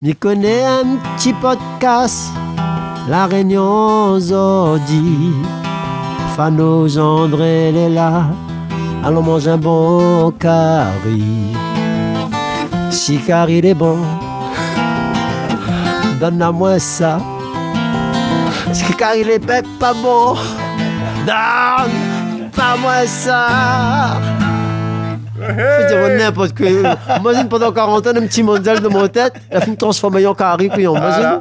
m'y connais un petit podcast, la réunion Zordi, Fano, Gendre, elle est là, allons manger un bon curry. Si car il est bon, donne-moi ça. Si car il est pas bon, donne pas moi ça. Je dire n'importe quoi. Imagine pendant 40 ans, un petit mondial de mon tête, il a fait me transformer en carré, puis imagine.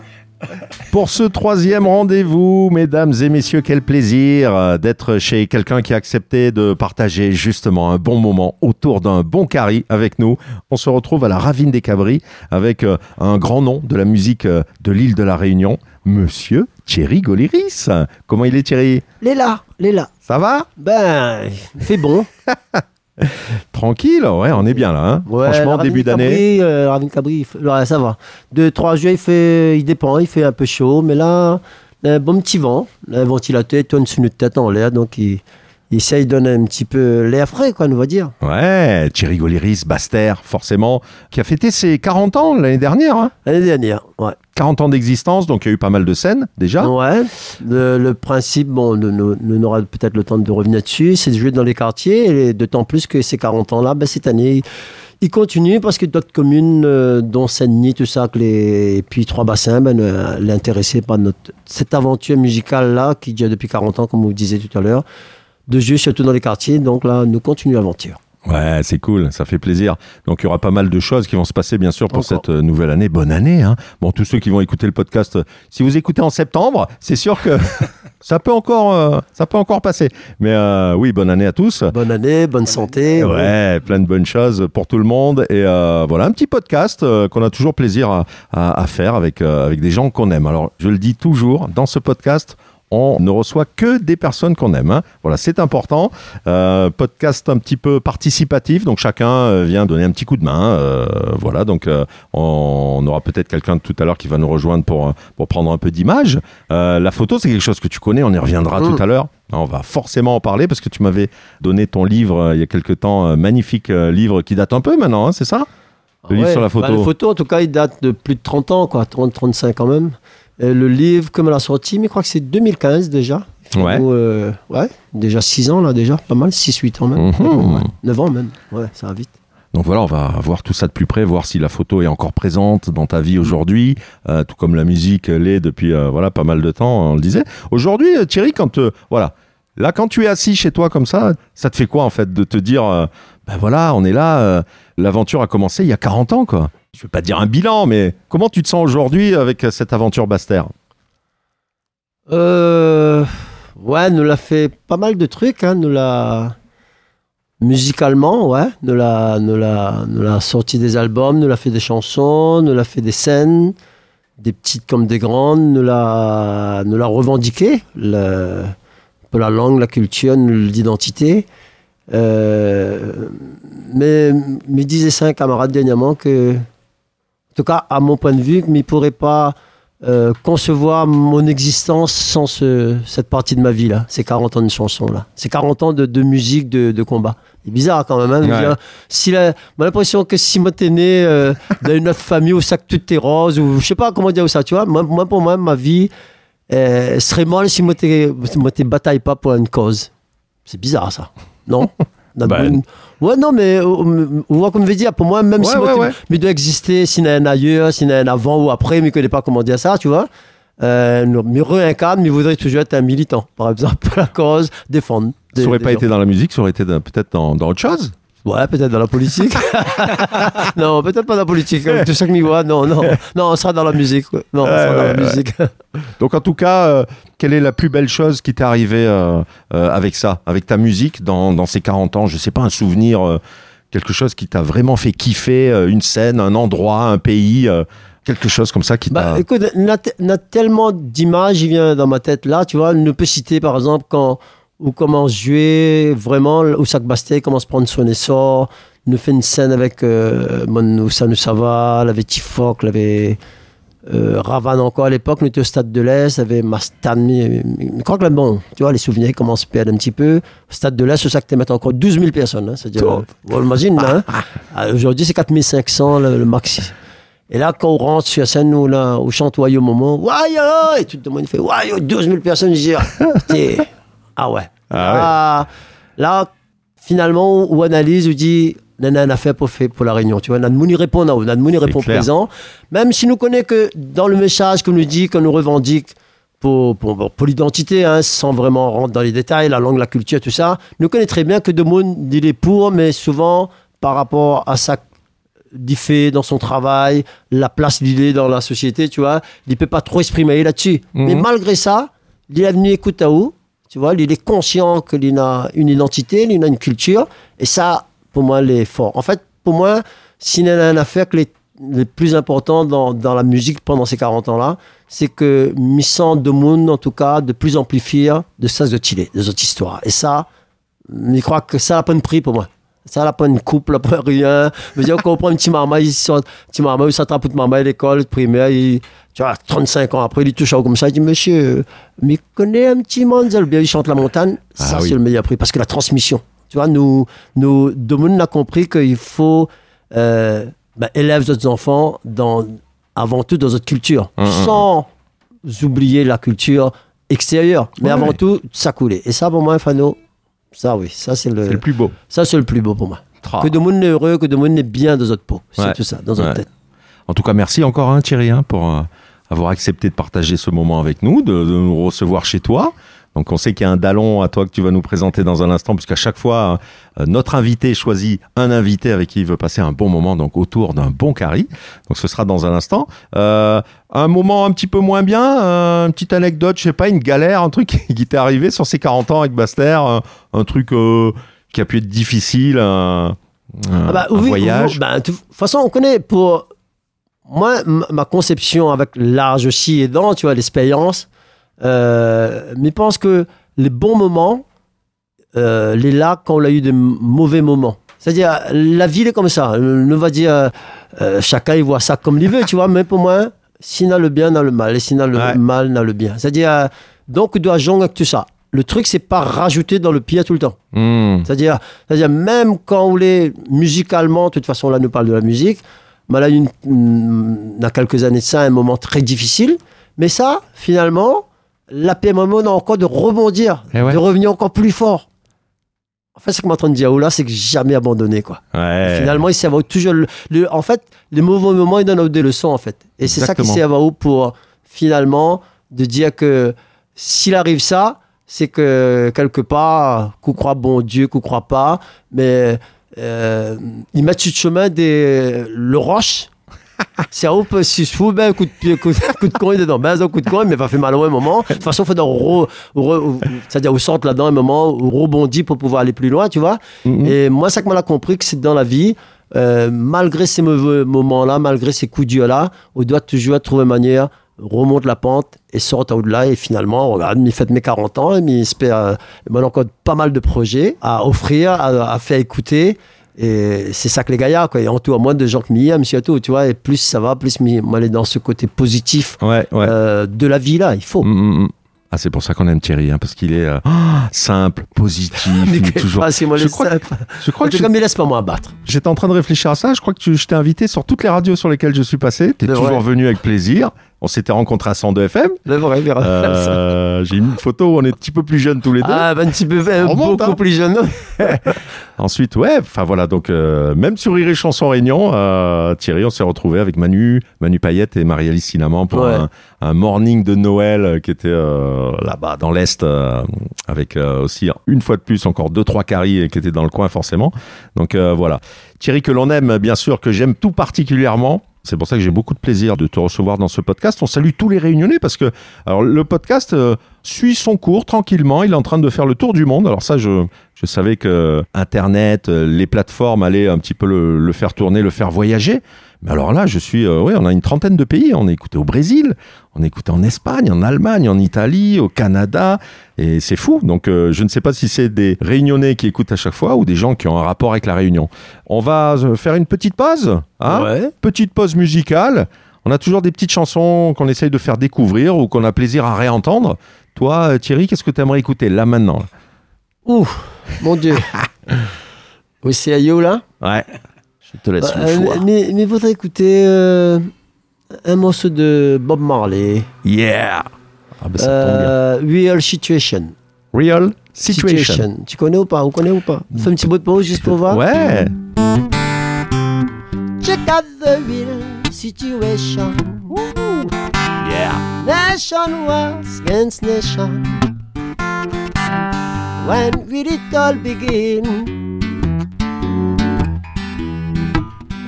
Pour ce troisième rendez-vous, mesdames et messieurs, quel plaisir euh, d'être chez quelqu'un qui a accepté de partager justement un bon moment autour d'un bon carry avec nous. On se retrouve à la Ravine des Cabris avec euh, un grand nom de la musique euh, de l'île de la Réunion, Monsieur Thierry Goliris. Comment il est Thierry? Léla, Léla. Ça va? Ben, il fait bon. Tranquille, ouais, on est bien là. Hein Ouais, Franchement, début d'année. Euh, Ravine Cabri, il fait- ouais, ça va. Deux, trois juillet, il fait, il dépend, il fait un peu chaud, mais là, un bon petit vent, un ventilateur, il tourne sur notre tête en l'air, donc il, il essaye de donner un petit peu l'air frais, quoi, on va dire. Ouais, Thierry Goliris, Baster, forcément, qui a fêté ses 40 ans l'année dernière. hein. L'année dernière, ouais. 40 ans d'existence, donc il y a eu pas mal de scènes déjà. Ouais, le, le principe, bon, nous aura peut-être le temps de revenir dessus, c'est de jouer dans les quartiers, et d'autant plus que ces 40 ans-là, ben, cette année, ils continuent parce que d'autres communes, euh, dont Saint-Denis, tout ça, que les, et puis Trois-Bassins, ben, euh, l'intéressaient par notre, cette aventure musicale-là, qui dure depuis 40 ans, comme vous disiez tout à l'heure, de jouer surtout dans les quartiers, donc là, nous continuons l'aventure. Ouais, c'est cool, ça fait plaisir. Donc il y aura pas mal de choses qui vont se passer bien sûr pour Encore. cette euh, nouvelle année. Bonne année. Hein. Bon, tous ceux qui vont écouter le podcast, euh, si vous écoutez en septembre, c'est sûr que ça peut encore, euh, ça peut encore passer. Mais euh, oui, bonne année à tous. Bonne année, bonne santé. Ouais, plein de bonnes choses pour tout le monde. Et euh, voilà, un petit podcast qu'on a toujours plaisir à, à- à faire avec, avec des gens qu'on aime. Alors, je le dis toujours, dans ce podcast, on ne reçoit que des personnes qu'on aime. hein. Voilà, c'est important. Euh, podcast un petit peu participatif, donc chacun euh, vient donner un petit coup de main. euh, voilà, donc euh, on, aura peut-être quelqu'un tout à l'heure qui va nous rejoindre pour, pour prendre un peu d'image. La photo, c'est quelque chose que tu connais, on y reviendra Mm. tout à l'heure. On va forcément en parler parce que tu m'avais donné ton livre il y a quelque temps, magnifique livre qui date un peu maintenant, hein, c'est ça? Le livre sur la photo. Bah, le photo, en tout cas, il date de plus de 30 ans, quoi, 30, 35 quand même. Et le livre, comme elle a sorti, mais je crois que c'est 2015 déjà. Ouais. Ou, euh, ouais, déjà 6 ans là, déjà, pas mal, 6-8 ans même. Mhm. Ouais, 9 ans même, ouais, ça va vite. Donc voilà, on va voir tout ça de plus près, voir si la photo est encore présente dans ta vie aujourd'hui, euh, tout comme la musique l'est depuis euh, voilà pas mal de temps, on le disait. Aujourd'hui, euh, Thierry, quand euh, voilà, là quand tu es assis chez toi comme ça, ça te fait quoi en fait de te dire, euh, ben voilà, on est là, euh, l'aventure a commencé il y a 40 ans quoi? Je veux pas dire un bilan, mais comment tu te sens aujourd'hui avec euh, cette aventure Baster Euh, ouais, nous l'a fait pas mal de trucs, hein, nous l'a musicalement, ouais, nous l'a, nous l'a, nous l'a sorti des albums, nous l'a fait des chansons, nous l'a fait des scènes, des petites comme des grandes, nous l'a, nous l'a revendiqué, un peu la langue, la culture, l'identité. Euh, mais me disaient ça un camarade dernièrement que, tout cas, à mon point de vue, qu'il ne pourrait pas euh, concevoir mon existence sans ce- cette partie de ma vie là, ces 40 ans de chansons là, ces 40 ans de, de musique, de, de combat. C'est bizarre quand même. Hein, de Ouais. dire, si la, j'ai l'impression que si moi t'es né euh, dans une autre famille où ça que tout est rose ou je sais pas comment dire ça, tu vois. Moi, moi, pour moi, ma vie euh, serait mal si moi t'es, bataille pas pour une cause. C'est bizarre ça, non? Ben. une- Ouais, non, mais euh, on voit comme je veux dire, pour moi, même Ouais, si moi, ouais, t'es- ouais. mais il doit exister s'il y en a un ailleurs, s'il y en a un avant ou après, mais il ne connaît pas comment dire ça, tu vois. Euh, me réincarne, mais il voudrait toujours être un militant, par exemple, pour la cause, défendre. des- Ça aurait pas gens. été dans la musique, ça aurait été peut-être dans, dans autre chose. Ouais, peut-être dans la politique. non, peut-être pas dans la politique. Tout ça que voit, non, non. Non, on sera dans la musique. Non, on sera dans la musique. Donc en tout cas, euh, quelle est la plus belle chose qui t'est arrivée euh, euh, avec ça, avec ta musique dans, dans ces 40 ans? Je sais pas, un souvenir, quelque chose qui t'a vraiment fait kiffer, une scène, un endroit, un pays, quelque chose comme ça qui t'a... Bah, écoute, il y a y a tellement d'images qui viennent dans ma tête là, tu vois. On peut citer par exemple quand où commence jouer vraiment, où Sac Bastet commence à prendre son essor. Nous fait une scène avec euh, mon Oussa Sava, avec Tifoc, avec euh, Ravan encore à l'époque. Nous étions au stade de l'Est, avec Mastan. mais- Je crois que là, bon, tu vois, les souvenirs commencent à perdre un petit peu. Au stade de l'Est, c'est ça que tu mettre encore 12 000 personnes. Hein, C'est-à-dire, euh, on imagine, hein. Ah, Aujourd'hui, c'est 4 500 le, le maxi. Et là, quand on rentre sur la scène, nous, là, au chante au moment, Wayo! Et tout le monde fait Wayo! 12 000 personnes, je dis, ah, ah ouais. Là, finalement, on analyse, on dit, on a fait pour, fait pour la réunion. Tu vois, Nadmouni répond, Nadmouni répond clair. présent. Même si nous connaît que dans le message qu'on nous dit, qu'on nous revendique pour, pour, l'identité, hein, sans vraiment rentrer dans les détails, la langue, la culture, tout ça, nous connaît très bien que de monde, il est pour, mais souvent, par rapport à sa fait dans son travail, la place qu'il est dans la société, tu vois, il ne peut pas trop exprimer là-dessus. Mhm. Mais malgré ça, il est venu écouter à où, tu vois, il est conscient qu'il a une identité, il a une culture, et ça, pour moi, il est fort. En fait, pour moi, s'il a une affaire que les, les plus important dans, dans la musique pendant ces 40 ans-là, c'est que Missant de Monde, en tout cas, de plus amplifier de ça de Chile, des autres histoires. Et ça, je crois que ça n'a pas de prix pour moi. Ça n'a pas une couple, n'a pas rien. Je veux dire, on prend un petit maman, il s'attrape pour maman à l'école primaire, il, tu vois, 35 ans après, il touche à comme ça, il dit, monsieur, mais connais un petit Manzel, bien, il chante la montagne, ça, Ah oui. c'est le meilleur prix, parce que la transmission. Tu vois, nous, nous, Domoun a compris qu'il faut, euh, ben, élève d'autres enfants dans, avant tout dans notre culture, hum, sans oublier la culture extérieure, mais Ouais. avant tout, ça coulait. Et ça, pour moi, Fano, ça, oui, ça, c'est le, le plus beau. ça, c'est le plus beau pour moi. Tra. Que de monde est heureux, que de monde est bien dans notre peau. C'est Ouais. tout ça, dans notre Ouais. tête. En tout cas, merci encore hein, Thierry hein, pour euh, avoir accepté de partager ce moment avec nous, de, de nous recevoir chez toi. Donc on sait qu'il y a un dallon à toi que tu vas nous présenter dans un instant, puisqu'à chaque fois, euh, notre invité choisit un invité avec qui il veut passer un bon moment, donc autour d'un bon carry. Donc ce sera dans un instant. Euh, un moment un petit peu moins bien, euh, une petite anecdote, je sais pas, une galère, un truc qui t'est arrivé sur ces 40 ans avec Baster, un, un truc qui a pu être difficile, un, Ah bah, un oui, voyage? bah, de toute façon, on connaît pour. Moi, ma conception avec l'âge aussi aidant, tu vois, l'expérience. Euh, mais je pense que les bons moments, euh, les là quand on a eu des mauvais moments. C'est-à-dire, la vie elle est comme ça. On va dire, euh, euh, chacun il voit ça comme il veut, tu vois. Mais pour moi, s'il a le bien, il a le mal. Et s'il a le Ouais. mal, il a le bien. C'est-à-dire, donc, on doit jongler avec tout ça. Le truc, c'est pas rajouter dans le pire tout le temps. Hmm. C'est-à-dire, c'est-à-dire même quand on est musicalement, de toute façon là nous parle de la musique, mais là, il il y a quelques années de ça, un moment très difficile, mais ça, finalement, la moment a encore de rebondir, Eh ouais. de revenir encore plus fort. En fait, ce que de dire là, c'est que jamais abandonné, quoi. Ouais. Finalement, il servent toujours. Le, le- en fait, les mauvais moments, ils donnent des leçons, en fait. Et c'est ça qui à vous pour, finalement, de dire que s'il arrive ça, c'est que quelque part, qu'on croit bon Dieu, qu'on croit pas, mais euh, ils mettent sur le chemin des, le roche. Vous, si je fous, ben, coup de pied, coup, coup de coin dedans, ben, un coup de coin, mais va faire mal au un moment. De toute façon, il faut dans re- re- c'est-à-dire, vous sortez là-dedans un moment, rebondit pour pouvoir aller plus loin, tu vois. Mhm. Et moi, ça que m'en a compris que c'est dans la vie, euh, malgré ces mauvais moments-là, malgré ces coups durs là, on doit toujours trouver une manière, remonte la pente et sorte au-delà. Et finalement, regarde, il fait mes 40 ans, il espère, euh, m'a encore pas mal de projets à offrir, à, à faire écouter. Et c'est ça que les gaillards, quoi. Il entoure moins de gens que m'y aiment, surtout, tu vois. Et plus ça va, plus moi, aller dans ce côté positif Ouais, ouais. euh, de la vie là, il faut. Mm, mm, mm. Ah, c'est pour ça qu'on aime Thierry, hein, parce qu'il est euh, simple, positif, Mais il est que- toujours. c'est moi je crois- simple. Je crois En que tout j'ai- cas, mais laisse pas moi abattre. j'étais en train de réfléchir à ça. Je crois que tu- je t'ai invité sur toutes les radios sur lesquelles je suis passé. T'es toujours vrai. venu avec plaisir. On s'était rencontrés à 102 FM. Le vrai. Euh, j'ai une photo où on est un petit peu plus jeunes tous les deux. Ah, ben, un petit peu, remonte, beaucoup hein. plus jeune. Ensuite, ouais, enfin voilà, donc euh, même sur Rire et Chanson Réunion, euh, Thierry, on s'est retrouvé avec Manu, Manu Payette et Marie-Alice Cinnamon pour Ouais. un, un morning de Noël euh, qui était euh, là-bas dans l'Est, euh, avec euh, aussi une fois de plus encore deux, trois caries euh, qui étaient dans le coin forcément. Donc euh, voilà. Thierry que l'on aime, bien sûr, que j'aime tout particulièrement. C'est pour ça que j'ai beaucoup de plaisir de te recevoir dans ce podcast. On salue tous les réunionnais parce que alors le podcast euh, suit son cours tranquillement. Il est en train de faire le tour du monde. Alors ça, je, je savais que Internet, euh, les plateformes allaient un petit peu le, faire tourner, le faire voyager. Mais alors là, je suis, euh, ouais, on a une trentaine de pays. On est écouté au Brésil, on écouté en Espagne, en Allemagne, en Italie, au Canada, et c'est fou. Donc, euh, je ne sais pas si c'est des Réunionnais qui écoutent à chaque fois ou des gens qui ont un rapport avec la Réunion. On va euh, faire une petite pause, hein? Ouais. petite pause musicale. On a toujours des petites chansons qu'on essaye de faire découvrir ou qu'on a plaisir à réentendre. Toi, Thierry, qu'est-ce que tu aimerais écouter là maintenant Ouh, mon Dieu. oui, c'est à You, là? Ouais. Je te laisse Euh, mais, mais voudrais écouter. euh, un morceau de Bob Marley. Yeah Ah ben ça tombe bien. Euh, Real Situation. Real Situation. Tu connais ou pas Vous connaissez ou pas? Fais un petit bout de pause juste pour voir? Ouais Check out the real situation. Yeah Nation was against nation. When will it all begin?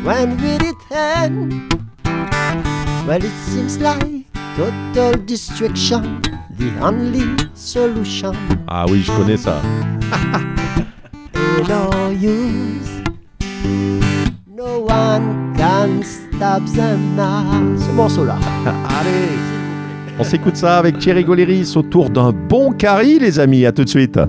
When will it end? Well, it seems like total destruction, the only solution. Ah oui, je connais ça. No use. No one can stop them now. Ce morceau-là. Allez On s'écoute ça avec Thierry Goléris autour d'un bon carry, les amis. À tout de suite.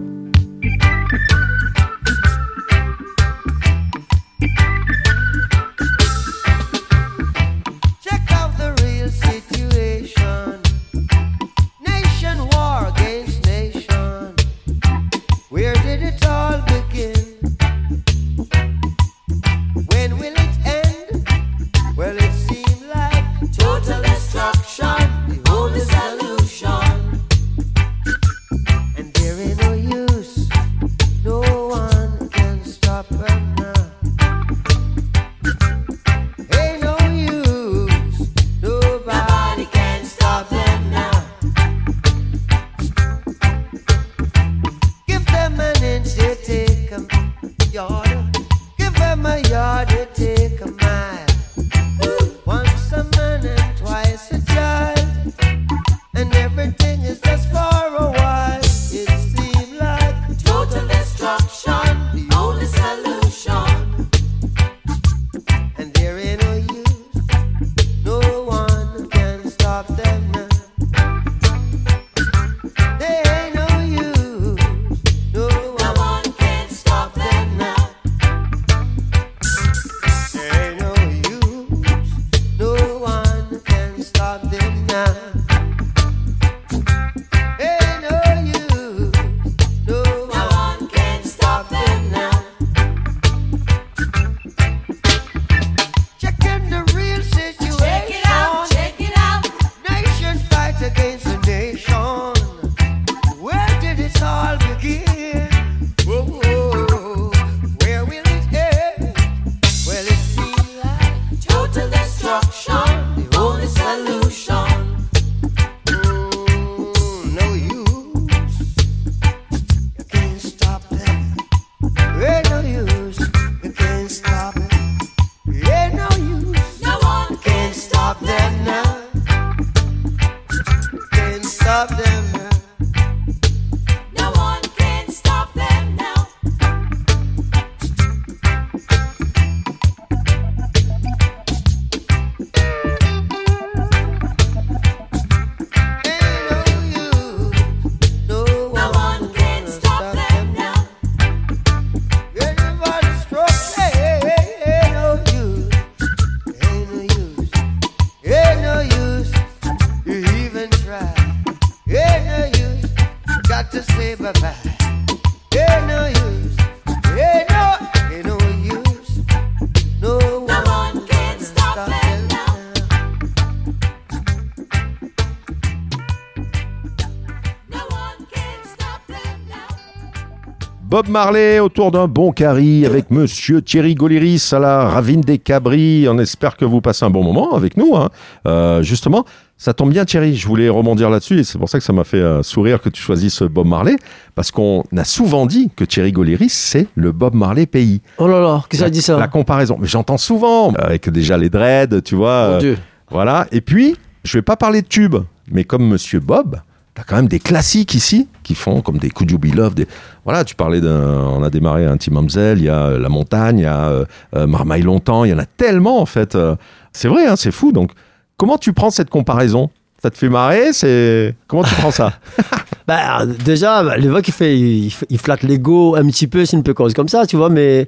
Marley autour d'un bon carry avec monsieur Thierry Goléris à la Ravine des Cabris. On espère que vous passez un bon moment avec nous. hein. Euh, justement, ça tombe bien Thierry, je voulais rebondir là-dessus et c'est pour ça que ça m'a fait euh, sourire que tu choisisses Bob Marley parce qu'on a souvent dit que Thierry Goléris c'est le Bob Marley pays. Oh là là, que ça dit ça? La comparaison, mais j'entends souvent avec déjà les dreads, tu vois. Mon euh, Dieu. voilà. Et puis, je vais pas parler de tubes, mais comme Monsieur Bob, t'as quand même des classiques ici qui font comme des Could You Be Loved. Des... Voilà, tu parlais d'un. On a démarré un Tim Mamsel, il y a euh, La Montagne, il y a euh, euh, Marmaille Longtemps, il y en a tellement en fait. euh, c'est vrai, hein, c'est fou. Donc, comment tu prends cette comparaison? Ça te fait marrer? C'est comment tu prends ça? Bah, déjà, bah, le il fait, il, il flatte l'ego un petit peu, c'est une peu cause comme ça, tu vois, mais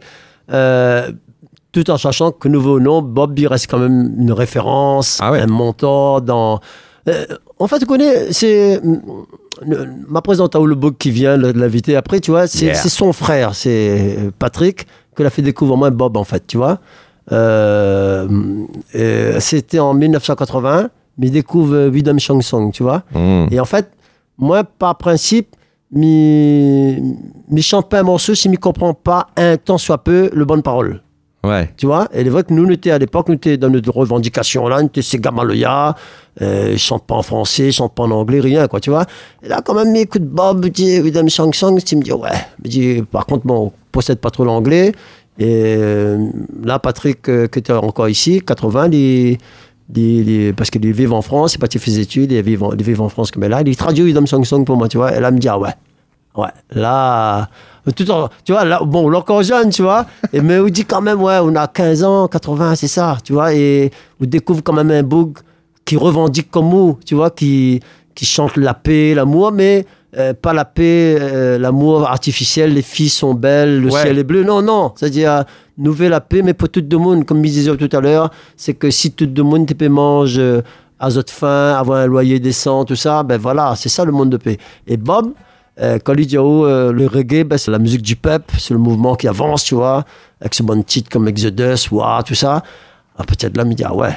euh, tout en sachant que nouveau nom, Bob il reste quand même une référence, Ah ouais. un mentor dans. Euh, en fait, tu connais, c'est mm, ma présente à Book qui vient de l'inviter après, tu vois, c'est Yeah. son frère, c'est Patrick, que l'a fait découvrir moi Bob en fait, tu vois. Euh, euh, C'était en 1980, mais il découvre euh, Widom Chansong, tu vois. Mmh. Et en fait, moi, par principe, mi, mi chante pas un morceau si mi comprend pas un tant soit peu le bonne parole. Ouais. Tu vois Et vrai que nous, nous étions à l'époque, nous étions dans notre revendication là, nous étions ces Gamaloya, euh, ils chantent pas en français, ils chantent pas en anglais, rien, quoi, tu vois Et là, quand même, écoute Bob, dit William Chang Chang, tu me dis, ouais. Me dit, par contre, bon, on possède pas trop l'anglais. Et euh, là, Patrick, euh, qui était encore ici, 80, il, il- il- parce qu'il vit en France, il parti faire des études, il vit en, il vit en France comme là, il traduit William Chang Chang pour moi, tu vois Et là, il me dit, ah ouais. Ouais, là, tout en, tu vois, là, bon, on est encore jeune, tu vois, et, mais on dit quand même, ouais, on a 15 ans, 80, c'est ça, tu vois, et on découvre quand même un boug qui revendique comme nous, tu vois, qui, qui chante la paix, l'amour, mais euh, pas la paix, euh, l'amour artificiel, les filles sont belles, le Ouais. ciel est bleu, non, non, c'est-à-dire, nous la paix, mais pour tout le monde, comme je disais tout à l'heure, c'est que si tout le monde te peut manger euh, à zot faim, avoir un loyer décent, tout ça, ben voilà, c'est ça le monde de paix. Et Bob, euh, quand il dit oh, euh, le reggae, ben, c'est la musique du peuple, c'est le mouvement qui avance, tu vois, avec ce bon titre comme Exodus, tout ça. Ah, peut-être là, il me dit, ah ouais,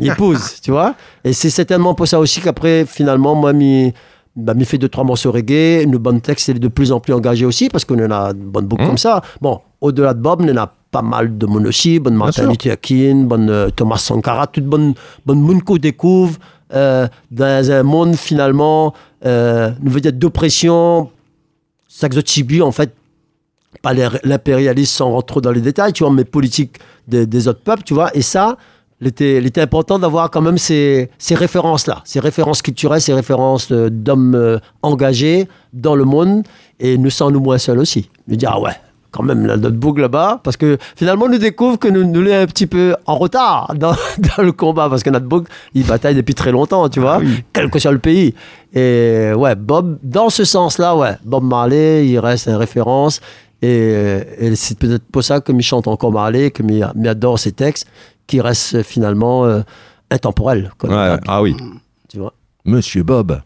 il épouse, tu vois. Et c'est certainement pour ça aussi qu'après, finalement, moi, mi bah, fait deux, trois morceaux reggae, une bonne texte, est de plus en plus engagé aussi, parce qu'on en a une bonne boucle Mhm. comme ça. Bon, au-delà de Bob, on en a pas mal de monde aussi, bonne Martin. Luther King, bonne euh, Thomas Sankara, toute bonne, bonne monde qu'on découvre euh, dans un monde finalement, euh, nous veut dire d'oppression, Saxo-Chibi, en fait, pas l'impérialisme sans rentrer dans les détails, tu vois, mais politique des, autres peuples, tu vois, et ça, il était, important d'avoir quand même ces, ces références-là, ces références culturelles, ces références euh, d'hommes euh, engagés dans le monde, et nous sans nous moins seuls aussi. Nous dire, ah ouais, quand même, là, notre boucle là-bas, parce que finalement, nous découvre que nous, nous un petit peu en retard dans, dans le combat, parce que notre boucle, il bataille depuis très longtemps, tu vois, quel que soit le pays. Et ouais, Bob, dans ce sens-là, ouais, Bob Marley, il reste une référence. Et, et c'est peut-être pour ça que il chante encore Marley, que il adore ses textes, qui restent finalement euh, intemporels. Ouais. Ah oui. Tu vois. Monsieur Bob.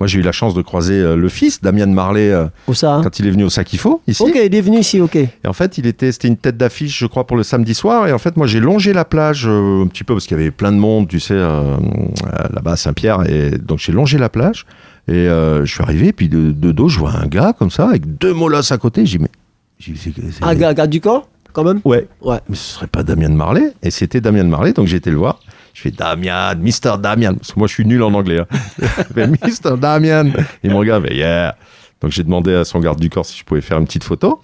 Moi, j'ai eu la chance de croiser euh, le fils, Damien Marley, euh, Où ça? hein quand il est venu au Sakifo, ici. Ok, il est venu ici, ok. Et en fait, il était, c'était une tête d'affiche, je crois, pour le samedi soir. Et en fait, moi, j'ai longé la plage euh, un petit peu parce qu'il y avait plein de monde, tu sais, euh, là-bas à Saint-Pierre. Et donc, j'ai longé la plage. Et euh, je suis arrivé, puis de, de dos, je vois un gars comme ça, avec deux molosses à côté. J'ai dit, mais. dit, Un gars, du corps, quand même? Ouais. Ouais. Mais ce serait pas Damien Marley. Et c'était Damien Marley, donc j'ai été le voir. Je fais Damien, Mr. Damien. Parce que moi, je suis nul en anglais. Hein. Je fais, Mr. Damien. Et mon gars, fait, yeah. Donc j'ai demandé à son garde du corps si je pouvais faire une petite photo.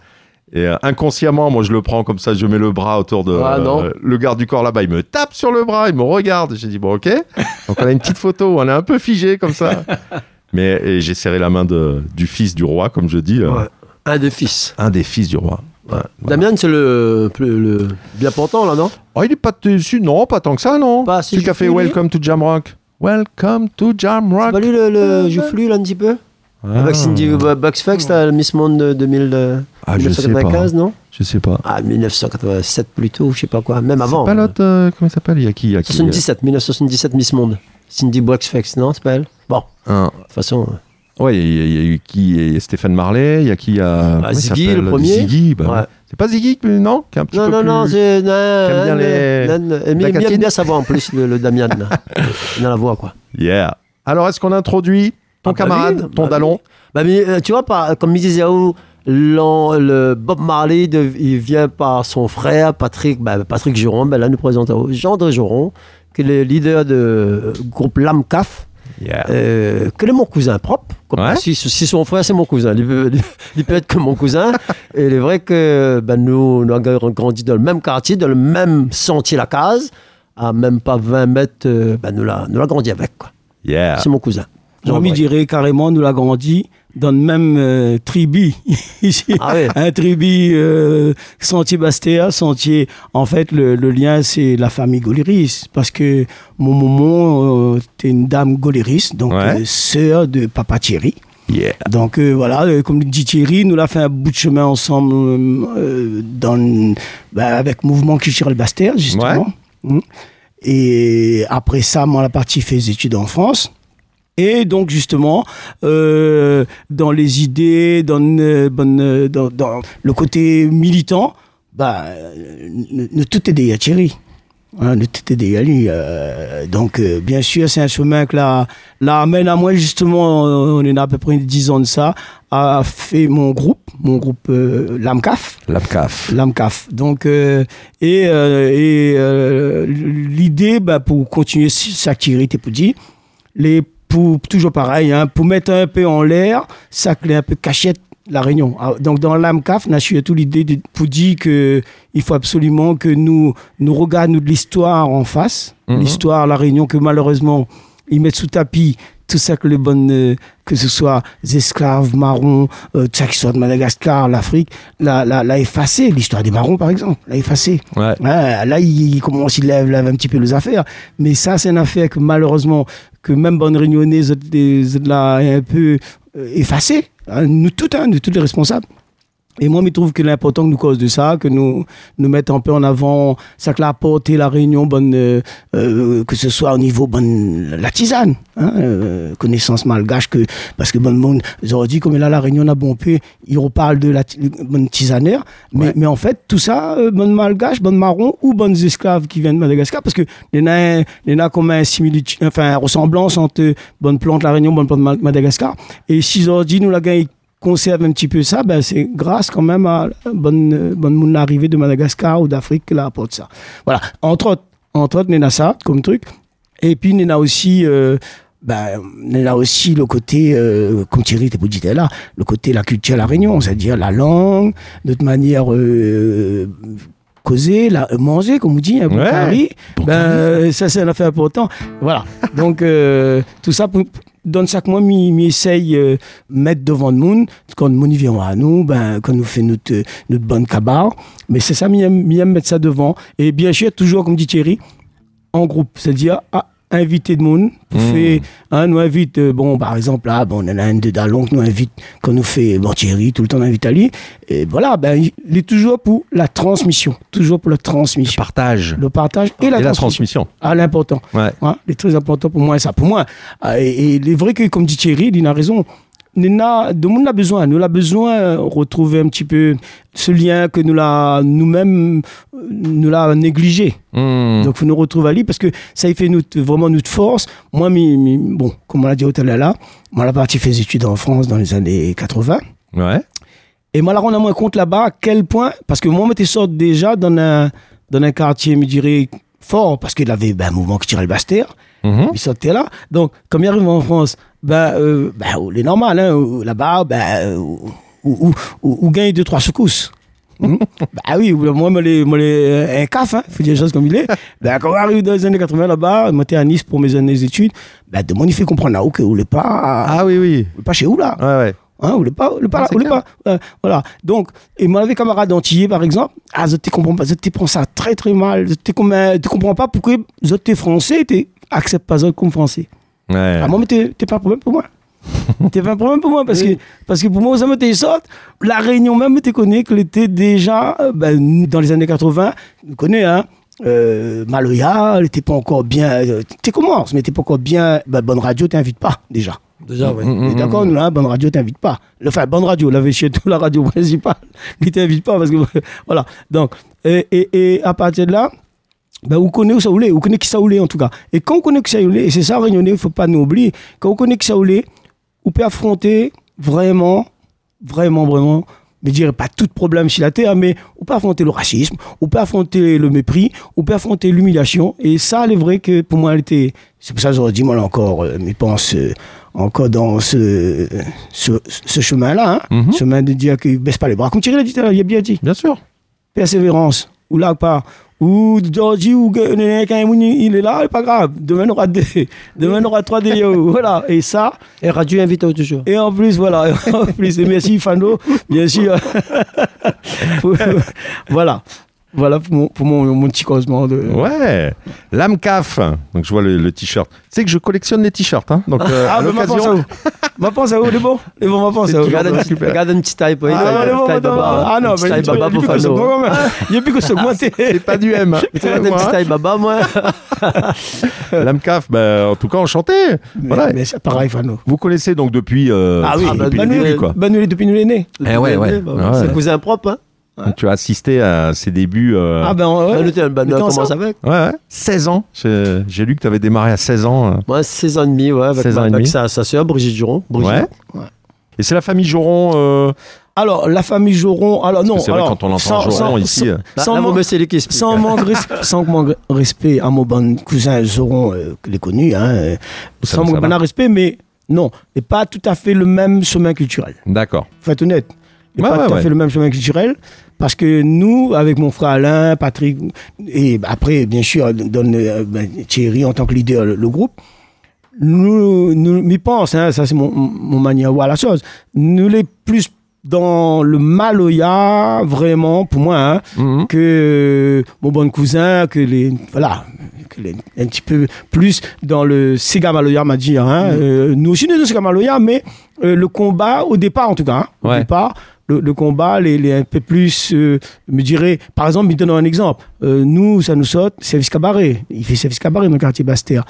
Et euh, inconsciemment, moi, je le prends comme ça, je mets le bras autour de Ah, non. euh, le garde du corps là-bas. Il me tape sur le bras, il me regarde. J'ai dit, bon, ok. Donc on a une petite photo on est un peu figé comme ça. Mais j'ai serré la main de, du fils du roi, comme je dis, euh, Ouais. Un des fils. un des fils du roi. Ouais, voilà. Damien, c'est le, le, le bien portant, là, non? Oh, il est pas dessus, non, pas tant que ça, non. Pas si Celui qui a fait joufflu, lui Welcome to Jamrock. Welcome to Jamrock. pas lui le, le là, un petit peu? Ah. Avec Cindy Buxfax, là, Miss Monde de 2000, de Ah, je sais pas. 1995, non? Je sais pas. Ah, 1987 plutôt, je sais pas quoi, même avant. C'est pas l'autre, euh, comment il s'appelle? Il y a qui, il y a qui 77, 1977 Miss Monde. Cindy Buxfax, non, c'est pas elle? Bon, de Un- toute façon, Ouais, il y, a- il y a eu qui Il a Stéphane Marley, il y a qui il a, comment il Ziggy, le premier. Ziggy, bah, Ouais. C'est pas Ziggy, non qui est un petit non, peu non, plus- non, c'est. Non, bien les- non, il aime Cat bien sa voix en plus, le, le Damian. là. Dans la voix, quoi. Yeah. Alors, est-ce qu'on introduit ton Ah, bah camarade, oui, ton bah dallon Bah, mais, euh, tu vois, par, comme il disait, l'an- le Bob Marley, de- il vient par son frère, Patrick, bah, Patrick Juron, bah, là, nous présentons Jean-André Juron, qui est le leader du groupe Lamcaf, Yeah. euh, que est mon cousin propre. Comme, Ouais. si, si son frère, c'est mon cousin. Il peut, il peut être que mon cousin. Et il est vrai que bah, nous, nous avons grandi dans le même quartier, dans le même sentier La Case, à même pas 20 mètres. euh, bah, nous l'avons nous l'a grandi avec. Quoi. Yeah. C'est mon cousin. Jean-Mi dirait carrément, nous l'a grandi dans le même euh, tribu. Ici, Ah ouais. un tribu euh, Sentier Bastéa, Sentier. En fait, le, le lien, c'est la famille Goléris. Parce que mon maman, euh, était une dame Goléris, donc Ouais. euh, sœur de Papa Thierry. Yeah. Donc euh, voilà, euh, comme dit Thierry, nous l'a fait un bout de chemin ensemble euh, euh, dans, bah, avec Mouvement Culturel Bastère, justement. Mm. Et après ça, moi, la partie fait des études en France. Et donc justement, euh, dans les idées, dans, euh, euh, dans, dans le côté militant, bah, euh, nous tout est des Thierry. Hein, nous tout est des Ali. euh, donc, euh, bien sûr, c'est un chemin que là, là amène à moi, justement, on est à peu près 10 ans de ça, a fait mon groupe, mon groupe euh, l'AMCAF. L'APCAF. L'AMCAF. Donc, euh, et, euh, et euh, l'idée, bah, pour continuer sa activité, pour dire, les, pour, toujours pareil, hein, pour mettre un peu en l'air, ça clé un peu cachette la Réunion. Ah, Donc, dans l'AMCAF, on a surtout l'idée de, pour dire que il faut absolument que nous, nous regardions de l'histoire en face, Mhm. l'histoire la Réunion que malheureusement, ils mettent sous tapis tout ça que les bonnes, euh, que ce soit les esclaves marrons, euh, tout ça qui soit de Madagascar, l'Afrique, l'a, l'a, l'a effacé, l'histoire des marrons par exemple, l'a effacé. Ouais. Ouais, là, il, il commence, il lève, lève un petit peu les affaires. Mais ça, c'est une affaire que malheureusement, que même bonne réunionnais, vous êtes des- vous êtes là un peu euh, effacé. Hein, nous tous, hein, nous tous les responsables. Et moi, je trouve que l'important que nous cause de ça, que nous nous mettons un peu en avant, ça que la apporter la réunion, bonne, euh, euh, que ce soit au niveau bonne la tisane, hein, euh, connaissance malgache que parce que bon monde, j'aurais dit comme là la réunion a bon peu, ils reparlent de la bonne tisanère, mais Ouais. mais en fait tout ça, euh, bonne malgache, bonne marron ou bonnes esclaves qui viennent de Madagascar, parce que il y en a comme un similitude, enfin ressemblance entre bonne plante la réunion, bonne plante Ma- Madagascar, et si j'aurais dit nous la gagne conserve un petit peu ça, ben c'est grâce quand même à bonne, euh, bonne arrivée de Madagascar ou d'Afrique qui la apporte ça. Voilà, entre autres, entre autres, Nena ça comme truc. Et puis Nena aussi, euh, ben, Nena aussi le côté, euh, comme Thierry dit là, le côté la culture à la Réunion, c'est-à-dire la langue, notre manière euh, causer, la, manger, comme on dit, un bon Ouais. ben, ça c'est un affaire important. Voilà. Donc, euh, tout ça, pour, donne ça que moi, m'y m'y essaye euh, mettre devant le monde. Quand le monde vient à nous, ben, quand nous fait notre, notre bonne cabar. Mais c'est ça, m'y aime mettre ça devant. Et bien sûr, toujours, comme dit Thierry, en groupe. C'est-à-dire, ah, inviter de monde pour Mm. faire, hein, nous invite, euh, bon, par exemple, là, bon, on a un de Dallon qui nous invite, quand nous fait, bon, Thierry, tout le temps, on invite Ali. Et voilà, ben, il est toujours pour la transmission. Toujours pour la transmission. Partage. Le partage et la Et la transmission. transmission. Ah, l'important. Ouais. Hein, c'est très important pour moi, ça. Pour moi, ah, et, et il est vrai que, comme dit Thierry, il a raison. Nena, de monde a besoin. Nous a besoin de retrouver un petit peu ce lien que nous l'a, nous-mêmes, euh, nous l'a négligé. Hmm. Donc, faut nous retrouver à lui parce que ça y fait notre, vraiment notre force. Moi, mi, mi- bon, comme on l'a dit tout à l'heure là, moi, la partie fait des études en France dans les années 80. Ouais. Et moi, là, on a moins compte là-bas à quel point, parce que moi, je sort déjà dans un, dans un quartier, me dirais, fort, parce qu'il avait ben, un mouvement qui tirait le Bastère. Mhm. Il sortait là. Donc, comme il arrive en France, ben, euh, ben, il est normal, hein, là-bas, euh, où, où, où, où gagne deux, trois secousses. Hmm? bah oui, moi, moi, les, moi, les, un caf, hein, faut dire les choses comme il est. Ben, quand on arrive dans les années 80 là-bas, moi, j'étais à Nice pour mes années d'études, ben, de moi, il fait comprendre là, que vous n'êtes pas, Ah oui, oui. vous êtes pas chez où là? Ouais, ouais. Hein, vous voulez pas, vous voulez pas, Ah, là, clair. pas. euh, voilà. Donc, et moi, avec camarade antillais, par exemple, ah, je te comprends pas, je te prends ça très très mal. Je te, euh, te comprends pas pourquoi je t'es français, tu acceptes pas ça comme français. Ouais. Ah, moi, mais t'es t'es pas un problème pour moi. t'es pas un problème pour moi parce que, parce que pour moi, ça me t'es sorte. La Réunion même, tu connais qu'elle était déjà, euh, ben, dans les années 80, tu connais, hein. Euh, Maloya, elle était pas encore bien. Euh, tu commences, mais t'es pas encore bien. Ben, bonne radio, t'invites pas déjà. Déjà, ouais. Mm, Et D'accord, nous, là, bonne radio, t'invite pas. Enfin, bonne radio, la chez tout la radio principale, il t'invite pas parce que, voilà. Donc, et, et, et à partir de là, ben, vous connaissez où ça voulait, vous connaissez qui ça voulait en tout cas. Et quand vous connaissez qui ça voulait, et c'est ça, Réunionnais, il faut pas nous oublier, quand vous connaissez qui ça voulait, vous pouvez affronter vraiment, vraiment, vraiment, mais dire pas tout problème sur la terre, mais on peut affronter le racisme, on peut affronter le mépris, on peut affronter l'humiliation. Et ça, il est vrai que pour moi, elle était. C'est pour ça que j'aurais dit, moi, là encore, euh, mais pense euh, encore dans ce, ce, ce chemin-là, hein, Mhm. chemin de dire qu'il baisse pas les bras. Comme Thierry l'a dit tout à l'heure, il a bien dit Bien sûr. persévérance, ou là pas, ou Georgie, ou il est là, c'est pas grave. Demain, on aura deux, demain, on aura trois délios. Voilà. Et ça, Et radio invité toujours. et en plus, voilà, et en plus, et merci Fano, bien sûr. Voilà. Voilà pour mon, pour mon, mon petit causement de. Ouais. L'AMCAF. Donc je vois le, le t-shirt. Tu sais que je collectionne les t-shirts. Hein. Donc euh, à Ah, mais ma pense à l'occasion. où Ma pense à où, les bons Les bons, ma pense à où Regarde un petit, regarde un petit taille pour Ah, non, les baba. ah non, mais taille il y a baba plus pour. Il y a plus que ça, moi, t'es. C'est pas du M. Tu regardes un petit taille baba, moi. L'AMCAF, bah, en tout cas, enchanté. Voilà. Mais c'est pareil, Fano. Vous connaissez donc depuis, euh, Ah oui, depuis bah, le Manu, début, quoi. Depuis nous, il est né. Eh ouais, ouais. Bah, Ouais. C'est cousin propre, hein. Ouais. Donc, tu as assisté à ses débuts. euh, Ah ben ouais. Bah, t'es- bah, on temps, commence ça. avec. Ouais, ouais. 16 ans. J'ai lu que tu avais démarré à 16 ans. euh. Moi, 16 ans et demi, ouais, avec, 16 ans ma- et avec demi. sa, sa soeur, Brigitte Juron. Brigitte. Ouais. Ouais. Et c'est la famille Joron. euh, Alors, la famille Joron, alors non. parce c'est vrai, alors, quand on entend sans- Joron sans- ici. sans- Là, sans manque, res- sans manque respect à mon bon cousin Zoron, euh, les connu, hein, euh, sans manque de va. respect, mais non, et pas tout à fait le même chemin culturel. D'accord. Faut être honnête. Et Ouais, pas ouais, tout à ouais. fait le même chemin culturel. Parce que nous, avec mon frère Alain, Patrick, et après, bien sûr, donne euh, ben, Thierry en tant que leader, le, le groupe, nous, nous m'y pense, hein, ça c'est mon, mon manière de voir la chose. Nous les plus dans le maloya, vraiment, pour moi, hein, Mhm. que mon bon cousin, que les. Voilà. que les- un petit peu plus dans le Sega Maloya, m'a dit. Hein, Euh, nous aussi, nous sommes Sega Maloya, mais euh, le combat, au départ en tout cas, hein, au Ouais. départ, le, le combat, les, les un peu plus, euh, me dirais, par exemple, il donne un exemple. Euh, nous, ça nous saute, service cabaret. Il fait service cabaret dans le quartier Bastère.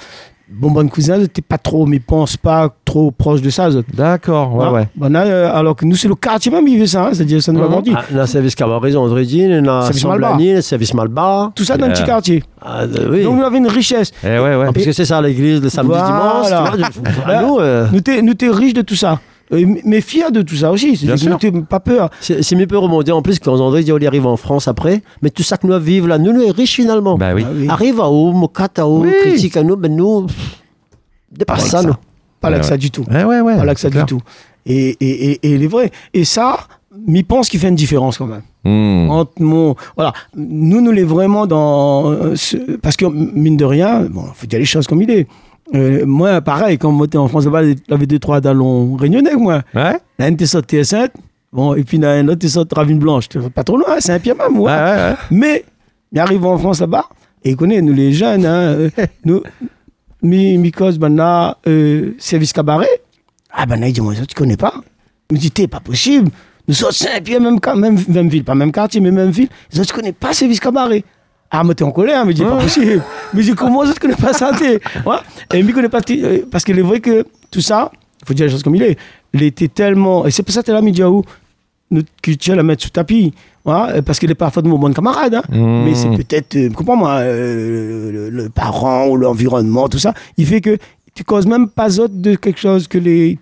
Bon, bon cousin, t'es pas trop, mais pense pas trop proche de ça. D'accord. Ouais, ouais. Bon, euh, alors que nous, c'est le quartier même, il fait ça. hein, C'est-à-dire, ça nous l'a Mhm. dit. Ah, on a service cabaret, André Dean, on a Service Malbar. Samblani, le service Malbar. Tout ça dans un petit quartier. Ah, euh, oui. Donc, nous avons une richesse. Eh ouais, ouais. Ah, parce que c'est ça l'église le samedi Voilà. dimanche. Tu vois, du- Là, nous, euh, nous t'es riche de tout ça. Mais fier de tout ça aussi. T'es pas peur. c'est c'est mieux peut remonter en plus quand André dit on arrive en France après. Mais tout ça que nous vivons là, nous, nous est riches finalement. Bah oui. Ah oui. Arrive à haut, mokat à haut, Oui. critique à nous, ben nous, pff, dépasse ça, ça. nous. Pas là Ouais, que ouais. ça du tout. Eh ouais, ouais. Pas là que ça c'est du tout. Et, et, et, et il est vrai. Et ça, m'y pense qu'il fait une différence quand même. Mhm. Entre mon, voilà. Nous, nous l'est vraiment dans. euh, ce- parce que, mine de rien, bon, faut dire les choses comme il est. Euh, moi, pareil, quand on était en France, là-bas, j'avais deux, trois dallons réunionnais, moi. Ouais. Là, on était sur TS7. Bon, et puis, là, un autre, t'es sur Ravine Blanche. Pas trop loin, c'est un pied même, Ouais, ouais. ouais, ouais. Mais, il arrive en France là-bas, et il connaît, nous les jeunes, hein, euh, nous, mi, mi cause, ben là, euh, service cabaret. Ah ben là, il dit, moi, ça, tu connais pas? Il me dit, t'es pas possible. Nous sommes Saint-Pierre, même, ca- même, même ville, pas même quartier, mais même ville. Il dit, tu connais pas service cabaret? Ah, mais t'es en colère, me dit, pas possible. Mais je dis, comment ça, tu connais pas ça ouais. Et me pas, euh, parce qu'il est vrai que tout ça, il faut dire les choses comme il est, il était tellement, et c'est pour ça que t'es là, Midiaou, notre culture la mettre sous tapis. Voilà, parce qu'il est parfois de mon bon camarade. hein. Mmh. Mais c'est peut-être, euh, comprends-moi, euh, le, le parent ou l'environnement, tout ça. Il fait que tu causes même pas autre de quelque chose que les.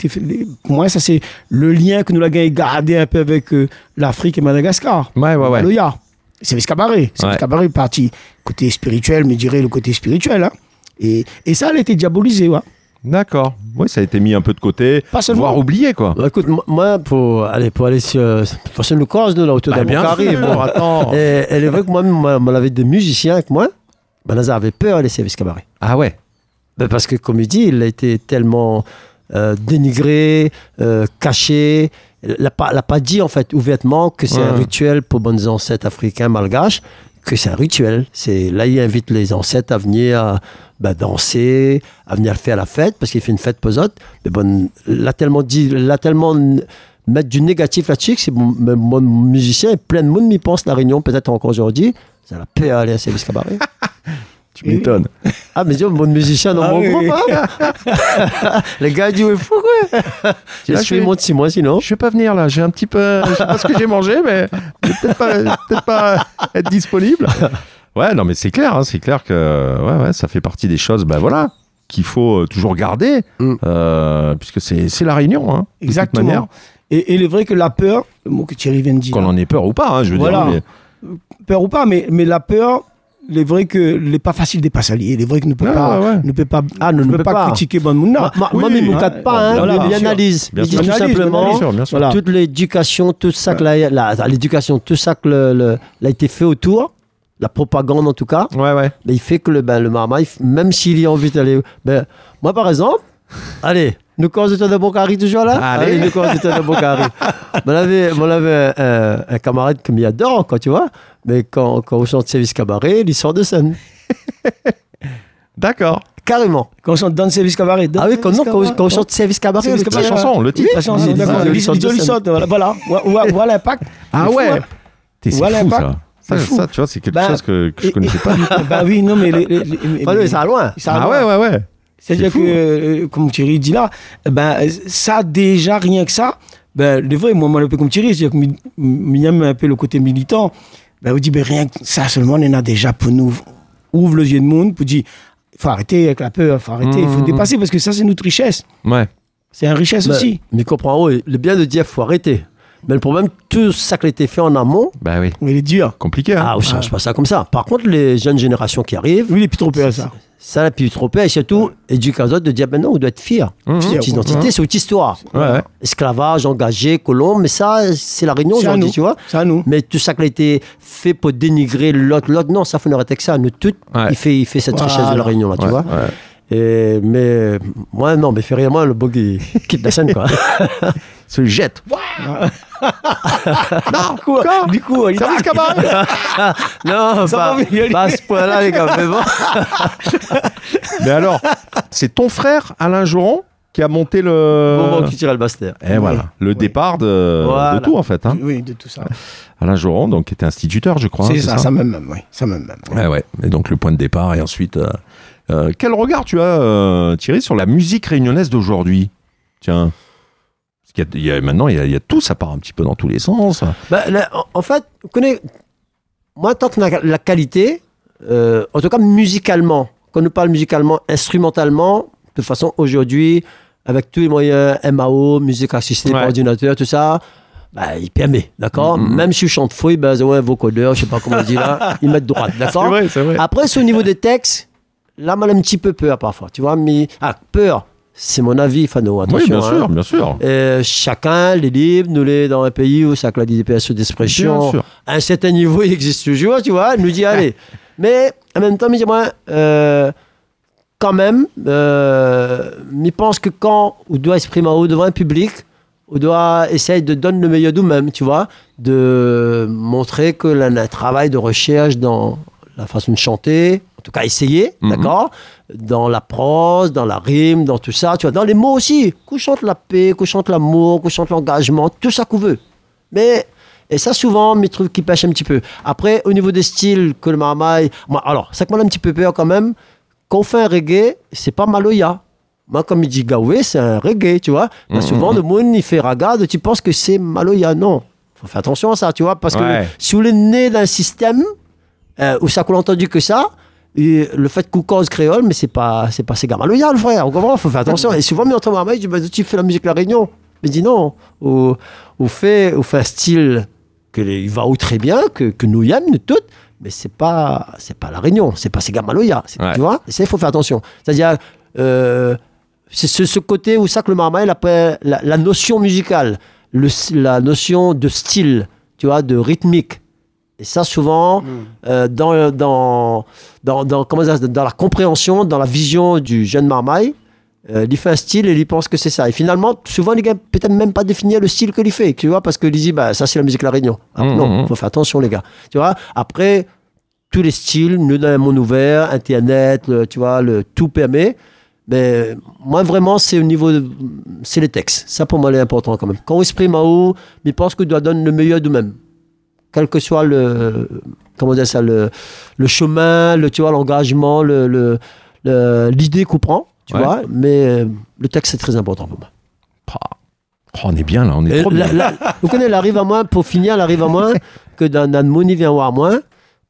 pour moi, ça, c'est le lien que nous avons gardé un peu avec euh, l'Afrique et Madagascar. Ouais, ouais, ouais. Loya. C'est ce cabaret. C'est Ouais. le cabaret parti côté spirituel, mais je dirais le côté spirituel. hein. Et, et ça, elle a été diabolisée. Ouais. D'accord. Oui, ça a été mis un peu de côté, Pas seulement. voire oublié, quoi. Bah, écoute, moi- pour aller, pour aller sur, le corps, nous, là, autour Bah, d'un bien carré, sûr, bon. attends. Et, elle est vrai que moi, moi, moi, avait des musiciens avec moi. Ben, Nazar avait peur des services cabaret. Ah ouais. Ben, parce que, comme il dit, il a été tellement euh, dénigré, euh, caché. Il n'a pas, pas dit, en fait, ouvertement que c'est un rituel pour bonnes ancêtres africains malgaches, que c'est un rituel. C'est Là, il invite les ancêtres à venir euh, ben, danser, à venir faire la fête, parce qu'il fait une fête posote. Mais bon, l'a tellement dit, l'a tellement mettre du négatif là-dessus, que c'est mon, musicien et plein de monde m'y pense, la Réunion, peut-être encore aujourd'hui. Ça la paix à aller à cabaret. Tu m'étonnes. Ah, mais dis, mon musicien dans Ah mon oui. groupe, hein. Les gars disent, ouais, fou, quoi? Je Là, suis je- monte six mois sinon? Je vais pas venir là, j'ai un petit peu. Je sais pas ce que j'ai mangé, mais je vais peut-être pas, être disponible. Ouais, non, mais c'est clair, hein, c'est clair que ouais, ouais, ça fait partie des choses, ben voilà, qu'il faut euh, toujours garder, Mm. euh, puisque c'est c'est la réunion, hein, de toute Exactement. manière, Et, et il est vrai que la peur, le mot que Thierry vient de dire, qu'on en ait peur ou pas, hein, je veux Voilà. dire. mais- peur ou pas, mais, mais la peur, il est vrai que n'est pas facile de passer à lier. Il est vrai que ne peut Ouais, pas, ouais, ne peut pas, Ah, ne- ne peut peut pas, pas. critiquer Bon Mouna. Moi, oui, mais ne hein, cadre pas, hein, voilà, il analyse. Il dit tout simplement, Bien sûr, bien sûr. Voilà. toute l'éducation, tout ça que l'éducation, tout ça que le, le- a été fait autour, la propagande en tout cas, Ouais, ouais. ben, il fait que le, ben, le même s'il y a envie d'aller. Ben, moi, par exemple, allez, nous causons de Bocari toujours là? Allez. nous causons de Bocari. on avait, on avait un, un camarade qui m'y adore, quoi, tu vois? Mais quand, quand on chante service cabaret, il sort de scène. D'accord. Carrément. Quand on chante dans le service cabaret. dans Ah oui, quand, non, quand, quand on chante service cabaret, Service La cabaret, titre. chanson, le titre. La chanson, d'accord. sort de voilà. Voilà, Voilà- voilà l'impact. Ah ouais. hein. T'es- fou ça. Ça, c'est fou. ça, tu vois, c'est quelque Ben, chose que, que je et- connaissais et- pas. bah oui, non, mais. les- les- les- Ah oui, ça va loin. ça Ah ouais, ouais, ouais. C'est-à-dire C'est que, euh, comme Thierry dit là, ben, ça, déjà, rien que ça, ben, des fois, moi, moi, un peu comme Thierry, c'est-à-dire que aime un peu le côté militant. Ben, on dit, ben, rien que ça seulement, on en a déjà pour nous. Ouvre les yeux de monde, pour dire, il faut arrêter avec la peur, il faut arrêter, il faut Mhm. dépasser, parce que ça, c'est notre richesse. Ouais. C'est une richesse Ben, aussi. Mais comprends, oui, le bien de dire, faut arrêter. Mais le problème, tout ça qui a été fait en amont, Bah oui. Il est dur. Compliqué. Hein ah, on change pas ça comme ça. Par contre, les jeunes générations qui arrivent, Lui, il est plus trop peur, ça. ça, la plus trop peur, et surtout, éduquer les autres de dire, ben non, on doit être fier. Mhm. C'est notre identité, c'est notre histoire. Ouais, ouais. Esclavage, engagé, colon, mais ça, c'est la réunion à aujourd'hui, tu vois. C'est à nous. Mais tout ça qui a été fait pour dénigrer l'autre, l'autre, non, ça faut arrêter que ça. Nous, tout, Ouais. il, fait, il fait cette Voilà. richesse de la réunion, là, tu vois. ouais. Et, mais moi, non, mais fait rien, moi, le bug, il quitte la scène, quoi. Se jette. Non, quoi Du coup, il Service cabaret. non, Ça pas, va pas à ce point-là, les gars, mais bon. Mais alors, c'est ton frère, Alain Joron, qui a monté le. Moment qui tire le Bastère. Et voilà, le Oui. départ de, Voilà. de tout en fait. Hein. Oui, de tout ça. Alain Joron, donc, qui était instituteur, je crois. hein, c'est ça, ça même, même, oui. Ça même, même. Ouais, ouais. Et donc le point de départ et ensuite. euh, euh, quel regard tu as, euh, Thierry, sur la musique réunionnaise d'aujourd'hui? Tiens. Parce qu'il y a- il y a, maintenant, il y, a, il y a tout, ça part un petit peu dans tous les sens. Bah, là, en, en fait, vous connaissez, moi, tant que la, la qualité, euh, en tout cas musicalement, quand on parle musicalement, instrumentalement, de toute façon, aujourd'hui, avec tous les moyens MAO, musique assistée Ouais. par ordinateur, tout ça, bah, il permet, d'accord? Mhm. Même si je chante fouille, ben, ouais, vocodeur, je sais pas comment on dit là, ils mettent droite, d'accord? C'est vrai. Après, c'est au niveau des textes, là, j'ai un petit peu peur parfois, tu vois, mais, ah, peur, c'est mon avis, Fano, oui, attention. bien hein. sûr, bien sûr. Euh, chacun, les libres, nous les dans un pays où ça a des PSE Bien d'expression, sûr. à un certain niveau, il existe toujours, tu vois, il nous dit allez. Mais en même temps, moi, euh, quand même, euh, il pense que quand on doit exprimer haut devant un public, on doit essayer de donner le meilleur de nous-mêmes, tu vois, de montrer que l'on a un travail de recherche dans la façon de chanter, tout cas essayer, Mhm. d'accord Dans la prose, dans la rime, dans tout ça, tu vois, dans les mots aussi. Qu'on chante la paix, qu'on chante l'amour, qu'on chante l'engagement, tout ça qu'on veut. Mais, et ça souvent, mes trucs qui pêchent un petit peu. Après, au niveau des styles, que le marmaille, moi, alors, ça que moi, un petit peu peur quand même, quand on fait un reggae, c'est pas maloya. Moi, comme il dit Gaoué, c'est un reggae, tu vois. Mhm. souvent, le monde, il fait ragade, tu penses que c'est maloya. Non. Faut faire attention à ça, tu vois, parce que Ouais. si vous êtes né d'un système euh, où ça qu'on entendu que ça, et le fait qu'on cause créole, mais c'est pas, c'est pas maloya, le frère. On comprend, faut faire attention. Et souvent, mais entend marmaille, je dis, bah, tu fais la musique de la Réunion. Mais dit non, on, on fait, on fait un style que les- il va où très bien, que, que nous y aimons, nous toutes, mais c'est pas, c'est pas la Réunion, c'est pas c'est- Ouais. tu vois il faut faire attention. C'est-à-dire, euh, c'est ce, ce côté où ça que le marmaille appelle la, la notion musicale, le, la notion de style, tu vois, de rythmique. Et ça, souvent, euh, dans, dans, dans, dans, comment ça, dans la compréhension, dans la vision du jeune marmaille, euh, il fait un style et il pense que c'est ça. Et finalement, souvent, les gars, peut-être même pas définir le style qu'il fait, tu vois, parce que dit, bah, ça, c'est la musique de la Réunion. Ah, Mhm, non, mhm. faut faire attention, les gars. Tu vois, après, tous les styles, nous, dans un monde ouvert, Internet, le- tu vois, le tout permet. Mais moi, vraiment, c'est au niveau. de- C'est les textes. Ça, pour moi, c'est important quand même. Quand on exprime en haut, mais pense qu'on doit donner le meilleur de nous-mêmes. Quel que soit le. Comment dire ça Le, le chemin, le, tu vois, l'engagement, le, le- le- l'idée qu'on prend, tu Ouais. vois. Mais euh, le texte, c'est très important pour moi. Oh, on est bien là, on est Et trop la- bien. la- vous connaissez, elle arrive à moins, pour finir, elle arrive à moins que dans dans Moni vient voir moins,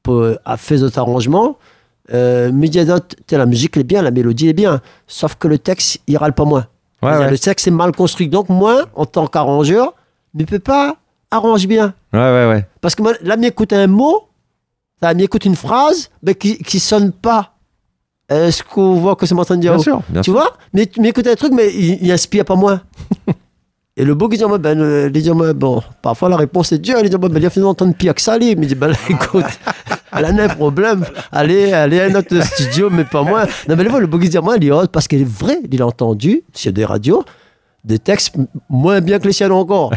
pour euh, à faire d'autres arrangements. Euh, Mediadot, t'sais, la musique elle est bien, la mélodie est bien, sauf que le texte, il râle pas moins. Ouais, C'est-à-dire, ouais. Le texte est mal construit. Donc, moi, en tant qu'arrangeur, ne peut pas arranger bien. Ouais, ouais, ouais. Parce que moi, là, m'écoute un mot, ça m'écoute une phrase, mais qui, qui sonne pas. Est-ce qu'on voit que c'est en train de dire Bien oh, sûr, bien tu sûr. vois Mais tu m'écoutes un truc, mais il, il inspire pas moins. Et le beau qui dit, moi, ben, euh, il dit, moi, bon, parfois la réponse est dure. Il dit, moi, ben, il a finalement entendre pire que ça, lui. Il me dit, ben, là, écoute, elle a un problème. Allez, allez à notre studio, mais pas moi. Non, mais le, le beau qui dit, moi, il dit, oh, parce qu'il est vrai, il a entendu, sur des radios, des textes moins bien que les siens encore.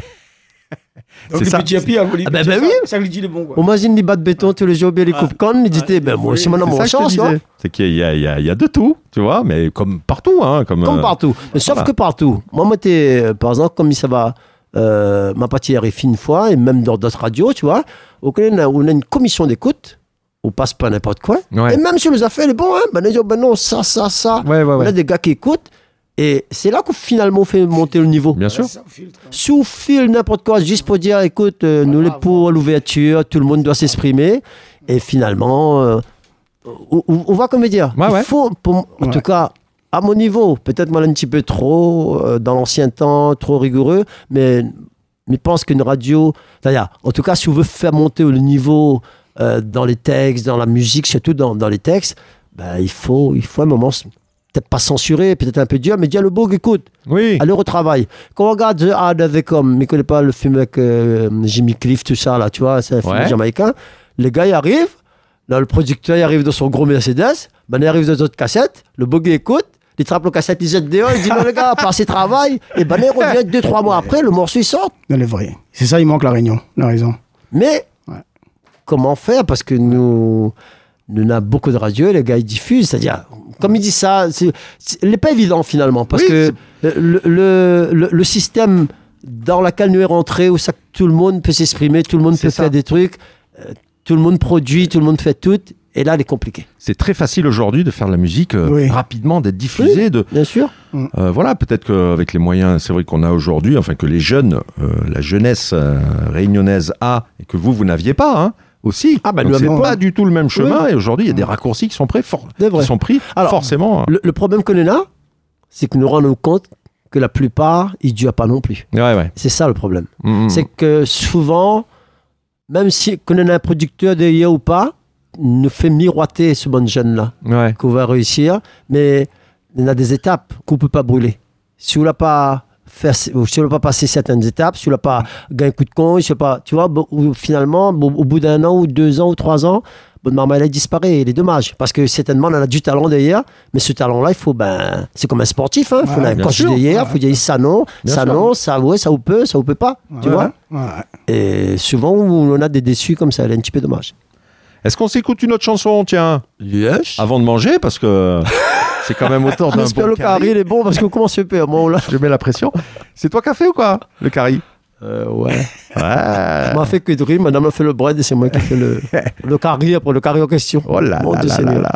Donc, C'est le ça. petit happy, hein, Ah ben, ben oui. Ça lui dit le bon, quoi. On imagine les bas de béton tous les jours, bien les Ah. coupes connes. Il dit, ben, moi aussi, maintenant, C'est mon ça chance, disais. C'est qu'il y a, il y, a, il y a de tout, tu vois, mais comme partout, hein, comme, Comme euh, partout. Mais sauf voilà. que partout. Moi, moi, t'es, euh, par exemple, comme ça va, euh, ma partie RFI une fois, et même dans d'autres radios, tu vois, on a, on a une commission d'écoute, on passe pas n'importe quoi. Ouais. Et même sur les affaires, les bons, hein, ben, ils disent, ben non, ça, ça, ça. Ouais, ouais, On a des gars qui écoutent, Et c'est là qu'on finalement fait monter le niveau. Bien sûr. Si on file n'importe quoi juste pour dire, écoute, euh, nous les pour l'ouverture, tout le monde doit s'exprimer. Et finalement, euh, on, on- voit comment dire. Ouais, Il faut, pour- en Ouais. tout cas, à mon niveau, peut-être moi un petit peu trop euh, dans l'ancien temps, trop rigoureux, mais je pense qu'une radio, c'est-à-dire, en tout cas, si on veut faire monter le niveau dans les textes, dans la musique, surtout dans, dans les textes, ben, il faut, il faut un moment, peut-être pas censurer, peut-être un peu dur, mais beau, écoute, Oui. Allez au travail. Quand on regarde The Hard of the Com, mais connaît pas le film avec euh, Jimmy Cliff, tout ça, là, tu vois, c'est un film Ouais. jamaïcain. Les gars, ils arrivent. Là, le producteur, il arrive dans son gros Mercedes. Ben, il arrive dans d'autres cassettes. Le bogey écoute. Il trappe le cassette, il jette dehors. Il dit, non, les gars, passez travail. Et ben, il revient deux, trois mois après, le morceau, il sort. Les vrais. C'est ça, il manque la réunion. La raison. Mais, Ouais. comment faire? Parce que nous, nous avons beaucoup de radios, les gars, ils diffusent. C'est-à-dire, comme il dit ça, c'est n'est pas évident finalement. Parce Oui, que le, le, le, le système dans lequel nous est rentré, où ça, tout le monde peut s'exprimer, tout le monde peut ça. faire des trucs, euh, tout le monde produit, tout le monde fait tout. Et là, il est compliqué. C'est très facile aujourd'hui de faire de la musique euh, Oui. rapidement, d'être diffusé, de Bien sûr. Euh, voilà, peut-être qu'avec les moyens, c'est vrai qu'on a aujourd'hui, enfin que les jeunes, euh, la jeunesse euh, réunionnaise a, et que vous, vous n'aviez pas, hein, aussi. Ah, bah, Donc nous c'est avions pas du tout le même chemin, et aujourd'hui, il y a des raccourcis qui sont pris, for- qui sont pris Alors, forcément. Le, le problème qu'on a, c'est que nous rendons compte que la plupart, ils ne durent pas non plus. Ouais, ouais. C'est ça le problème. Mm, mm. c'est que souvent, même si qu'on a un producteur derrière ou pas, nous fait miroiter ce bon jeune-là, Ouais. qu'on va réussir, mais il y a des étapes qu'on ne peut pas brûler. Si on l'a pas fait, si on l'a pas passé certaines étapes, si on l'a pas gagné un coup de con, si pas, tu vois, finalement, au bout d'un an ou deux ans ou trois ans, Bonne Marma, il disparaît. Il est dommage. Parce que certainement, on a du talent derrière. Mais ce talent-là, il faut, ben, c'est comme un sportif. Hein. Il faut Ouais, un coach derrière. Il Ouais. faut dire ça non, Bien ça sûr. non, ça ouais, ça ou peut, ça ou peut pas. Tu vois. Et souvent, on a des déçus comme ça. C'est un petit peu dommage. Est-ce qu'on s'écoute une autre chanson, tiens, Yes. avant de manger, parce que c'est quand même autour d'un J'espère bon le carré, il est bon parce qu'on commence à. Moi, là. Je mets la pression. C'est toi qui as fait ou quoi, le carry Euh, ouais. Ouais. On m'a fait que de riz, madame a fait le bread et c'est moi qui fais le, le carré après le carré en question. Oh là Mon là là là là.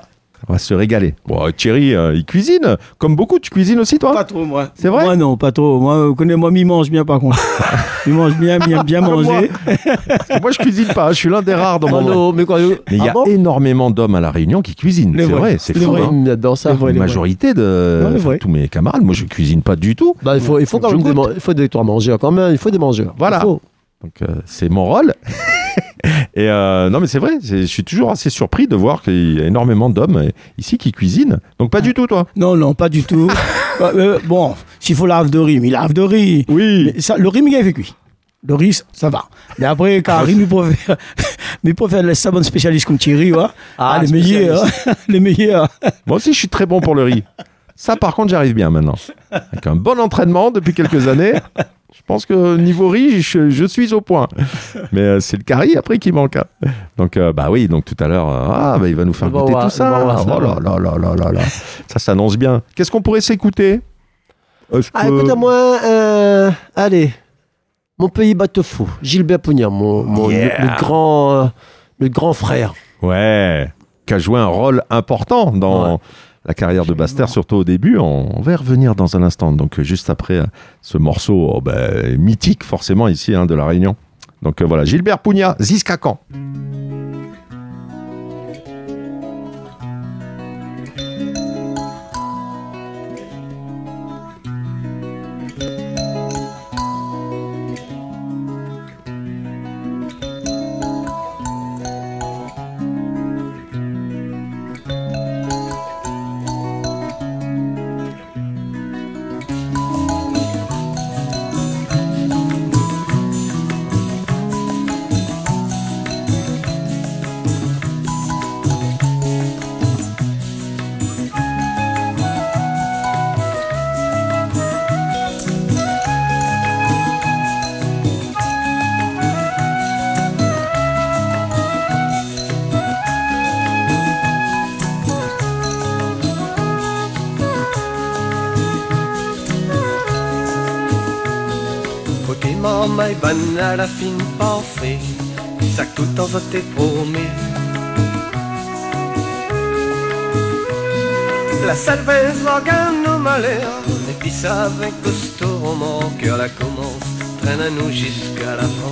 On va se régaler. Bon, euh, Thierry, euh, il cuisine. Comme beaucoup, tu cuisines aussi, toi? Pas trop, moi. C'est vrai? Moi, non, pas trop. Moi, vous connaissez, moi, il mange bien, par contre. il mange bien, bien, bien manger. Moi, je cuisine pas. Je suis l'un des rares dans Ah mon. non, mais il y a ah bon? énormément d'hommes à La Réunion qui cuisinent. C'est vrai, c'est fou. vrais. hein. Ça. Une majorité de Non, enfin, tous mes camarades, moi, je cuisine pas du tout. Bah, il faut, il faut quand Je même des, goûte. man- il faut des trois mangeurs quand même. Il faut des mangeurs. Voilà. Il faut. Donc, euh, c'est mon rôle. Et euh, non, mais c'est vrai, je suis toujours assez surpris de voir qu'il y a énormément d'hommes euh, ici qui cuisinent. Donc, pas du tout, toi Non, non, pas du tout. Bah, euh, bon, s'il faut lave de riz, mais il lave de riz. Oui. Ça, le riz, il est fait cuit. Le riz, ça va. Mais après, Karim, il préfère, mais il préfère les savants spécialistes comme Thierry, ouais. Ah, les meilleurs. hein. les meilleurs. Moi aussi, je suis très bon pour le riz. Ça, par contre, j'arrive bien maintenant. Avec un bon entraînement depuis quelques années, je pense que niveau riz, je, suis au point. Mais euh, c'est le carry après qui manque. hein. Donc, euh, bah oui, donc tout à l'heure, euh, ah, bah, il va nous faire goûter voir- tout ça. voir ça. Oh là là là là là là. Ça s'annonce bien. Qu'est-ce qu'on pourrait s'écouter? Ah, que- écoute-moi, euh, allez. Mon pays bateau fou. Gilbert Pugnard, mon, mon- le- Yeah. le, grand, euh, le grand frère. Ouais, qui a joué un rôle important dans Ouais. La carrière de Baster, surtout au début. On, on va y revenir dans un instant. Donc, euh, juste après euh, ce morceau oh, ben, mythique, forcément, ici, hein, de La Réunion. Donc, euh, voilà, Gilbert Pugna, Ziskakan. Mamma e bannare fin parfait Sa tutto te promet. La salvezza nos malheurs Et puis ça avec costaud roman Que la commence Traîne à nous jusqu'à la France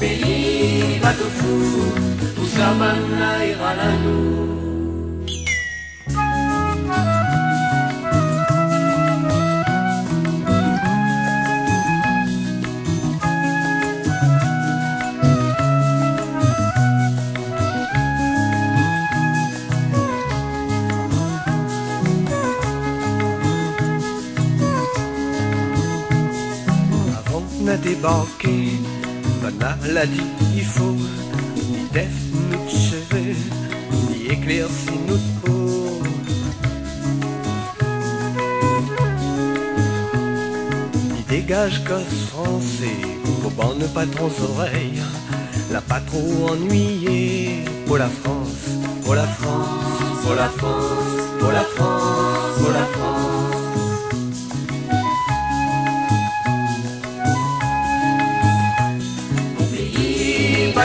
pays, de fou, où ça ira la nous. Il faut ni def nous cheveux, ni éclairci nous peau. Ni dégage gosse français, pour ban ne pas trop oreilles, la pas trop ennuyé, pour la France, pour la France, pour la France, pour la France,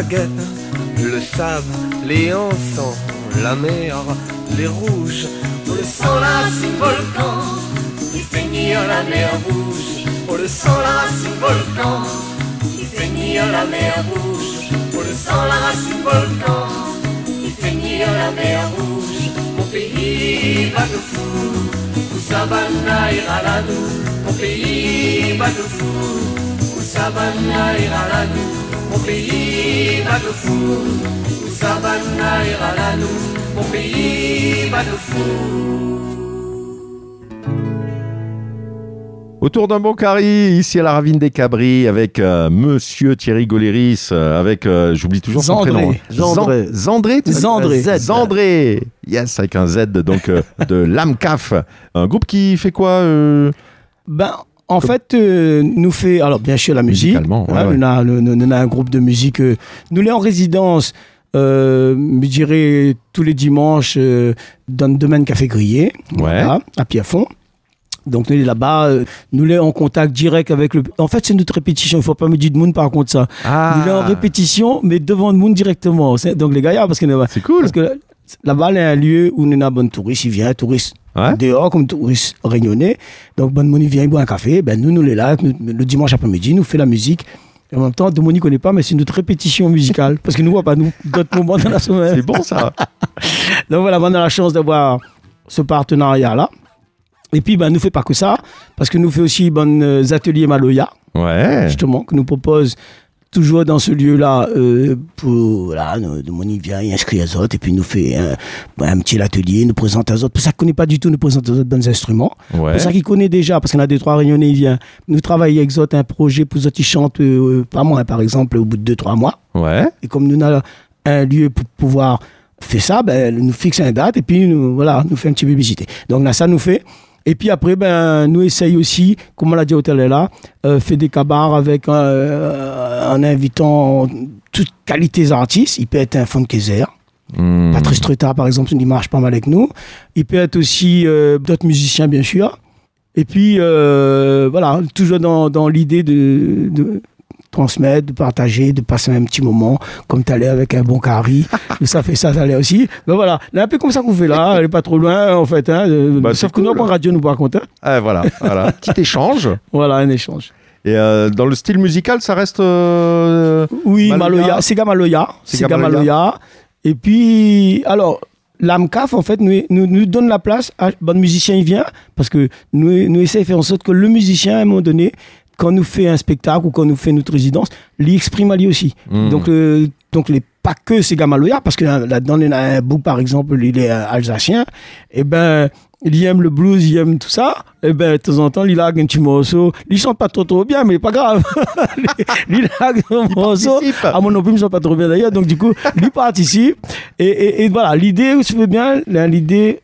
Le sable, les encens, la mer, les rouges, Pour le sang, la racine volcan, il fait nier la mer rouge. Pour le sang, la racine volcan, il fait nier la mer rouge. Pour le sang, la racine volcan, il fait nier la mer rouge. Mon pays, va de fou, va ira la nous. Mon pays, va de fou, ira la nous. Mon pays, va de fou, où ça va ira la nous. Mon pays, va de fou. Autour d'un bon carré, ici à la Ravine des Cabris, avec euh, Monsieur Thierry Goléris, euh, avec, euh, j'oublie toujours son Zandré. prénom. Zandré. Zan- Zandré dis Zandré. Z. Zandré. Yes, avec un Z, donc de l'AMCAF. Un groupe qui fait quoi Ben, en fait, euh, nous fait, alors bien sûr la musique. Ouais, Hein, ouais. Nous, a, nous, nous a un groupe de musique. euh, nous l'est en résidence, euh, je dirais tous les dimanches euh, dans le domaine Café Grillé, voilà, à Pierrefonds. Donc nous là-bas, euh, nous l'est en contact direct avec le. En fait, c'est notre répétition. Il faut pas me dire de monde par contre ça. Ah, Nous l'est en répétition, mais devant le monde directement. Donc les gars, parce que c'est cool. parce que là-bas, il y a un lieu où on a bon touriste, il vient, touriste Ouais. dehors comme touriste réunionnais. Donc, bonne Moni vient, boit un café. Ben, nous, nous, les là, nous, le dimanche après-midi, nous fait la musique. Et en même temps, de Moni connaît pas, mais c'est notre répétition musicale. Parce que nous voit pas, nous, d'autres moments dans la semaine. C'est bon ça. Donc voilà, on a la chance d'avoir ce partenariat-là. Et puis, ben, nous fait pas que ça, parce que nous fait aussi ben, euh, ateliers Maloya Ouais. justement, que nous propose toujours dans ce lieu-là, euh, pour, voilà, nous, nous, on y vient, il inscrit autres, et puis nous fait un, un petit atelier, nous présente autres. Pour ça qu'il connaît pas du tout, nous présente autres bons instruments. Ouais. Pour ça qu'il connaît déjà, parce qu'on a deux, trois réunionnais, il vient. Nous travaillons avec autres un projet pour autres, ils chantent, euh, pas moins, par exemple, au bout de deux, trois mois. Ouais. Et comme nous avons un lieu pour pouvoir faire ça, ben, nous fixe une date et puis nous, voilà, nous fait un petit visiter. Donc là, ça nous fait. Et puis après, ben, nous essayons aussi, comme on l'a dit au tel là, euh, faire des cabars avec euh, en invitant toutes qualités artistes. Il peut être un funkezer. Hmm. Patrice Trueta, par exemple, il marche pas mal avec nous. Il peut être aussi euh, d'autres musiciens, bien sûr. Et puis, euh, voilà, toujours dans, dans l'idée de, de transmettre, de partager, de passer un petit moment, comme tu allais avec un bon carry. ça fait ça, t'allais aussi. Ben voilà, un peu comme ça qu'on fait là, elle est pas trop loin, en fait. Hein, Euh, Bah, sauf que nous, cool. en radio, nous, par contre, hein. Ah, voilà. voilà. Petit échange. voilà, un échange. Et euh, dans le style musical, ça reste. euh, Oui, Maloya. Maloya, Sega Maloya. Sega Sega Maloya. Maloya. Et puis, alors, l'AMCAF, en fait, nous, nous, nous donne la place à bon musicien, il vient, parce que nous, nous essayons de faire en sorte que le musicien, à un moment donné, quand nous fait un spectacle ou quand nous fait notre résidence, il exprime à lui aussi. Mm. Donc, euh, donc les, pas que Sega Maloya, parce que là- là-dedans, il y en a un bout, par exemple, il est euh, alsacien, et ben, il aime le blues, il aime tout ça, et ben, de temps en temps, il a un petit morceau, il chante pas trop trop bien, mais pas grave. il a un morceau, à mon opinion, ils sont pas trop bien d'ailleurs. Donc, du coup, lui participe. Et, et, et voilà, l'idée, si tu veux bien, l'idée,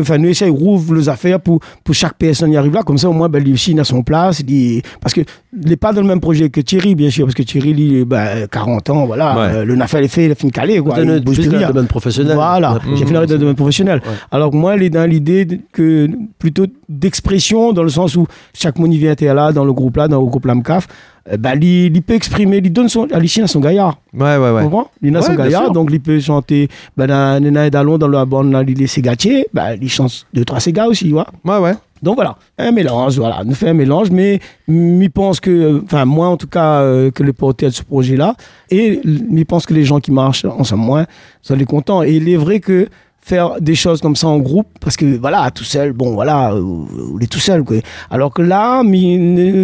enfin, nous essayons de rouvrir les affaires pour, pour chaque personne y arrive là. Comme ça, au moins, ben, il a son place. Il, parce que, il n'est pas dans le même projet que Thierry, bien sûr, parce que Thierry, il est, ben, 40 ans, voilà. Ouais. Euh, le nafel est fait, il a fini calé, quoi. Il bouge plus dans le domaine professionnel. Voilà, Ouais. j'ai fait l'arrêt dans le domaine professionnel. Alors que moi, elle est dans l'idée que plutôt d'expression, dans le sens où chaque monivien était là, dans le groupe là, dans le groupe LAMCAF, bah, il, peut exprimer, il donne son, Alicia a son gaillard. Ouais, ouais, ouais. Tu comprends? Il a Ouais, son gaillard, donc il peut chanter. Ben, dans Nena Dallon, dans la bande, là, il est ségatier, ben, il chante deux, trois ségas aussi, tu vois. Ouais, ouais. Donc voilà, un mélange, voilà, nous fait un mélange, mais je pense que, euh, enfin moi en tout cas, euh, que le porteur de ce projet-là, et je pense que les gens qui marchent ensemble, moi, sont les contents. Et il est vrai que faire des choses comme ça en groupe, parce que voilà, tout seul, bon voilà, euh, on est tout seul quoi. Alors que là,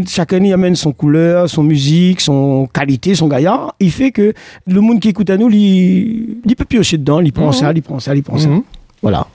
chacun y amène son couleur, son musique, son qualité, son gaillard, il fait que le monde qui écoute à nous, il, il peut piocher dedans, il prend ça, il prend ça, il prend ça. Mhm. Voilà,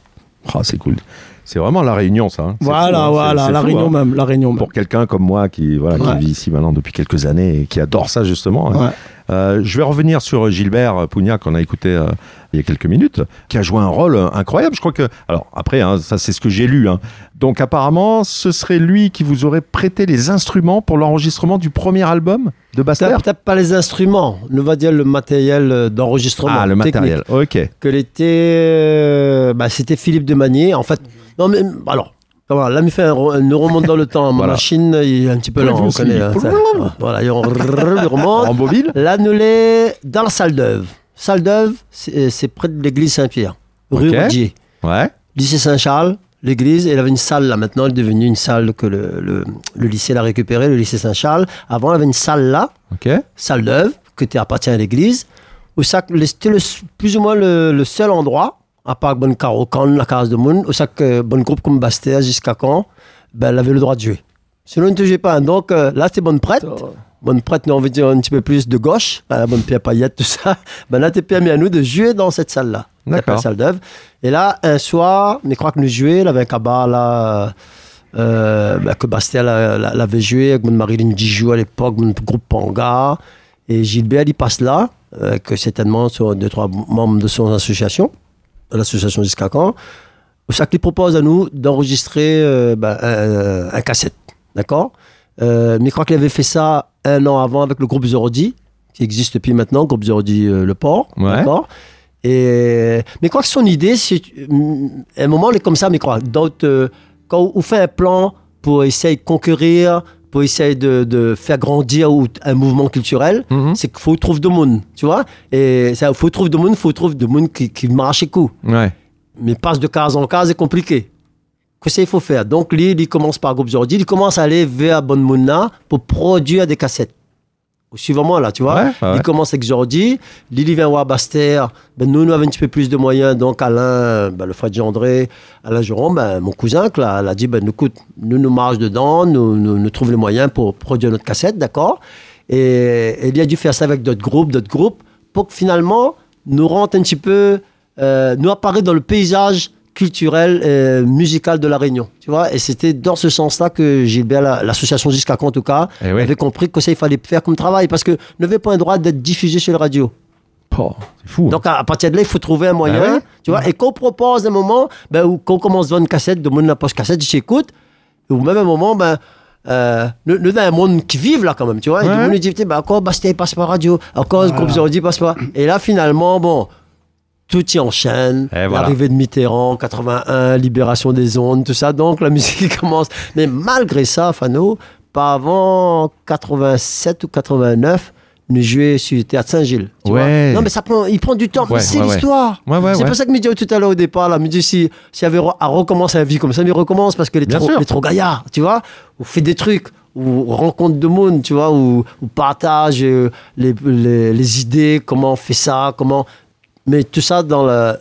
Ah, c'est cool. C'est vraiment la réunion, ça. hein. Voilà, fou, hein. voilà, la fou, réunion hein. même, la réunion même. Pour quelqu'un comme moi qui, voilà, qui vit ici maintenant depuis quelques années et qui adore ça, justement. hein. Euh, je vais revenir sur Gilbert Pugnac qu'on a écouté euh, il y a quelques minutes, qui a joué un rôle euh, incroyable. Je crois que, alors après, hein, ça c'est ce que j'ai lu. hein. Donc apparemment, ce serait lui qui vous aurait prêté les instruments pour l'enregistrement du premier album de Bastère. Peut-être pas les instruments, on va dire le matériel d'enregistrement. Ah, le technique. matériel. Ok. Que l'était, bah, c'était Philippe de Manier. En fait, non mais alors, comment, là, il fait un, une remonte dans le temps. Ma Voilà. machine, il est un petit peu lent, on connaît. hein, ça. voilà, il remonte. En bobine Là, nous l'est dans la salle d'œuvre. Salle d'œuvre, c'est c'est près de l'église Saint-Pierre, rue Ok. Rougier. Ouais. Lycée Saint-Charles, l'église, elle avait une salle là. Maintenant, elle est devenue une salle que le, le, le lycée l'a récupérée, le lycée Saint-Charles. Avant, y avait une salle là, Ok. salle d'œuvre, qui appartient à l'église, où ça, c'était le- plus ou moins le, le seul endroit, à part Bonne Carocan, la case de Moon, où ça, que bon groupe comme Bastet, jusqu'à quand, ben, elle avait le droit de jouer. Sinon, elle ne te jouait pas. Donc euh, là, c'est bonne prête. Bonne prête, nous, on veut dire un petit peu plus de gauche, euh, bonne pierre paillette, tout ça. Ben là, t'es permis à nous de jouer dans cette salle-là. D'accord. La salle d'œuvre. Et là, un soir, je crois que nous jouions, un cabas là, euh, bah, que Bastia l'a- l'a- l'avait joué avec mon Marilyn Dijou à l'époque, mon groupe Panga. Et Gilbert, il passe là, euh, que certainement sur deux, trois membres de son association, l'association Discacan. Ça qu'il propose à nous d'enregistrer euh, bah, un, un cassette. D'accord? Euh, Mais je crois qu'il avait fait ça un an avant avec le groupe Zordi, qui existe depuis maintenant, groupe Zordi euh, Le Port. Ouais. D'accord? Et, mais quoi que son idée, c'est à un moment, elle est comme ça, mais quoi D'autres, euh, quand on fait un plan pour essayer de conquérir, pour essayer de, de faire grandir un mouvement culturel, Mhm. c'est qu'il faut trouver de monde, tu vois? Et il faut trouver de monde, faut trouver de monde qui, qui marche et coup. Ouais. Mais passe de case en case, c'est compliqué. Qu'est-ce qu'il faut faire? Donc, lui, il commence par Groupe Zordi, il commence à aller vers Bonne Mouna pour produire des cassettes. Suivant moi, là, tu vois. Ouais, ouais. Il commence avec Jordi, Lily vient voir Baster, ben, nous, nous avons un petit peu plus de moyens, donc Alain, ben, le frère de Jean-André, Alain Jérôme, ben, mon cousin, là, elle a dit, ben, nous, écoute, nous, nous marche dedans, nous, nous, nous trouvons les moyens pour produire notre cassette, d'accord. Et, et il a dû faire ça avec d'autres groupes, d'autres groupes, pour que finalement, nous rentre un petit peu, euh, nous apparaît dans le paysage culturel, euh, musical de la Réunion, tu vois, et c'était dans ce sens-là que Gilbert, la- l'association Jusqu'à quand en tout cas, Eh oui. avait compris que ça il fallait faire comme travail, parce que n'avait pas un droit d'être diffusé sur la radio. Oh, c'est fou. hein. Donc à, à partir de là, il faut trouver un moyen, Ah ouais tu vois, et qu'on propose un moment, ben, où qu'on commence à une cassette, de monde la poche cassette, je écoute, et au même moment, ben, euh, nous, dans un monde qui vive là quand même, tu vois, et Ouais. tout le monde nous dit, ben, encore Bastien il passe par radio, encore le groupe Zordi passe par. Et là, finalement, bon, tout y enchaîne, voilà. l'arrivée de Mitterrand, 81, libération des ondes, tout ça, donc la musique commence. Mais malgré ça, Fano, pas avant 87 ou 89, nous jouions sur le théâtre Saint-Gilles. Ouais. Non, mais ça prend, il prend du temps. Ouais, c'est ouais, l'histoire. C'est pour ça que me dit tout à l'heure au départ, là, me dit si, s'il y avait à recommencer la vie comme ça, mais recommence parce est Bien trop, est trop gaillard, tu vois. Ou fait des trucs, ou rencontre de monde, tu vois, ou, ou partage euh, les, les, les idées, comment on fait ça, comment. Mais tout ça dans le.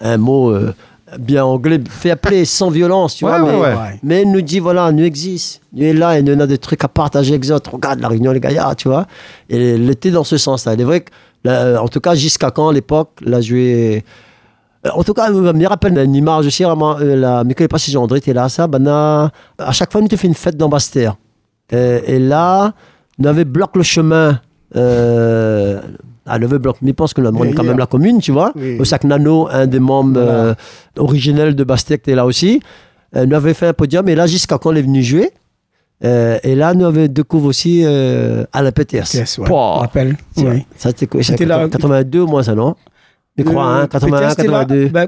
Un mot euh, bien anglais, fait appeler sans violence, tu Ouais, vois. ouais, mais, ouais. mais nous dit, voilà, nous existe. Nous est là et nous on a des trucs à partager avec les autres. Regarde la réunion, les gaillards, tu vois. Et était dans ce sens-là. Il est vrai que, là, en tout cas, jusqu'à quand, à l'époque, l'a joué. Euh, En tout cas, je me rappelle une image aussi, vraiment, euh, la Michael pas si André était là, ça, ben, là, à chaque fois, nous avons fait une fête Bastère. Euh, et là, nous avons bloqué le chemin. Euh, à le bloc, mais je pense que nous Oui, quand même la commune, tu vois. Oui. Au sac Nano, un des membres Voilà. euh, originels de Bastère qui était là aussi. Euh, nous avons fait un podium, et là, jusqu'à quand on est venu jouer. Euh, et là, nous avons découvert aussi euh, Alain Peters. Yes, ouais. Pouah. Oui. ça, c'était quoi C'était C'était là- 82 au moins, ça, non? Je crois, hein, 81, Pétest était là- 82. bah,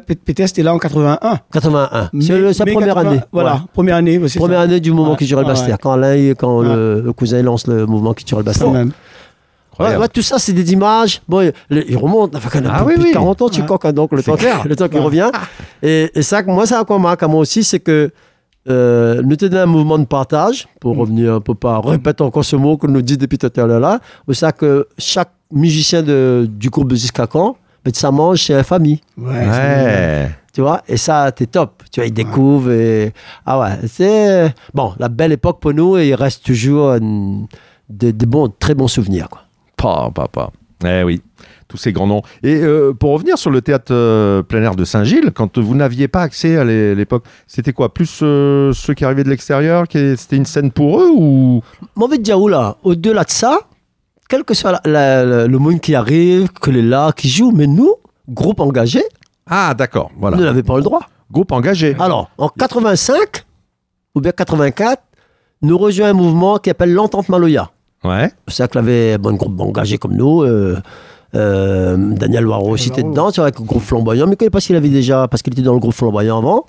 était là en 81. 81. Mais- C'est sa première 80 année. Voilà, Ouais. première année. c'est Première ça. année du mouvement Ouais, culturel Bastère. ouais. Quand quand le, le cousin lance le mouvement culturel même. Ouais, tout ça, c'est des images. Bon, il, il remonte. Enfin, quand Ah oui, oui. 40 ans, tu Ouais. coques, hein, donc le C'est temps, clair. le temps qui revient. Et, et ça, moi, ça qu'on marque à moi aussi, c'est que euh, nous tenons un mouvement de partage, pour revenir un peu pas, répète encore ce mot qu'on nous dit depuis tout à l'heure là, où ça que chaque musicien de, du groupe de Ziskakan, ben, ça mange chez la famille. Ouais. c'est- Ouais. Tu vois, et ça, t'es top. Tu vois, ils découvrent et. Ah ouais, c'est. Bon, la belle époque pour nous et il reste toujours euh, des, des bons, très bons souvenirs, quoi. Pas, pas, pas. Eh oui, tous ces grands noms. Et euh, pour revenir sur le théâtre euh, plein air de Saint-Gilles, quand vous n'aviez pas accès à l'é- l'époque, c'était quoi? Plus euh, ceux qui arrivaient de l'extérieur C'était une scène pour eux ou? Mauvais là, au-delà de ça, quel que soit la- la- la- le monde qui arrive, que les là, qui joue, mais nous, groupe engagé, Ah, d'accord, voilà. nous n'avions pas le droit. Groupe engagé. Alors, en 85, ou bien 84, nous rejoint un mouvement qui appelle l'Entente Maloya. Ouais. C'est ça qu'il avait bon, un groupe engagé comme nous. euh, euh, Daniel Waro aussi était dedans, tu vois, avec le groupe flamboyant. Mais je ne connais pas s'il avait déjà, parce qu'il était dans le groupe flamboyant avant.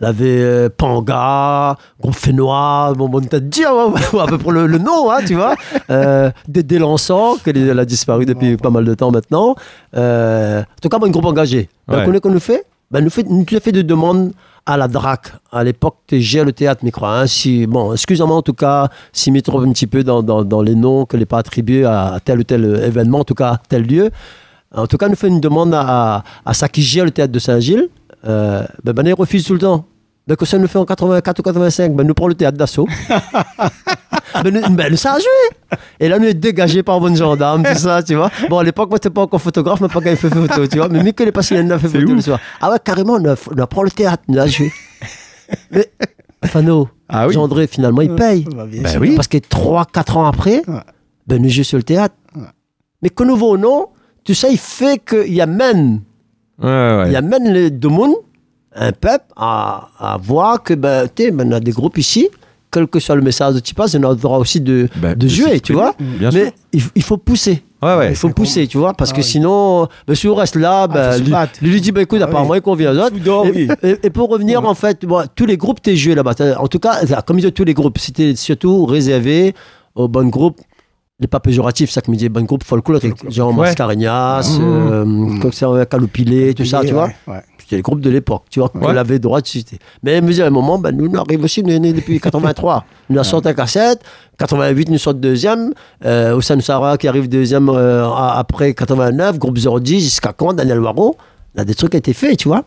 Il avait euh, Panga, groupe Fénois, bon, bon, t'as dit hein, à peu près le, le nom, hein, tu vois. Euh, Dédé Lançant, qu'elle a disparu depuis pas mal de temps maintenant. Euh, en tout cas, bon, un groupe engagé. Ouais. Donc, on est qu'on nous fait ben, nous fait, nous fait de demandes à la DRAC. À l'époque, gères le théâtre, mais crois. Hein, si, bon, excusez-moi en tout cas, si je me trompe un petit peu dans, dans, les noms que les pas attribués à tel ou tel événement, en tout cas tel lieu. En tout cas, nous fait une demande à, à ça qui gère le théâtre de Saint-Gilles. Euh, ben, ben, ils refusent tout le temps. Que ça nous fait en 84 ou 85, ben, nous prend le théâtre d'assaut. ben, nous, ben, nous, ça a joué. Et là, nous est dégagé par bonne gendarme, tout ça, tu vois. Bon, à l'époque, moi, j'étais pas encore photographe, mais pas quand il fait photo, tu vois. Mais Mick, il est passé, il a fait photo ouf. le soir. Ah ouais, carrément, on a, on a pris le théâtre, on a joué. Mais, Fano, Ah oui. Jean-André, finalement, il paye. Bah, bien sûr. oui. Parce que 3-4 ans après, Ouais. ben, nous jouons sur le théâtre. Ouais. Mais que nous ou non, tout ça, il fait qu'il amène, Ouais, ouais. il amène le deux mondes, un peuple, à, à voir que, ben, tu sais, ben, on a des groupes ici, quel que soit le message que tu passes, on a le droit aussi de, Bah, de jouer, tu vois. Bien Mais sûr. il, il faut pousser. Ouais, ouais. Il faut pousser, tu vois, parce Ah que oui. sinon, ben, si on reste là, ben, faut se lui, dit, ben, écoute, Ah apparemment, oui. il convient aux autres. Soudan, Et, oui. et- et pour revenir, en fait, bon, tous les groupes, t'es joué là-bas. En tout cas, comme ils ont tous les groupes, c'était surtout réservé aux bons groupes. Les pas péjoratifs, ça que me dit, bon groupe folklorique, genre Ouais. Mascarenas, Mmh. euh, ça, Calopilé, tout ça, tu vois. Ouais. C'était les groupes de l'époque, tu vois, Ouais. qu'on avait droit de citer. Mais me dit, à un moment, ben, nous, on arrive aussi, nous, on est né depuis 83. Nous, on sort un cassette, 88, nous sort deuxième, euh, Ossane Sarah qui arrive deuxième euh, après 89, groupe 010, jusqu'à quand, Daniel Waro. Là, des trucs qui étaient faits, tu vois.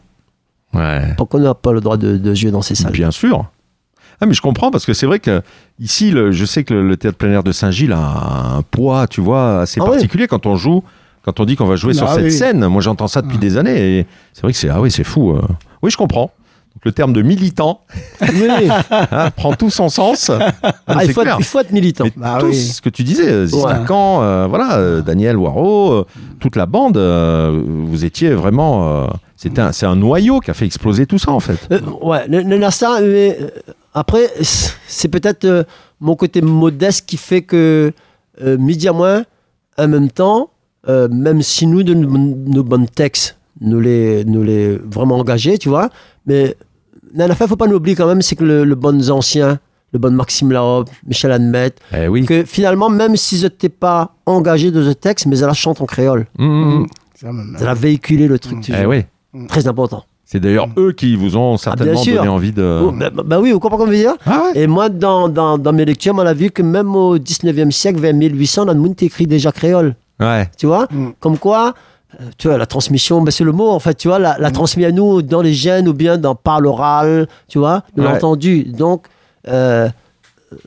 Ouais. Pourquoi on n'a pas le droit de, de jouer dans ces salles? Bien sûr. Ah mais je comprends parce que c'est vrai que ici, le- je sais que le, le théâtre plein air de Saint-Gilles a un poids, tu vois, assez Ah ouais. particulier quand on joue, quand on dit qu'on va jouer sur Ah cette oui. scène. Moi, j'entends ça depuis des années et c'est vrai que c'est ah oui, c'est fou. euh. Oui, je comprends. Donc le terme de militant Oui. hein, prend tout son sens. Ah, Ah, c'est il, faut être, il faut être militant. Bah oui. ce que tu disais, euh, Zistakan, euh, voilà, euh, Daniel Waro, euh, toute la bande, vous étiez vraiment. c'était un, c'est un noyau qui a fait exploser tout ça en fait. Ouais, le, après, c'est peut-être euh, mon côté modeste qui fait que euh, midi à moins, en même temps, euh, même si nous, de nos, nos bons textes, nous les, nous les vraiment engagés, tu vois, mais dans la fin, faut pas nous oublier quand même, c'est que le, le bon ancien, le bon Maxime Larobe, Michel Admet, Eh oui. que finalement, même si je n'étais pas engagé dans ce texte, mais elle chante en créole. Mmh, mmh. Ça, même, Elle a véhiculé le truc, tu Eh oui. très important. C'est d'ailleurs eux qui vous ont certainement sûr. donné envie de. Oh, bah, bah oui, vous comprenez comment je veux dire Ah ouais. Et moi, dans, dans, dans mes lectures, on a vu que même au 19e siècle, vers 1800, dans le monde écrit déjà créole. Ouais. Tu vois Mm. Comme quoi, euh, tu vois, la transmission, ben, c'est le mot, en fait, tu vois, la, la transmis à nous dans les gènes ou bien dans par l'oral, tu vois, de Ouais. l'entendu. Donc, euh, euh,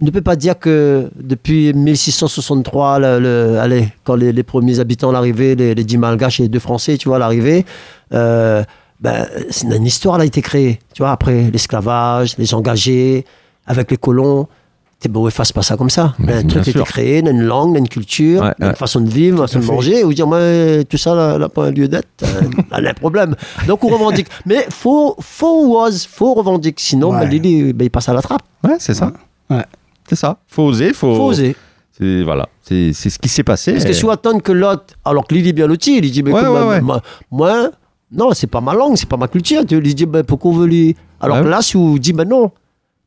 ne peut pas dire que depuis 1663, le, le- allez, quand les, les premiers habitants l'arrivée, les, les dix malgaches et les deux français, tu vois, l'arrivée, euh, ben, c'est une histoire là, a été créée. Tu vois, après l'esclavage, les engagés, avec les colons. T'es beau, efface pas ça comme ça. Mais un truc a été créé, une langue, une culture, Ouais, une ouais. façon de vivre, une façon de manger. Ou dire, moi, tout ça, n'a pas un lieu d'être. euh, y a un problème. Donc, on revendique. Mais faut, faut was, faut revendiquer. Sinon, Ouais. ben, Lily, ben, il passe à la trappe. Ouais, c'est ça. Ouais. C'est ça. Faut oser. Faut, Faut oser. C'est voilà. C'est c'est ce qui s'est passé. Parce que si on attend que l'autre, alors que Lily est bien loti, il dit, ben, Ouais, moi, non, c'est pas ma langue, c'est pas ma culture. Tu lui dis, ben, pourquoi on veut lui. Alors Ouais. que là, si on dit, ben non,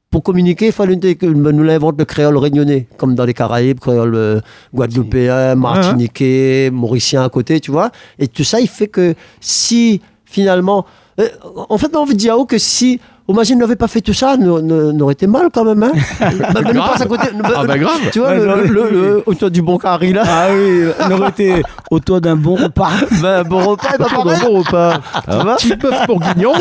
pour communiquer, il fallait que nous l'invente le créole réunionnais, comme dans les Caraïbes, créole euh, guadeloupéen, martiniquais, mauricien à côté, tu vois. Et tout ça, il fait que si finalement. euh, en fait, on veut dire que si. Imagine, n'avait pas fait tout ça, nous, nous, nous aurait été mal quand même. Hein Ben, ben, nous Grave. à côté. Ah bah grave. Tu vois, Ouais, le, non, le, le- le- autour du bon carré là. Ah oui, on aurait été autour d'un bon repas. Ben, bon repas, ben, Autour d'un bon repas. Tu vois Petit bœuf bourguignon.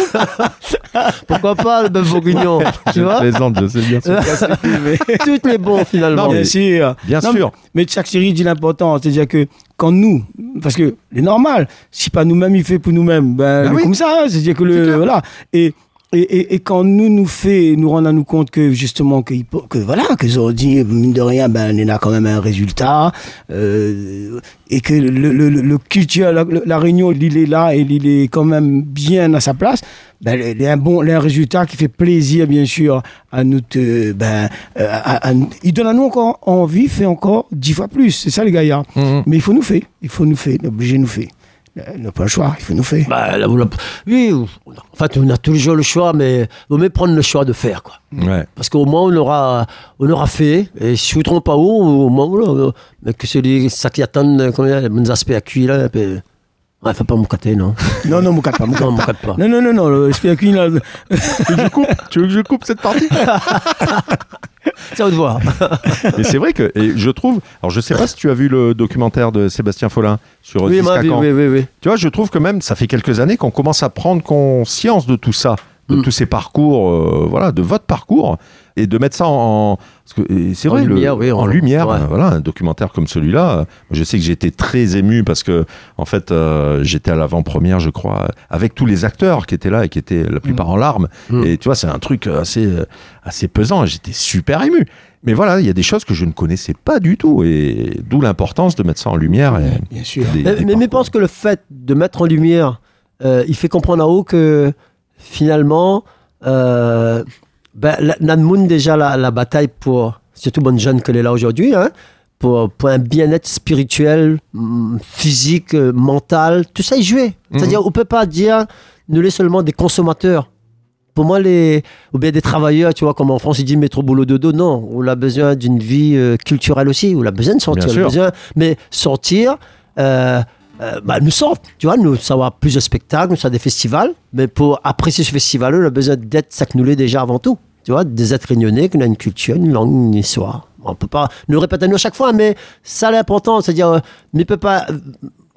Pourquoi pas le bœuf bourguignon Tu vois plaisante, je sais bien. Tout est bon finalement. Non, mais- Bien sûr. Bien Non, sûr. Mais, chaque série dit l'important. C'est-à-dire que quand nous, parce que c'est normal, si pas nous-mêmes, il fait pour nous-mêmes, ben, Bah c'est oui. comme ça. hein. C'est-à-dire que le. Voilà. Et. Et, et, et quand nous nous fait nous rendre à nous compte que justement que, il que voilà que dit mine de rien ben on a quand même un résultat euh, et que le, le, le, le culture la, la réunion l'île est là et l'île est quand même bien à sa place ben il y a un bon il y a un résultat qui fait plaisir bien sûr à nous te- ben euh, à- à- il donne à nous encore envie fait encore dix fois plus. C'est ça les gaillards Mhm. mais il faut nous faire il faut nous faire obligé nous faire n'a pas le choix il faut nous faire Bah, là, oui, en fait, on a toujours le choix, mais vaut mieux prendre le choix de faire, quoi. Ouais. Parce qu'au moins, on aura, on aura fait, et si on ne trompe pas où, au moins, voilà, mais que celui, ça qui attend, dire, les bons aspects à cuire, là, puis, ouais, faut pas m'oucater, non. non non mon pas mon Non, m'oucate pas. non non non non le SPAQ là Tu veux que je coupe? Cette partie? C'est à vous de voir. Mais c'est vrai que et je trouve. Alors je sais pas si tu as vu le documentaire de Sébastien Follin sur Oui, ma vie, oui, oui, oui. Tu vois, je trouve que même ça fait quelques années qu'on commence à prendre conscience de tout ça. De Mm. tous ces parcours, euh, voilà, de votre parcours, et de mettre ça en, c'est vrai, le- lumière, oui, en lumière, ouais. voilà, un documentaire comme celui-là. Je sais que j'étais très ému parce que, en fait, euh, j'étais à l'avant-première, je crois, avec tous les acteurs qui étaient là et qui étaient la plupart en larmes. Mm. Et tu vois, c'est un truc assez, assez pesant. J'étais super ému. Mais voilà, il y a des choses que je ne connaissais pas du tout, et d'où l'importance de mettre ça en lumière. Et Bien sûr. des- Mais, des mais, pense que le fait de mettre en lumière, euh, il fait comprendre à haut que finalement, euh, ben, déjà la, la bataille pour, surtout bonne jeune qu'elle est là aujourd'hui, hein, pour, pour un bien-être spirituel, mm, physique, euh, mental, tout ça est joué. C'est-à-dire, on peut pas dire nous les seulement des consommateurs. Pour moi, les, ou bien des travailleurs, tu vois, comme en France, ils disent métro, boulot, dodo. Non, on a besoin d'une vie euh, culturelle aussi. On a besoin de sortir. On a besoin- mais sortir, euh, euh, bah, nous sort, tu vois, nous, ça va plus de spectacles, nous, ça des festivals. Mais pour apprécier ce festival, on a besoin d'être s'accumuler déjà avant tout. Tu vois, des êtres réunionnais, qu'on a une culture, une langue, une histoire. On peut pas nous répéter à nous à chaque fois, mais ça l'important, c'est-à-dire, euh, mais il peut pas euh,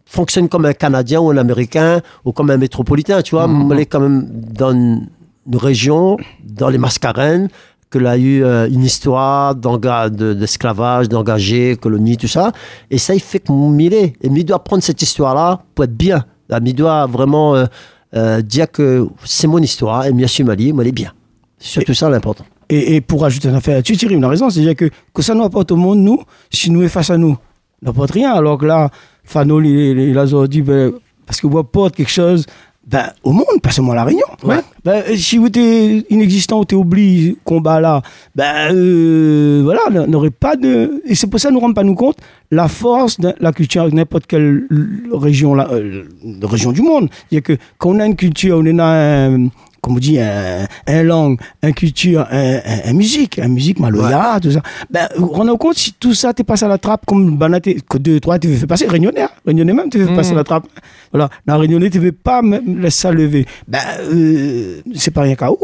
fonctionner comme un Canadien ou un Américain ou comme un métropolitain, tu vois. On est quand même dans une région, dans les Mascarenes, que a eu euh, une histoire d'esclavage, d'engagés, colonie, tout ça. Et ça, il fait que Millet, et il doit prendre cette histoire-là pour être bien. Il doit vraiment euh, euh, dire que c'est mon histoire, et Mia Mali, moi, elle est bien. C'est surtout ça l'important. Et, et pour ajouter une affaire, tu Thierry, on a raison, c'est-à-dire que, que ça nous apporte au monde, nous, si nous est face à nous, n'apporte rien. Alors que là, Fano, il, il, il a dit, ben, parce que vous apporte quelque chose ben, au monde, pas seulement à La Réunion. Ouais. Ben, si vous êtes inexistant ou t'es oublié, combat là, ben euh, voilà, n'aurait pas de. Et c'est pour ça que nous ne rendons pas nous compte la force de la culture n'importe quelle région, là, euh, région du monde. C'est-à-dire que quand on a une culture, on a un comme on dit, un, un langue, un culture, un, un, un musique, un musique maloya, tout ça. Ben, compte si tout ça t'es passé à la trappe comme Banaté, que deux, trois, tu fait passer, Réunionnais, hein. Réunionnais même, tu fait passer à la trappe. Voilà, dans Réunionnais, tu veux pas même laisser ça lever. Ben, euh, c'est pas rien qu'à où.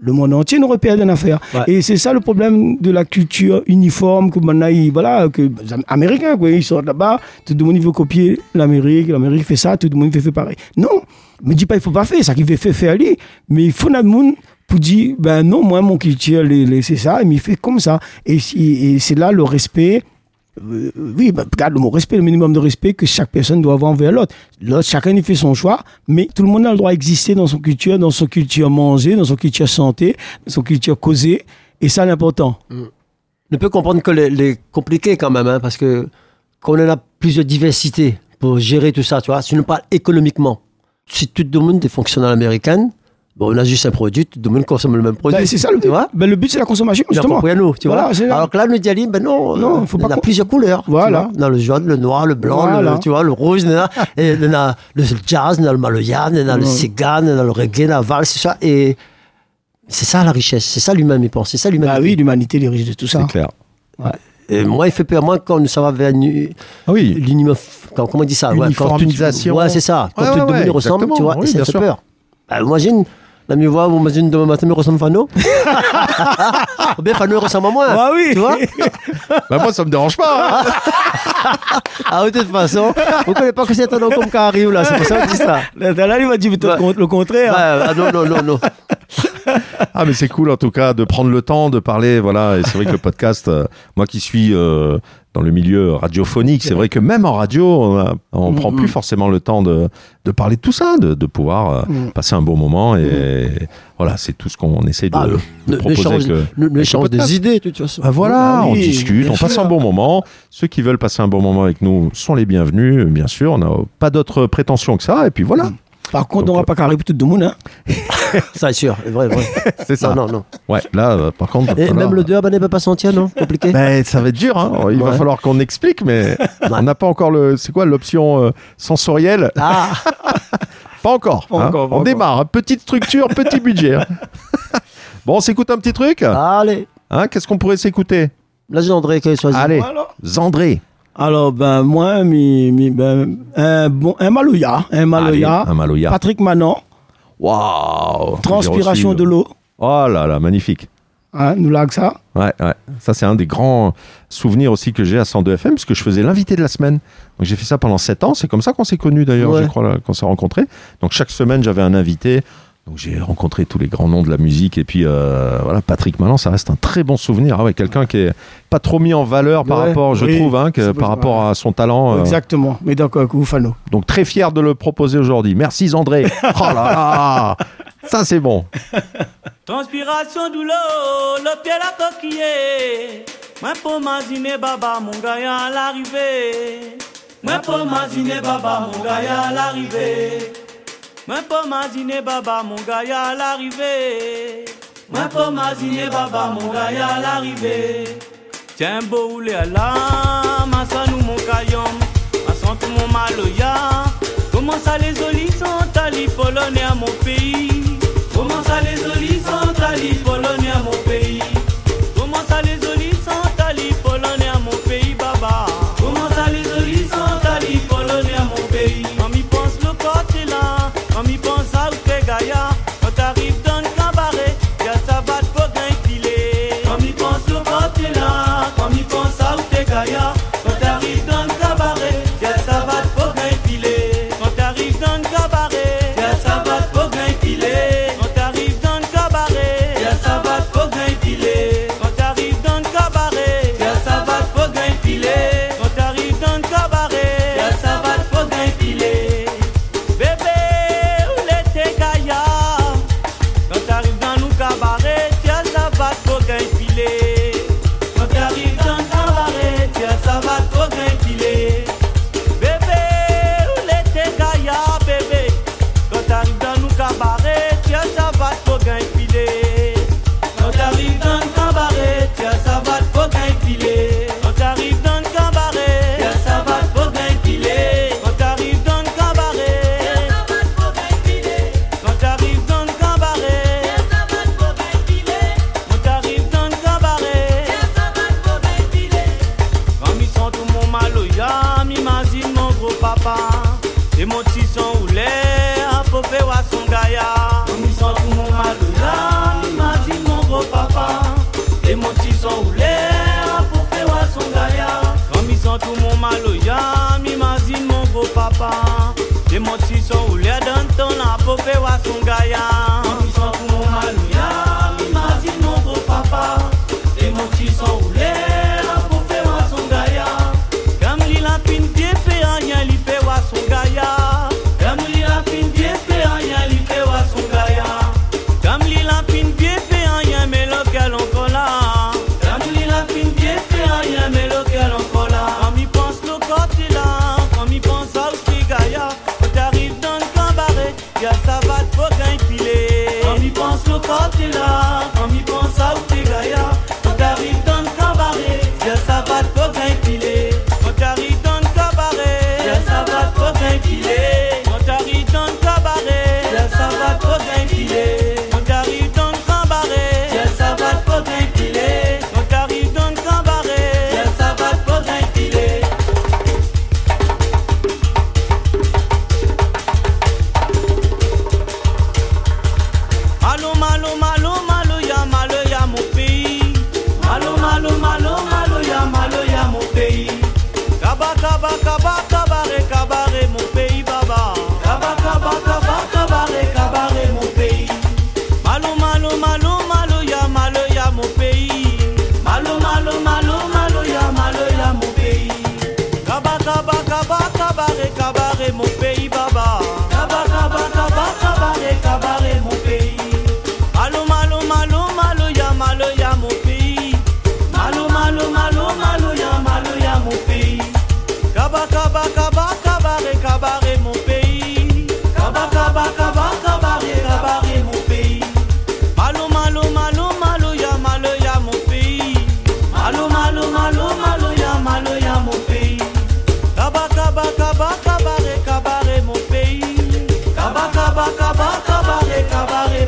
Le monde entier nous repère d'une affaire. Ouais. Et c'est ça le problème de la culture uniforme que maintenant, ils- voilà, que les Américains, quoi, ils sortent là-bas, tout le monde veut copier l'Amérique, l'Amérique fait ça, tout le monde fait, fait pareil. Non, me dis pas il faut pas faire, ça qu'il fait faire faire lui, mais il faut notre monde pour dire, ben non, moi mon culture, c'est ça, mais il fait comme ça. Et, et c'est là le respect. euh, oui, ben, regarde le mot respect, le minimum de respect que chaque personne doit avoir envers l'autre. L'autre, chacun il fait son choix, mais tout le monde a le droit d'exister dans son culture, dans son culture manger, dans son culture santé, dans son culture causer, et ça l'important. On peut comprendre que les, les quand même, hein, parce que quand on a plus de diversité pour gérer tout ça, tu vois, si on parle économiquement, si tout le monde est fonctionnel américaine, bon, on a juste un produit, tout le monde consomme le même produit. Ben, c'est ça le tu but. vois. Ben, le but c'est la consommation, C'est justement. à nous, tu Voilà, vois. Alors que là, nous dit, ben non, Non, euh, faut pas en a plusieurs couleurs. Voilà. vois. Dans le jaune, le noir, le blanc, Voilà. le, tu vois, le rouge, a, et en a le jazz, en a le maloya, il y en a le y en a le reggae, la valse, c'est ça. Et c'est ça la richesse, c'est ça lui-même, il pense, c'est ça lui-même. Bah oui, l'humanité est riche de tout ça. C'est clair. Et moi, il fait peur, moi, quand ça va vers Ah oui. quand- comment on dit ça ouais, Uniformisation. ouais c'est ça quand Ouais, tout ouais, le monde ouais, ressemble tu vois Oui, et ça fait sûr. peur bah, imagine la mieux voix imagine demain matin me ressemble Fano ou bien Fano il ressemble à moi Ah oui. tu vois Bah, moi, ça me dérange pas. hein. ah de toute façon on connaît pas que c'est un nom comme qui arrive là c'est pour ça qu'on dit ça Là, là, il dire peut-être Ouais. le contraire. Ouais, ah, non non non non Ah, mais c'est cool en tout cas de prendre le temps de parler. Voilà, et c'est vrai que le podcast, euh, moi qui suis euh, dans le milieu radiophonique, c'est vrai que même en radio, on, Mm, prend mm. plus forcément le temps de, de parler de tout ça, de, de pouvoir euh, Mm. passer un bon moment. Et voilà, c'est tout ce qu'on essaie de, Ah, de proposer. l'échange euh, des idées de toute façon Ah, voilà, Ah on discute, on passe sûr. un bon moment. Ceux qui veulent passer un bon moment avec nous sont les bienvenus, bien sûr. On n'a pas d'autres prétentions que ça. Et puis voilà, Par contre, Donc, on va pas carrer pour tout le monde. Hein. ça c'est sûr c'est vrai vrai c'est ça. non non non Ouais, là, euh, par contre. et voilà. même le dehors ben il peut pas sentir non? Compliqué? Ben, ça va être dur, hein. il va falloir qu'on explique, mais on n'a pas encore le. C'est quoi l'option euh, sensorielle? Ah Pas encore. Pas hein. encore, pas on encore. démarre, hein. petite structure, petit budget. hein. bon, on s'écoute un petit truc? Allez hein, Qu'est-ce qu'on pourrait s'écouter? Là j'ai André qui a choisi Allez, Voilà. Zandré. Alors, ben, moi, mi, mi- ben, un, bon, un Maloya. Un Maloya. Allez, un Maloya. Patrick Manon. Waouh Transpiration de l'eau. Oh là là, magnifique. Hein, nous lag ça. Ouais, ouais. Ça, c'est un des grands souvenirs aussi que j'ai à 102 FM, puisque je faisais l'invité de la semaine. Donc, j'ai fait ça pendant 7 ans. C'est comme ça qu'on s'est connus, d'ailleurs, Ouais. je crois, là, qu'on s'est rencontrés. Donc, chaque semaine, j'avais un invité. Donc j'ai rencontré tous les grands noms de la musique et puis euh, voilà Patrick Malin, ça reste un très bon souvenir. Ah quelqu'un qui est pas trop mis en valeur par rapport, je trouve, hein, par rapport à son talent. Euh. Exactement. Mais donc euh, Goufano. Donc très fier de le proposer aujourd'hui. Merci André. oh là là, ça c'est bon. Transpiration douleur, le pied la coquille. Baba mon gars à l'arrivée. Baba mon gars à l'arrivée. Moi pas maziner baba mon gars à l'arrivée. Moi pas maziner baba mon gars à l'arrivée. Tiens beau ou à la massanou mon caillon. Massant mon maloya. Comment ça les olis sont allés polonais à mon pays. Comment ça les olis sont allés polonais à mon pays. veo a Sungayán. kaba kaba kabare kabare mon pays baba. Kaba kaba kaba kabare kabare mon pays. Malo malo malo malo ya malo ya mon pays. Malo malo malo malo ya malo ya mon pays. Kaba kaba kaba kaba kaba kabaret kabaret mon pays. Kaba kaba kaba kabaret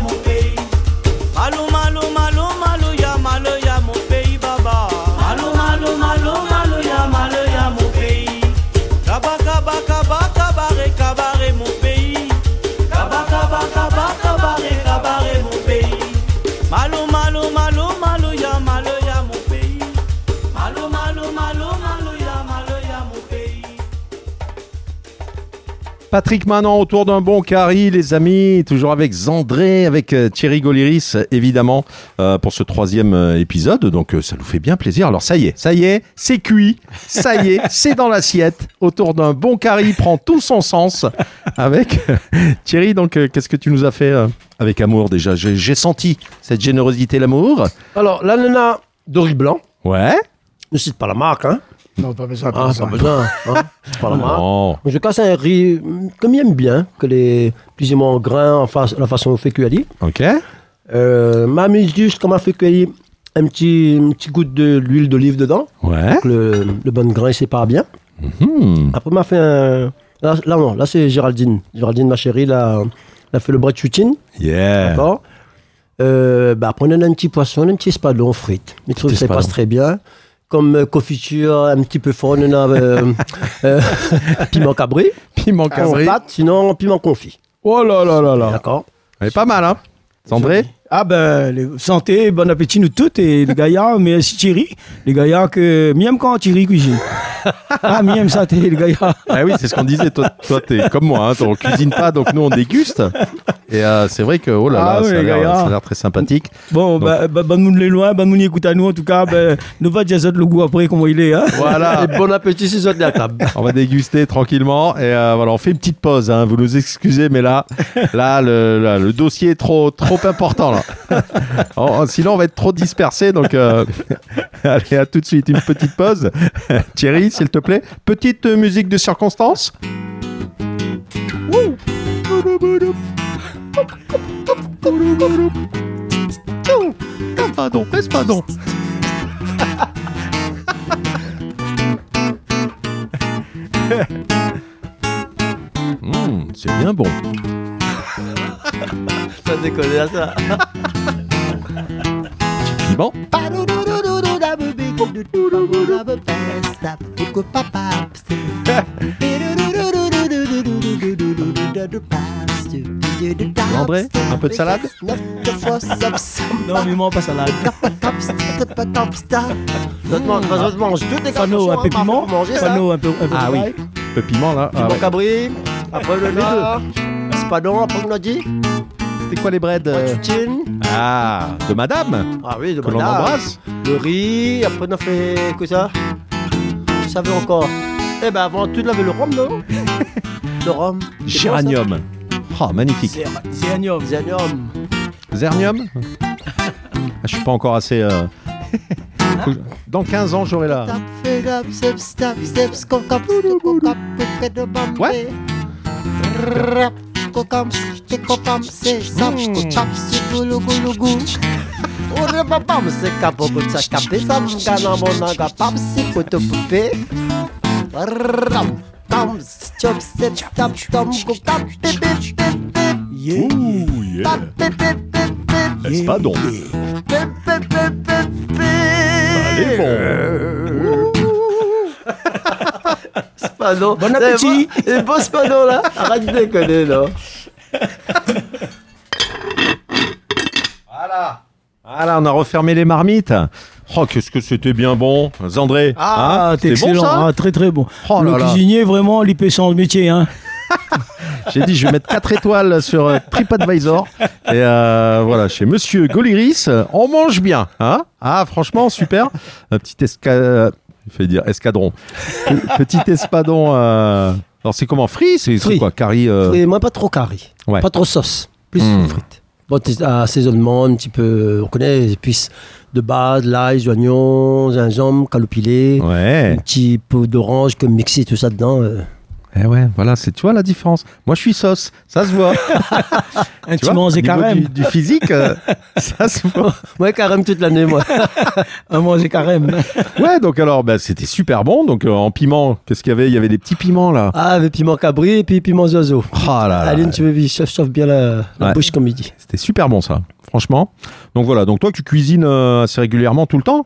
Patrick Manon autour d'un bon carry, les amis, toujours avec Zandré, avec euh, Thierry Goliris, évidemment, euh, pour ce troisième euh, épisode. Donc euh, ça nous fait bien plaisir. Alors ça y est, ça y est, c'est cuit, ça y est, c'est dans l'assiette. Autour d'un bon carry prend tout son sens. Avec Thierry, donc euh, qu'est-ce que tu nous as fait avec amour déjà? J'ai senti cette générosité, l'amour. Alors, l'ananas Dory Blanc, Ouais. ne cite pas la marque, hein. Non, pas besoin. Ah, pas besoin. Hein. C'est pas la marque. Non. Je casse un riz mm, comme il aime bien, que les plus ou moins grains, en face, la façon cuire. Ok. Euh, m'a mis juste comme fait cuire un petit, un petit goutte de l'huile d'olive dedans, Ouais. que le, le bon grain sépare bien. Hmm. Après, m'a fait un. Là, là, non, là c'est Géraldine. Géraldine, ma chérie, là, elle a fait le bras de chutine. Yeah. D'accord euh, bah, Après, on a un petit poisson, un petit espadon frites. Je trouve que ça passe très bien. Comme euh, confiture, un petit peu a euh, euh, piment cabri. Piment On cabré. pâte, sinon piment confit. Oh là là là là. D'accord Elle est pas mal, hein Sandré Ah ben, les- santé, bon appétit nous tous et les gaillards, mais aussi Thierry, les gaillards que mieux quand Thierry cuisine. ah, ça, t'es les gaillards. Ah oui, c'est ce qu'on disait. Toi, toi t'es comme moi, hein, on cuisine pas, donc nous on déguste. Et euh, c'est vrai que oh là là, Ah oui, ça, a l'air, a très sympathique. Bon, bah, bah, bah, nous les loin, bah, nous écoute à nous, en tout cas, ben, nous va jazzot le goût après, comment il est, hein. Voilà, Et bon appétit si à la table. on va déguster tranquillement et euh, voilà, on fait une petite pause. Hein, vous nous excusez, mais là, là, le, là, le dossier est trop, trop important là. Oh, sinon, on va être trop dispersé. Donc, euh, allez, à tout de suite, une petite pause. Thierry, s'il te plaît, petite euh, musique de circonstance. Pardon, pardon. Mmh, c'est bien bon. Ça déconne là, ça. André, un peu de salade? Non, mais moi, pas salade. Je mange toutes les Fano, un peu piment? Fano, un peu, un peu Ah de oui. l'ail. Le piment là. Ah Piment ouais. cabri. Après le là. Espadon, après on a dit. C'était quoi les breads euh? Ah, de madame Ah oui, de que l'on madame. embrasse. Le riz, après on a fait quoi ça Ça veut encore. Eh ben avant tout, on avait le rhum, non Le rhum. C'est bon, ça Géranium. Oh, magnifique. Zéra- Zéanium. Zéanium. Zernium ah, Je suis pas encore assez. euh, faut que- Dans 15 ans, j'aurai la. Ouais. Yeah. Ouh, yeah. Espadon. Allez, bon. Bon appétit. Et bon spadon là. Arrête de déconner là. Voilà. Voilà, on a refermé les marmites. Oh, qu'est-ce que c'était bien bon. Zandré. Ah, hein, t'es bon, excellent, ça hein, très très bon. Oh le là là. cuisinier, vraiment, l'IP sans métier, hein. J'ai dit, je vais mettre 4 étoiles sur euh, TripAdvisor. Et euh, voilà, chez Monsieur Goliris, euh, on mange bien. Hein ah, franchement, super. Un petit esca... Il fait dire escadron. Pe- petit espadon. euh, Alors, c'est comment Frit C'est c'est Frit. quoi euh, moi, pas trop. Ouais. Pas trop sauce. Plus Mm. frites. Bon, t'es- assaisonnement, un petit peu, on connaît, épices de base, l'ail, l'oignon, gingembre, calopilé, Ouais. un petit peu d'orange, comme mixer tout ça dedans. euh. Eh ouais, voilà, c'est tu vois la différence. Moi, je suis sauce, ça se voit. Un Tu au niveau carême. Du, du physique, euh, ça se voit. Ouais, carême toute l'année, moi. Un manger carême. Ouais, donc alors, bah, c'était super bon. Donc euh, en piment, qu'est-ce qu'il y avait? Il y avait des petits piments là. Ah, avec piment cabri et puis piment zozo. Oh là là. Aline, tu veux chauffe, chauffe bien la, la Ouais. bouche, comme il dit. C'était super bon ça, franchement. Donc voilà, donc toi tu cuisines euh, assez régulièrement tout le temps?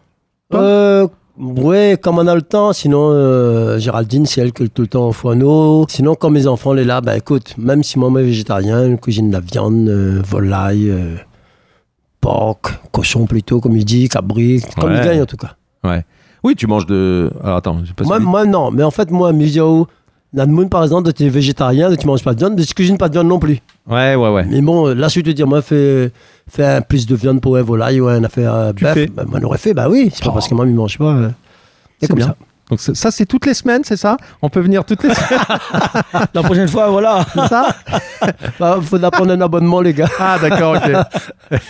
Euh, ouais, quand on a le temps. Sinon, euh, Géraldine, c'est elle qui est tout le temps au fourneau. Sinon, quand mes enfants, les là, bah écoute, même si moi, je suis végétarien, je cuisine de la viande, euh, volaille, euh, porc, cochon plutôt, comme il dit, cabri, comme Ouais. il gagne en tout cas. Oui, tu manges de. Alors attends, j'ai pas Moi, suivi. moi, non, mais en fait, moi, Museo, Monde, par exemple, tu es végétarien, tu manges pas de viande, tu cuisines pas de viande non plus. Ouais, ouais, ouais. Mais bon, là, je vais te dire, moi, fais, fais un plus de viande pour un volaille ou un affaire euh, Tu bœuf. fais Bah, moi, on aurait fait, bah oui. C'est pas parce que moi, il mange pas. euh, C'est comme bien. ça. Donc ça, c'est toutes les semaines, c'est ça? On peut venir toutes les semaines, La prochaine fois, voilà. c'est ça? Bah, faudra prendre un abonnement, les gars. Ah, d'accord, ok.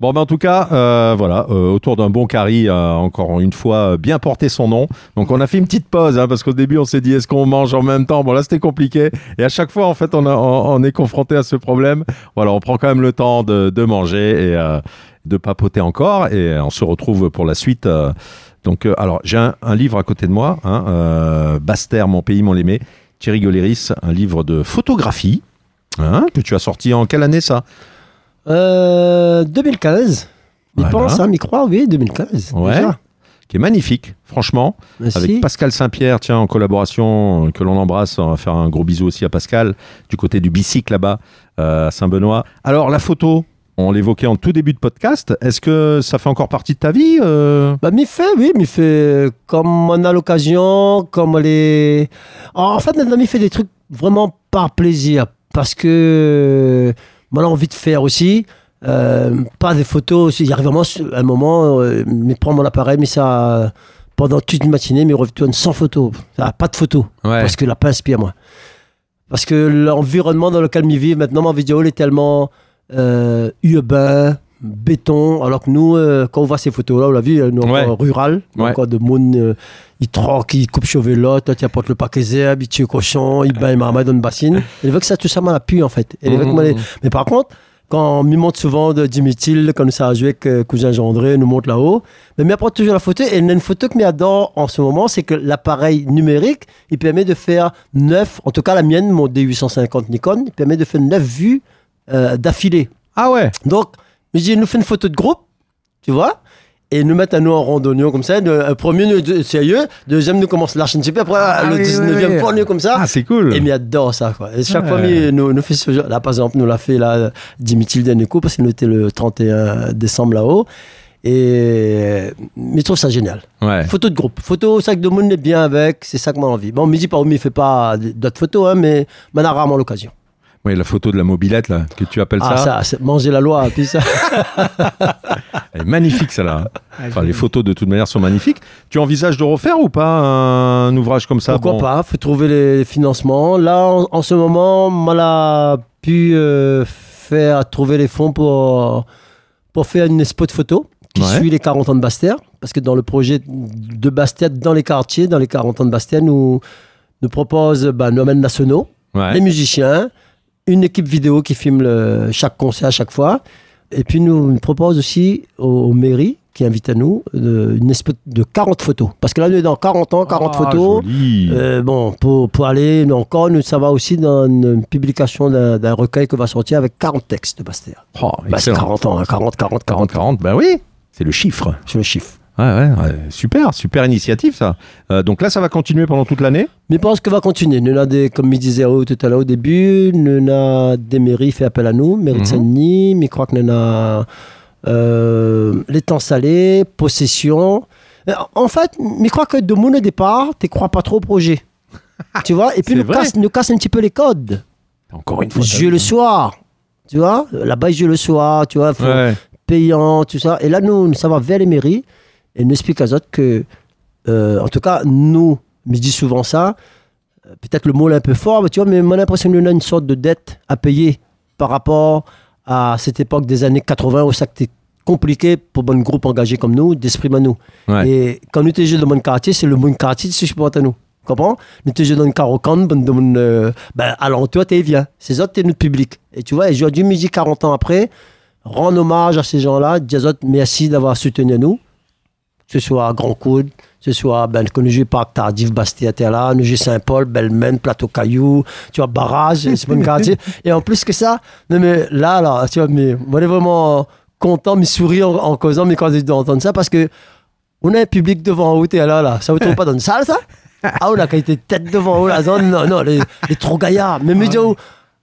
bon, ben en tout cas, euh, voilà, euh, autour d'un bon carry, a encore une fois euh, bien porté son nom. Donc, on a fait une petite pause, hein, parce qu'au début, on s'est dit, est-ce qu'on mange en même temps? Bon, là, c'était compliqué. Et à chaque fois, en fait, on, a- on, on est confronté à ce problème. Voilà, on prend quand même le temps de, de manger et euh, de papoter encore. Et on se retrouve pour la suite. Euh, donc, euh, alors, j'ai un, un livre à côté de moi, hein, euh, Bastère, mon pays, mon l'aimé. Thierry Goléris, un livre de photographie. Hein, que tu as sorti en quelle année ça? Euh, 2015. Il Voilà. pense, hein, m'y croit, oui, 2015. Ouais. déjà. qui est magnifique, franchement, Merci. avec Pascal Saint-Pierre, tiens, en collaboration, euh, que l'on embrasse, on va faire un gros bisou aussi à Pascal, du côté du bicycle là-bas, euh, à Saint-Benoît. Alors, la photo, on l'évoquait en tout début de podcast, est-ce que ça fait encore partie de ta vie euh? Bah, m'y fait, oui, m'y fait comme on a l'occasion, comme les. En fait, maintenant, m'y fait des trucs vraiment par plaisir, parce que moi, j'ai envie de faire aussi. euh, pas des photos aussi. Il arrive vraiment un moment, euh, mais prends mon appareil, mais ça pendant toute une matinée, mais retourne sans photo. Ça, pas de photo. Ouais. Parce que la pas inspire, moi. Parce que l'environnement dans lequel ils vivent, maintenant, ma vidéo, elle est tellement euh, urbain, béton, alors que nous, euh, quand on voit ces photos-là, on l'a vu, nous, Ouais. encore rural, Ouais. encore de monde, euh, il troque, il coupe toi, tu apportes le paquet zèbre, il tue le cochon, il bat, il marmaille dans une bassine. Et il veut que ça, tout ça, m'a pu, en fait. Et il que les- Mais par contre, quand on me montre souvent de Till, quand ça a joué avec euh, Cousin Gendré, nous montre là-haut, mais il apporte toujours la photo. Et il une photo que m'adore en ce moment, c'est que l'appareil numérique, il permet de faire neuf, en tout cas la mienne, mon D850 Nikon, il permet de faire neuf vues euh, d'affilée. Ah ouais Donc, je nous fait une photo de groupe, tu vois, et nous mettre à nous en randonnion comme ça. De- un premier, nous, sérieux, deuxième, nous commence peu, après, le oui, 19e, oui, oui. premier comme ça. Ah, c'est cool Et il adore ça, quoi. Et chaque Ouais. fois, il nous, nous fait ce genre. Là, par exemple, nous l'a fait, là, Dimitri dernier coup, parce qu'il était le 31 décembre là-haut. Et, mais il trouve ça génial. Ouais. Photo de groupe. Photo, que de monde est bien avec, c'est ça que moi envie. Bon, on me dit pas, il fait pas d'autres photos, hein, mais on a rarement l'occasion. Oui, la photo de la mobilette, là, que tu appelles Ah, ça, ça, c'est manger la loi, puis ça. elle est magnifique, celle-là. Enfin, les photos, de toute manière, sont magnifiques. Tu envisages de refaire ou pas un ouvrage comme ça Pourquoi Bon, pas Faut trouver les financements. Là, en, en ce moment, on a pu euh, faire trouver les fonds pour pour faire une expo de photos qui Ouais. suit les 40 ans de Bastère. Parce que dans le projet de Bastère, dans les quartiers, dans les 40 ans de Bastère, nous nous propose bah, nos domaines nationaux, ouais. les musiciens, une équipe vidéo qui filme le- chaque concert à chaque fois. Et puis nous, nous propose aussi aux, aux mairies qui invitent à nous de- une expo de 40 photos. Parce que là, nous, dans 40 ans, 40 Ah, photos. Euh, bon, pour, pour aller nous, encore, nous, ça va aussi dans une publication d'un d'un recueil que va sortir avec 40 textes de Bastère. Oh, Bah, c'est excellent. 40 ans, hein, 40, 40, 40, 40, 40, ben oui, c'est le chiffre. sur le chiffre. Ouais, ouais, ouais, super, super initiative ça. Euh, donc là, ça va continuer pendant toute l'année? Mais je pense que va continuer. Nous, on a des, comme je disais tout à l'heure au début, nous a des mairies fait appel à nous, mairie de Mhm. Saint-Denis, mais je crois que nous a euh, l'étang salé, possession. Euh, En fait, je crois que de mon départ, tu ne crois pas trop au projet. tu vois Et puis, nous casse, nous casse un petit peu les codes. Encore une fois. Jouer le soir. Tu vois Là-bas, jouent le soir, tu vois, faut- Ouais. payant, tout ça. Et là, nous, ça va vers les mairies et nous explique aux autres que, euh, en tout cas, nous, mais je dis souvent ça, euh, peut-être le mot est un peu fort, mais tu vois, mais moi, j'ai l'impression qu'on a une sorte de dette à payer par rapport à cette époque des années 80 où ça c'était compliqué pour un groupe engagé comme nous d'exprimer à nous. Ouais. Et quand nous étions dans mon quartier, c'est le mon quartier qui se supporte à nous. Comprends? Nous étions dans le Carocan, dans mon, euh, ben, alentour, tu viens. Ces autres, c'est notre public. Et tu vois, et aujourd'hui, musique 40 ans après, rendre hommage à ces gens-là, dire aux autres merci d'avoir soutenu nous, que ce soit à Grand Coude, que ce soit ben, jouons Parc Tardif, Bastia, t'es là, nous jouons Saint-Paul, Belmen, Plateau Caillou, tu vois, Barrage, c'est mon quartier. Et en plus que ça, non mais là, là, tu vois, mais on est vraiment content, mais sourire en, en causant, mais quand ils entendent ça, parce que on a un public devant vous, t'es là, là, ça vous trouve pas dans une salle, ça? Ah, on a quand été tête devant vous, là, non, non, les, les trop gaillards, mais mais oh,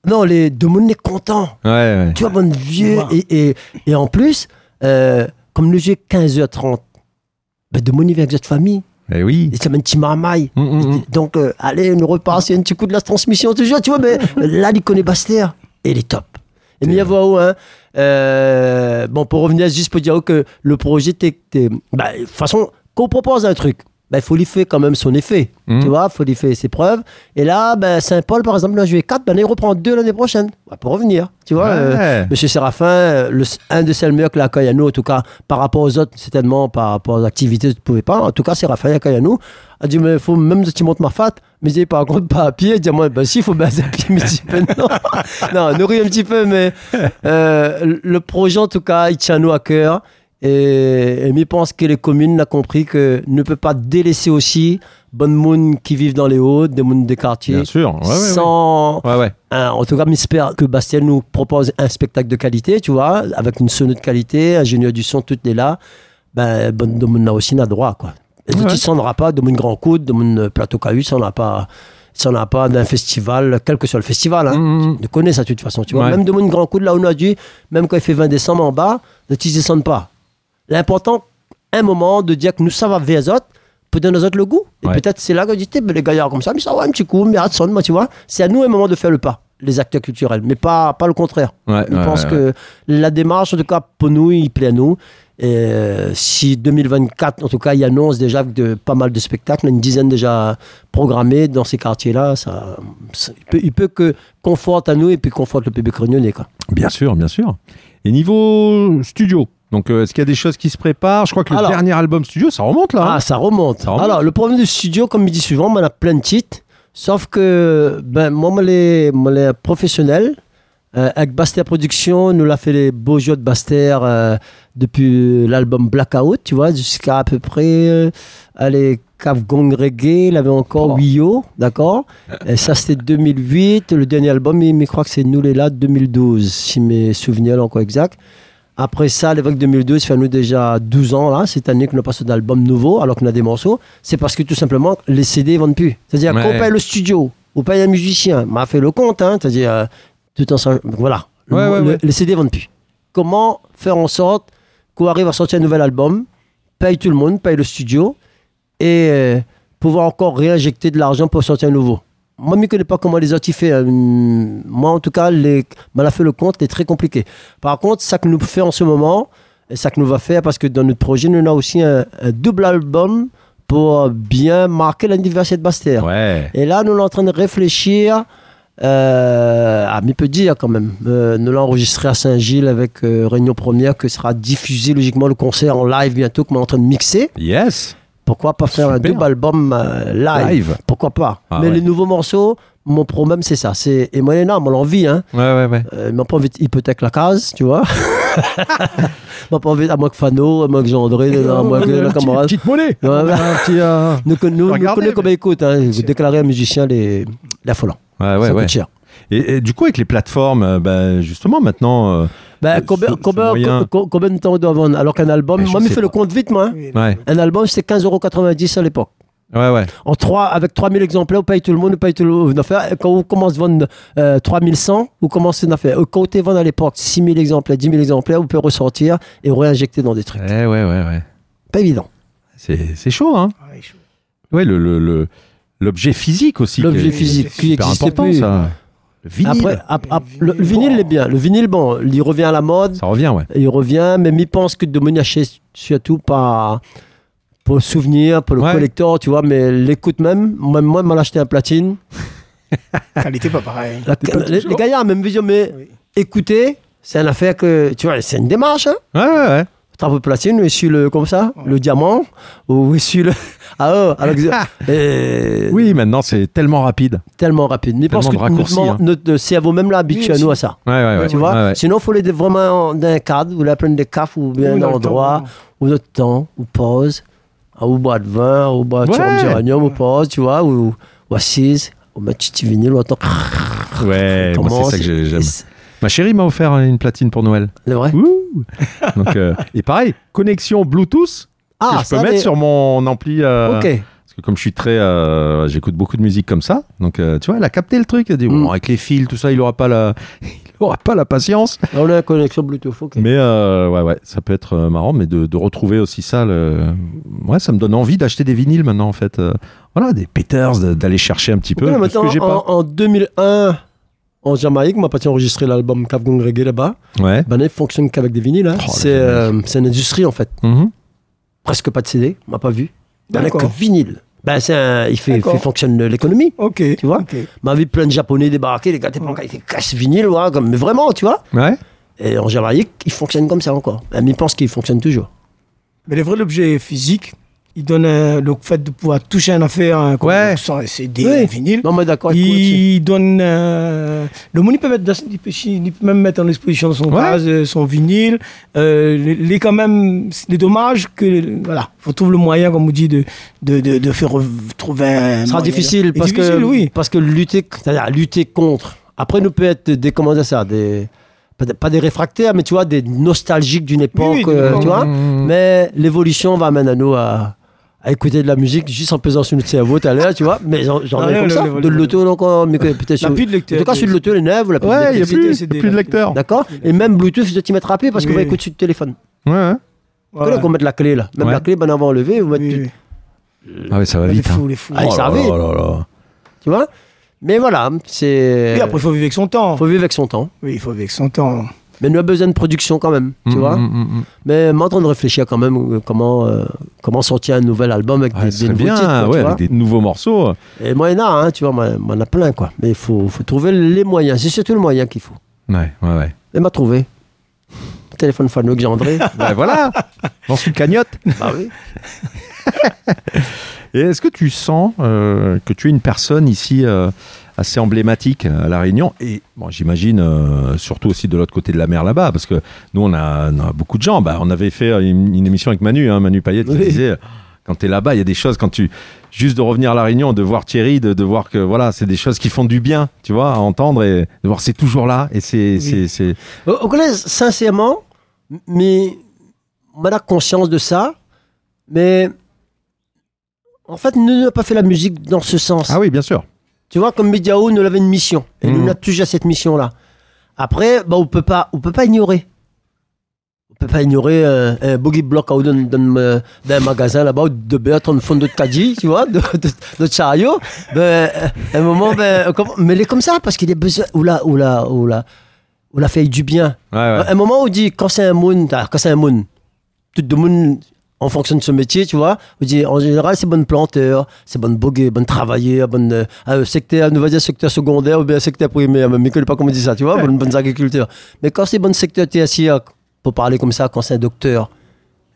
non, les deux monde est content Ouais, ouais. tu vois, bon vieux. Et, et, et en plus, euh, comme nous j'ai 15h30, ben de mon avec cette famille. Eh oui. Et ça un petit marmaille. Mm, mm, mm. Donc, euh, allez, on repart, c'est un petit coup de la transmission, toujours, tu vois, mais là, il connaît Baster, et il est top. Et Mia Voix, hein, euh, bon, pour revenir juste pour dire que le projet, t'es, bah, de toute façon, quand on propose un truc, il faut lui faire quand même son effet, Mhm. tu vois, il faut lui faire ses preuves. Et là, ben, Saint-Paul, par exemple, a joué 4, ben, il reprend 2 l'année prochaine, bah, pour revenir, tu vois. euh. Monsieur Séraphin, euh, le, un de ses meilleurs que à nous, en tout cas, par rapport aux autres, certainement, par rapport aux activités, tu ne pouvais pas. En tout cas, Séraphin, à nous, a dit, mais il faut même que tu montes ma fat. Mais il dit, par contre, pas à pied. Il dit, moi, ben si, il faut baser à pied, mais ben non. non, nourrir un petit peu, mais euh, le projet, en tout cas, il tient nous à cœur. Et, et je pense que les communes ont compris que ne peut pas délaisser aussi bonnes monde qui vivent dans les Hauts, des monde des quartiers, Bien sûr. Ouais, ouais, ouais. sans, Ouais, en tout cas, j'espère que Bastien nous propose un spectacle de qualité, tu vois, avec une sonnerie de qualité, ingénieur du son, tout est là. Ben, bon, de mon aussi n'a droit, quoi. Et Ouais. tu auras pas de mon grand coude, de mon plateau KU, ça n'a pas, ça n'a pas d'un festival, quel que soit le festival, hein. Mm, mm. Tu connais ça de toute façon, tu vois. Ouais. Même de mon grand coude, là où on a dû, même quand il fait 20 décembre en bas, ne tu descends pas. L'important, un moment, de dire que nous, ça va vers les autres, pour donner aux autres le goût. Et Ouais. peut-être c'est là qu'on dit, les gaillards comme ça, mais ça va un petit coup, mais attends, moi, tu vois. C'est à nous, un moment, de faire le pas, les acteurs culturels, mais pas, pas le contraire. Ouais, Je ouais, pense que la démarche, en tout cas, pour nous, il plaît à nous. Et euh, si 2024, en tout cas, il annonce déjà de, pas mal de spectacles, une dizaine déjà programmés dans ces quartiers-là, ça, ça- il, peut, il peut que conforte à nous et puis conforte le public réunionnais. Quoi. Bien sûr, bien sûr. Et niveau studio, donc euh, est-ce qu'il y a des choses qui se préparent? Je crois que le Alors- dernier album studio, ça remonte là. hein Ah, ça remonte. Ça remonte. Alors, le problème du studio, comme il dit souvent, on a plein de titres. Sauf que, ben, moi, moi, les, moi, les professionnels, euh, avec Baster Productions, nous l'a fait les beaux jeux de Baster euh, depuis l'album Blackout, tu vois, jusqu'à à peu près, euh, allez, Cave Gong Reggae, il avait encore Oh. Wio, d'accord? Et ça, c'était 2008. Le dernier album, il, je crois que c'est Nous les là 2012, si mes souvenirs sont encore exacts. Après ça, l'époque 2012, ça fait nous déjà 12 ans, là, cette année qu'on a pas sorti d'album nouveau, alors qu'on a des morceaux. C'est parce que tout simplement, les CD ne vendent plus. C'est-à-dire Ouais. qu'on paye le studio, on paye un musicien, m'a fait le compte, hein, c'est-à-dire, euh, tout en Voilà. Le- Ouais, ouais, le- ouais. Les CD ne vendent plus. Comment faire en sorte qu'on arrive à sortir un nouvel album, paye tout le monde, paye le studio, et euh, pouvoir encore réinjecter de l'argent pour sortir un nouveau? Moi, je ne connais pas comment les autres y font. euh, moi, en tout cas, les, mal a fait le compte, c'est très compliqué. Par contre, ça que nous fait en ce moment, et ça que nous va faire, parce que dans notre projet, nous avons aussi un, un double album pour bien marquer l'anniversaire de. Ouais. Et là, nous sommes en train de réfléchir. Euh, ah, mais peut dire quand même. Euh, nous l'avons enregistré à Saint-Gilles avec euh, Réunion Première, que sera diffusé logiquement le concert en live bientôt, qu'on est en train de mixer. Yes. Pourquoi pas faire un double album euh, live, Live. Pourquoi pas? Ah Mais ouais. les nouveaux morceaux, mon problème c'est ça. C'est et moi énorme, on l'envie. Hein. Ouais, ouais, ouais. Euh, il m'a pas envie d'hypothèque la case, tu vois. m'a pas envie à moi que Fano, à moi que Jean-André, à moi que le camarade. Petite monnaie. Ouais, ouais. Un petit, euh, Nous, nous, nous connaissons comme mais- écoute. Hein. Vous déclarez un musicien les, l'affolant. Ouais, ouais, ça ouais. coûte cher. Et, et du coup, avec les plateformes, euh, ben, justement, maintenant. Euh, Ben, Euh, combien, combien, moyen- co- combien de temps on doit vendre Alors qu'un album, Ben, je moi, je fais le pas. compte vite, moi. hein. Ouais, Un album, c'était 15,90€ à l'époque. ouais, ouais. En 3, avec 3000 exemplaires, vous payez tout le monde, vous payez tout le monde. Vous faites- Quand vous commencez à vendre euh, 3100, vous commencez à faire. Quand vous vendez à l'époque 6000 exemplaires, 10 000 exemplaires, vous pouvez ressortir et réinjecter dans des trucs. Ouais, ouais, ouais, ouais. Pas évident. C'est c'est chaud, hein. Ouais, chaud. Ouais, le, le, le- l'objet physique aussi. L'objet physique c'est qui important, plus. ça. Le vinyle. Après, ap- ap- le, le vinyle, est bien. Le vinyle, bon, il revient à la mode. ça revient, ouais. Il revient, mais il pense que de me acheter surtout pas pour le souvenir, pour le Ouais. collector, tu vois, mais l'écoute même. Moi, moi, m'a acheté un platine. Qualité pas pareil. La- les, les gars, ont même vision, mais Oui. écouter, c'est une affaire que, tu vois, c'est une démarche, hein. Ouais, ouais, ouais. Travaux de platine, ou sur le, comme ça, le diamant, ou sur le. Ah, oh, alors que- et- Oui, maintenant, c'est tellement rapide. Tellement rapide. Mais parce que Tellement de raccourcis, notre, hein. notre cerveau, même là, habitué à nous à ça. Ouais, ouais, ouais. Tu vois Ouais, ouais. Sinon, il faut les vraiment dans un cadre, vous la prendre des cafés ou bien un endroit, ou notre temps, ou pause, ah, ou bois de vin, ou bois de géranium, ou pause, tu vois, ou, ou assise, ou mettre petit vinyle, ou attends. Ouais, c'est ça que j'ai- j'aime. Ma chérie m'a offert une platine pour Noël. c'est vrai Ouh. Donc, euh, et pareil, connexion Bluetooth que je peux mettre sur mon ampli. euh, Ok. Parce que comme je suis très, euh, j'écoute beaucoup de musique comme ça, donc tu vois, elle a capté le truc. Elle a dit Mm. bon, avec les fils, tout ça, il aura pas la, il j'aurais pas la patience. On a une connexion Bluetooth, ok. Mais ouais, ouais, ça peut être marrant, mais de, de retrouver aussi ça, le... ouais, ça me donne envie d'acheter des vinyles maintenant, en fait. Voilà, des Peters, d'aller chercher un petit peu. Que pas. en 2001, en Jamaïque, m'a parti enregistrer l'album Cave Gang Reggae là-bas. Ouais. Ben, il fonctionne qu'avec des vinyles. hein. Oh, c'est euh, une industrie, en fait. Mhm. Presque pas de CD, m'a pas vu. Ben, que vinyle. Ben, un- il fait, fait fonctionne l'économie. Ok. Tu vois ok. M'a vu plein de Japonais débarquer, les gars, t'es pas il fait casse vinyle, ouais, comme, mais vraiment, tu vois. Ouais. Et en Jamaïque, il fonctionne comme ça encore. Ben, mais il pense qu'il fonctionne toujours. Mais le vrai l'objet physique, il donne euh, le fait de pouvoir toucher une affaire, un Ouais. sans CD, Oui. un vinyle. Non, mais d'accord. Il donne. euh, le monde, il peut, mettre dans- il, peut, il peut même mettre en exposition son Ouais. gaz, euh, son vinyle. Euh, les, les quand même. C'est dommage que. Voilà. Il faut trouver le moyen, comme on dit, de, de, de, de faire re- trouver un. Ce sera moyen. difficile parce difficile, que oui. parce que lutter c'est-à-dire lutter contre après nous peut être des comment dire ça des pas des- pas des réfractaires mais tu vois des nostalgiques d'une époque oui, euh, tu vois mais l'évolution va amener à nous à, à écouter de la musique juste en pesant sur notre cerveau tout à l'heure tu vois mais j'en Ah, ai ouais, comme le- ça le- de le- l'auto donc en- mais que- peut-être sur plus de lecteur. en tout cas sur l'auto les ou la Ouais, il n'y a plus, de lecteur. d'accord et même Bluetooth je t'y mettre rapide parce qu'on va écouter sur le téléphone Ouais, ouais. Voilà. Qu'on mette la clé là même la clé ben on va enlever on va Oui, mettre- oui. Ah ouais, ça va Les vite. hein. fous, les fous. Ah, il Oh là là là. tu vois? Mais voilà c'est Et après, il faut vivre avec son temps. faut vivre avec son temps Oui, il faut vivre avec son temps. Mais nous avons besoin de production quand même, tu Mhm, vois. mhm, mhm. Mais on est en train de réfléchir quand même euh, comment, euh, comment sortir un nouvel album avec Ouais, des, nouveaux bien, titres, ouais, avec des nouveaux morceaux. Et moi, il y en a, hein, tu vois, moi, moi, il y en a plein, quoi. Mais il faut, faut trouver les moyens. C'est surtout le moyen qu'il faut. Ouais, ouais, ouais. Et m'a trouvé. Téléphone Fano que j'ai André. Ouais, voilà. Lance une cagnotte. bah oui. Et est-ce que tu sens euh, que tu es une personne ici euh, assez emblématique à La Réunion Et bon, j'imagine euh, surtout aussi de l'autre côté de la mer là-bas, parce que nous, on a, on a beaucoup de gens. Bah, on avait fait une, une émission avec Manu, hein, Manu Payet, qui Oui. disait quand tu es là-bas, il y a des choses, quand tu. Juste de revenir à La Réunion, de voir Thierry, de, de voir que voilà, c'est des choses qui font du bien, tu vois, à entendre et de voir c'est toujours là. Et c'est. c'est- c'est- Au au collège, sincèrement, mais on a conscience de ça. Mais en fait, nous n'avons pas fait la musique dans ce sens. Ah oui, bien sûr. Tu vois, comme Mediao, nous avait une mission. Et Mhm. nous, on a toujours cette mission-là. Après, bah, on peut pas, on peut pas ignorer. On peut pas ignorer euh, un boogie block dans, dans, dans un magasin là-bas de Bertrand fond de caddie, tu vois, de, de, de chariot. Ben, euh, à un moment, ben, euh, mais il est comme ça parce qu'il a besoin, ou la, ou la, ou la, ou la fait du bien. Ouais, ouais. À un moment où on dit quand c'est un moon, quand c'est un moon, tout le monde en fonction de ce métier, tu vois, on dit en général c'est bonne planteur, c'est bonne boguer, bonne travailleur, bonne euh, euh, secteur, nous va dire secteur secondaire ou bien secteur primaire, mais je ne pas comment on dit ça, tu vois, bonne, bonnes agriculteurs. Mais quand c'est bon secteur tertiaire, pour parler comme ça, quand c'est un docteur,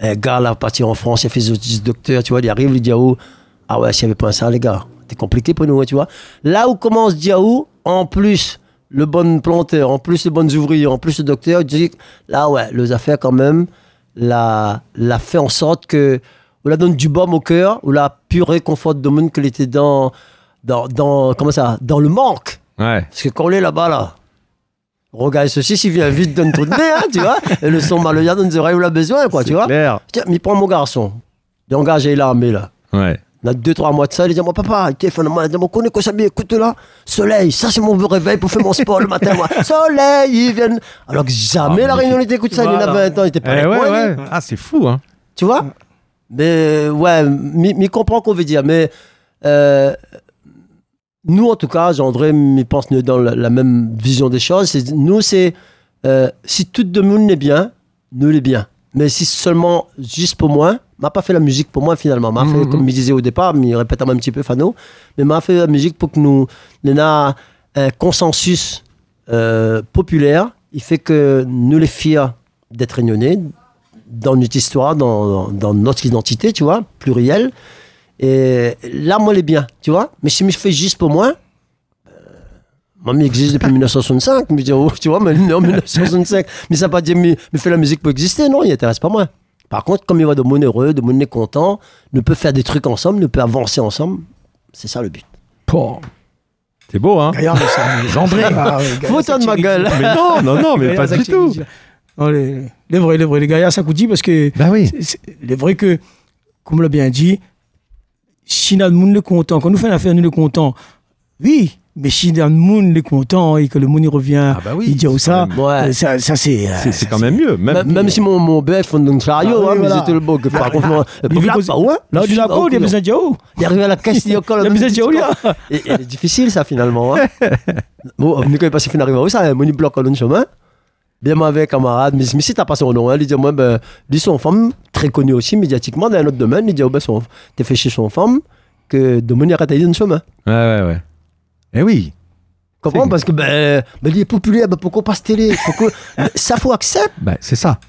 un gars là parti en France, il a fait ses études de docteur, tu vois, il arrive, il dit ah ouais, s'il n'y avait pas ça, les gars, c'est compliqué pour nous, hein, tu vois. Là où commence Diaou, en plus le bon planteur, en plus les bonnes ouvriers, en plus le docteur, je dis là ouais, les affaires quand même, l'a, l'a fait en sorte que on la donne du baume au cœur, ou la pure réconfort de monde qu'elle était dans, dans, dans, comment ça, dans le manque. Ouais. Parce que quand on est là-bas, là, regarde ceci, s'il vient vite, donne tout de bien, tu vois, et le son malheur dans les oreilles où il a besoin, quoi, C'est tu vois. clair. Tiens, mais prends mon garçon, il est engagé l'armée, là. Ouais. On a deux, trois mois de ça, il dit, moi, papa, il téléphone, moi, il dit, moi, connais quoi ça bien, écoute là, soleil, ça c'est mon réveil pour faire mon sport le matin, moi. Soleil, ils viennent. Alors que jamais Ah, la réunion n'était écoute ça, il y en a Voilà. 20 ans, il était pas Eh avec ouais, ouais. Ah, c'est fou, hein. Tu vois? Mais ouais, mi comprend qu'on veut dire. Mais euh, nous, en tout cas, Jean-André, il pense nous dans la, la même vision des choses. Nous, c'est euh, si tout le monde est bien, nous est bien. Mais si seulement juste pour moi, m'a pas fait la musique pour moi finalement. M'a fait, Mhm. comme il disait au départ, mais il répète un petit peu Fano, mais m'a fait la musique pour que nous, nous a un consensus euh, populaire. Il fait que nous les fiers d'être réunionnais, dans notre histoire, dans, dans notre identité, tu vois, plurielle. Et là, moi, elle est bien, tu vois. Mais si je fais juste pour moi, euh, moi, il existe depuis 1965. Mais, je dis, oh, tu vois, mais non, 1965. Mais ça ne veut pas dire, mais, mais fait la musique pour exister. Non, il n'intéresse pas moi. Par contre, comme il va de monde heureux, de monde content, nous peut faire des trucs ensemble, nous peut avancer ensemble. C'est ça le but. C'est beau, hein. Gaillard, mais ça. André. Ah, ouais, Gaillard, Faut ça de ma gueule. Mais non, non, non, mais Gaillard, pas du tout. Non, les, les vrais, les vrais, les Gaillards, ça coûte dit parce que Bah oui. c'est- c'est- il est vrai que, comme on l'a bien dit, si monde est content, quand nous faisons une affaire, nous est content, oui, Mais si dans le monde est content et que le monde il revient, Ah bah oui, il dit oh, c'est ça, même- euh, ça, ça c'est. euh, C'est c'est quand même mieux. Même, Même, même si mon, mon fond d'un chariot, Ah oui, hein, mais voilà. c'était le beau que par contre, moi, Mais pour vu là, ouais. Là, il y a besoin de oh. Il est arrivé à la Castille encore. Il y a besoin de oh, là. Et, et elle est difficile, ça, finalement. Hein. bon, nous, quand il passe fin arrivé où ça, mon bloc dans le chemin. Bien, moi, avec camarade, mais, mais si t'as pas son nom, hein, il dit, moi, ben, lui, son femme, très connue aussi médiatiquement, dans un autre domaine, il dit, oh, ben, son, t'es fait chez son femme, que de manière à tailler dans le chemin. Ouais, ouais, ouais. Eh oui. Comprends? C'est- Parce que, ben, ben, il est populaire, ben, pourquoi pas se télé? Pourquoi... ça, faut accepter. Bah, c'est ça.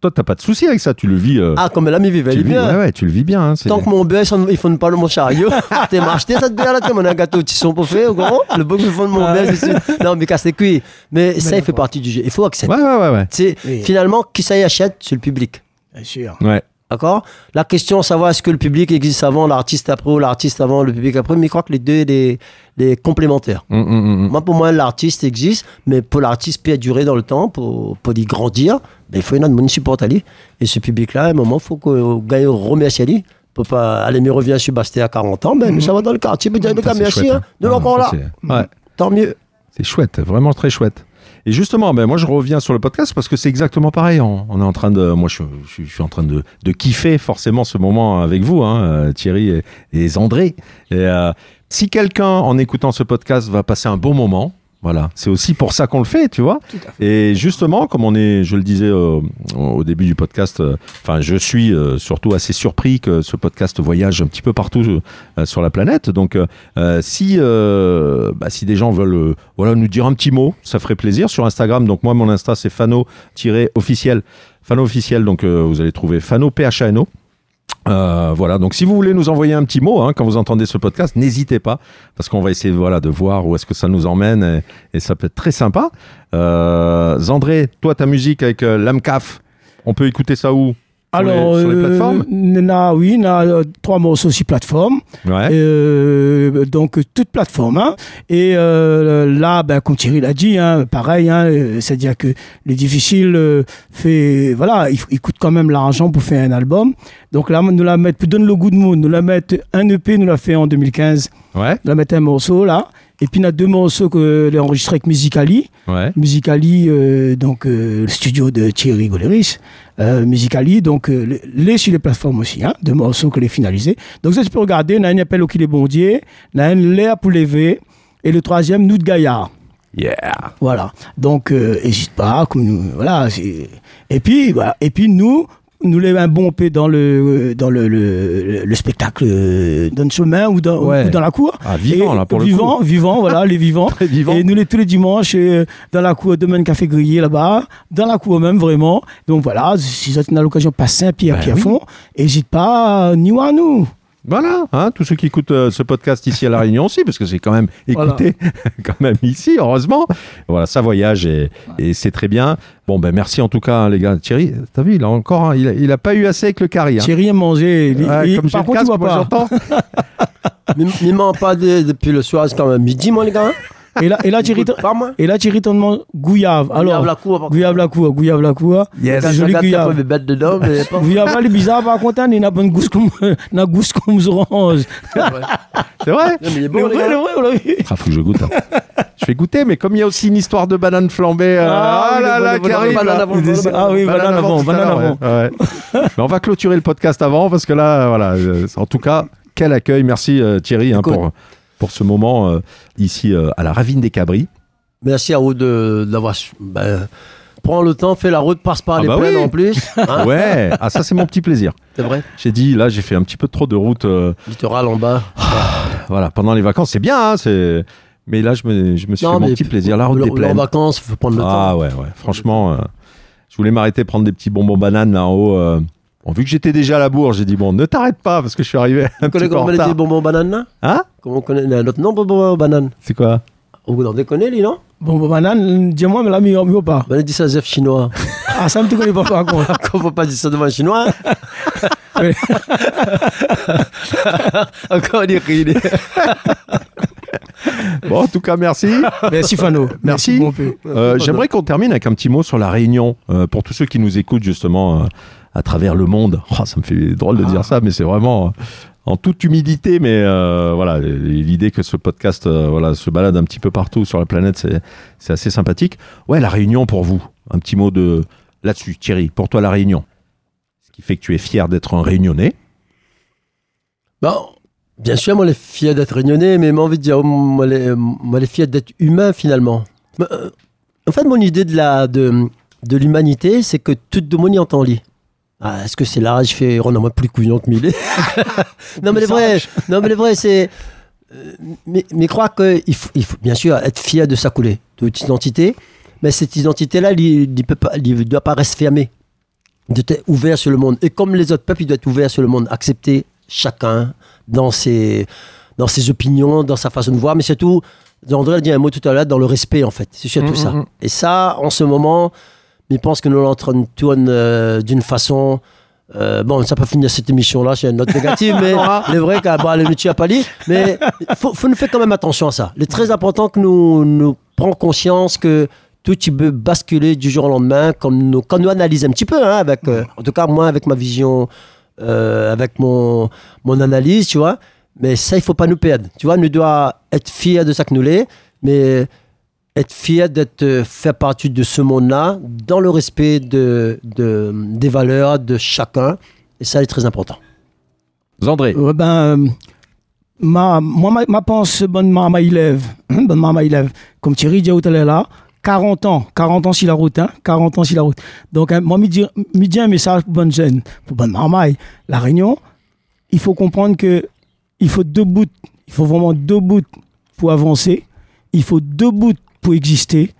Toi, t'as pas de souci avec ça. Tu le vis. euh, Ah, comme l'ami vivait, tu il le est vis, bien. ouais, ouais, tu le vis bien. hein, c'est- Tant que mon bœuf, ils font pas le mon chariot, t'es acheté cette bière là, t'es mon un gâteau, tu sont pas fait, au grand. Le beau que font de mon bœuf. Non, mais casse les couilles. Mais ça, il fait partie du jeu. Il faut accepter. Ouais, ouais, ouais, ouais. C'est Oui. finalement qui ça y achète, c'est le public. Bien sûr. Ouais. D'accord? La question, savoir est-ce que le public existe avant, l'artiste après ou l'artiste avant, le public après, mais je crois que les deux, les, les complémentaires. Hum, hum, hum. Moi, pour moi, l'artiste existe, mais pour l'artiste peut durer dans le temps, pour, pour y grandir, ben, il faut une autre support à lui. Et ce public-là, à un moment, il faut que gagne remercie à lui. On peut pas aller me revient sur Bastia à 40 ans, ben, mais ça va dans le quartier, mais dire, merci, chouette, hein, de Ah, là. Ouais. Tant mieux. C'est chouette, vraiment très chouette. Et justement, ben moi je reviens sur le podcast parce que c'est exactement pareil. On, est en train de, moi je, suis en train de, de kiffer forcément ce moment avec vous, hein, Thierry et, André. Euh, si quelqu'un en écoutant ce podcast va passer un bon moment, voilà, c'est aussi pour ça qu'on le fait, tu vois. Et justement, comme on est, je le disais euh, au début du podcast, euh, enfin, je suis euh, surtout assez surpris que ce podcast voyage un petit peu partout sur la planète. Donc, si, bah, si des gens veulent voilà, nous dire un petit mot, ça ferait plaisir sur Instagram. Donc, moi, mon Insta, c'est fano-officiel. Fano officiel, donc vous allez trouver Fano, P-H-A-N-O. Euh, voilà, donc si vous voulez nous envoyer un petit mot hein, quand vous entendez ce podcast, n'hésitez pas, parce qu'on va essayer voilà, de voir où est-ce que ça nous emmène, et, ça peut être très sympa. Euh, Zandré, toi, ta musique avec euh, l'AMCAF, on peut écouter ça où? Les- Alors, sur les euh, plateformes oui, on a euh, trois morceaux sur plateforme. Ouais. Euh, donc toute plateforme. hein. Et là, ben, comme Thierry l'a dit, hein, pareil, hein, c'est-à-dire que le difficile fait, voilà, il, il coûte quand même l'argent pour faire un album. Donc là, nous la mettre, pour donner le goût de monde, nous la mettre un EP, nous l'a fait en 2015, Ouais, nous la mettre un morceau là. Et puis, il y a deux morceaux que l'ai enregistré avec Musicali. ouais. Musicali, euh, donc euh, le studio de Thierry Goleris. Euh, Musicali, donc euh, le- les sur les plateformes aussi, hein, deux morceaux que les finalisés. Donc ça, tu peux regarder, on a un appel au Kili Bondier, on a un l'air pour lever, et le troisième, nous de Gaillard. Yeah. Voilà. Donc, euh, hésite pas, comme nous, voilà. Et puis, voilà. Et puis nous, nous lève un bon peu dans le dans le, le, le spectacle euh, le chemin ou dans, Ouais. ou dans la cour. Ah, vivant, Et- là, pour le vivant, Vivant, voilà, les vivants. Vivant. Et nous les tous les dimanches euh, dans la cour de Café Grillé là-bas, dans la cour même vraiment. Donc voilà, si vous avez l'occasion passer un pied à Ben pied à oui. fond, n'hésite pas, euh, ni à nous. Voilà, hein, tous ceux qui écoutent euh, ce podcast ici à La Réunion aussi, parce que c'est quand même écouté quand même ici, heureusement. Voilà, ça voyage et, et c'est très bien. Bon, ben merci en tout cas, hein, les gars. Thierry, t'as vu, il a encore, hein, il, a, il a pas eu assez avec le carré. Hein. Thierry a mangé. il- Ouais, il- comme par le contre, tu casque, vois moi, pas. j'entends. Ne ment pas de- depuis le soir, c'est quand même midi, moi, les gars. Hein. Et là, et là, Thierry, pas, et là, Thierry, t'en demande Gouillave. Alors, la cour. Gouillave la cour, Gouillave la cour. Yes. Quand je Joli regarde, il y a pas Gouillave. de bêtes dedans, mais pas- Gouillave, elle est bizarre, par contre, hein, il a bonne gousse comme, la gousse comme orange. C'est vrai Non, mais il est bon, gars. on l'a vu. Ah, faut que je goûte. hein. je vais goûter, mais comme il y a aussi une histoire de banane flambée, euh, Ah, ah, là là, qui arrive, Ah oui, banane avant, banane avant. ouais, ouais. mais on va clôturer le podcast avant, parce que là, voilà. euh, En tout cas, quel accueil. Merci euh, Thierry hein, pour, pour ce moment euh, ici euh, à la Ravine des Cabris. Merci à vous de- d'avoir. Ben, prends le temps, fais la route, passe par Ah les bah plaines oui. en plus. Hein, Ouais, ah ça c'est mon petit plaisir. C'est vrai. J'ai dit là j'ai fait un petit peu trop de route euh, Littoral en bas. voilà pendant les vacances c'est bien hein, c'est mais là je me, je me suis fait mon petit plaisir la route des plaines. En vacances, faut prendre le Ah temps. ouais ouais franchement euh, je voulais m'arrêter prendre des petits bonbons bananes là en haut euh. Bon, vu que j'étais déjà à la bourre j'ai dit bon ne t'arrête pas parce que je suis arrivé un petit peu en on retard. bonbons bananes là Hein Comment on connaît un autre nom, bonbons bananes C'est quoi Vous en déconnez, lui, non Bon, bon, banane, dis-moi, mais là, mieux, mieux pas. Ben, dit ça, Zef chinois. Ah, ça me te connais pas, par contre. Qu'on peut pas dire ça devant un chinois. Encore il rit. Bon en tout cas merci. Merci, Fano. Merci. Euh, J'aimerais qu'on termine avec un petit mot sur la Réunion euh, pour tous ceux qui nous écoutent justement euh, à travers le monde. Oh, ça me fait drôle de dire ça, mais c'est vraiment. euh, en toute humilité, mais euh, voilà, l'idée que ce podcast euh, voilà, se balade un petit peu partout sur la planète, c'est, assez sympathique. Ouais, la Réunion pour vous, un petit mot de là-dessus, Thierry, pour toi la Réunion. Ce qui fait que tu es fier d'être un Réunionnais. Bon, bien sûr, moi, les fier d'être réunionnais, mais moi, envie de dire, moi, les, moi, les fier d'être humain, finalement. Mais, euh, En fait, mon idée de, la, de, de l'humanité, c'est que tout le monde y entend lit. Ah, est-ce que c'est là Je fais rendre moi plus couillon que Millet? non, mais les vrais, non, mais les vrais, c'est. euh, Mais, mais croire qu'il faut, il faut bien sûr être fier de sa coulée, de toute identité, mais cette identité-là, il ne doit pas rester fermée. Il doit être ouvert sur le monde. Et comme les autres peuples, il doit être ouvert sur le monde, accepter chacun dans ses, dans ses opinions, dans sa façon de voir, mais surtout, André a dit un mot tout à l'heure, dans le respect, en fait. C'est surtout Mm, ça. mm, mm. Et ça, en ce moment, je pense que nous l'entraînons tourne euh, d'une façon. euh, bon, ça peut finir cette émission-là, c'est une note négative, mais c'est vrai qu'à bah, le métier à pas dit. Mais il faut, faut nous faire quand même attention à ça. Il est très important que nous, nous prenions conscience que tout peut basculer du jour au lendemain, comme nous, quand nous analysons un petit peu, hein, avec, euh, en tout cas moi avec ma vision, euh, avec mon, mon analyse, tu vois. Mais ça, il faut pas nous perdre. Tu vois, nous devons être fiers de ça que nous l'est, mais être fiers d'être euh, faire partie de ce monde-là, dans le respect de, de- des valeurs de chacun. Et ça, est très important. André, Ouais, ben, euh, ma, moi, ma, ma pense bonne maman il lève. Hein, bonne maman il lève. Comme Thierry dit tout à l'heure là, 40 ans. 40 ans sur la route. Hein, 40 ans sur la route. Donc, hein, moi, me dis un message pour bonne jeune, pour bonne maman. La Réunion, il faut comprendre que il faut deux bouts. Il faut vraiment deux bouts pour avancer. Il faut deux bouts pour exister.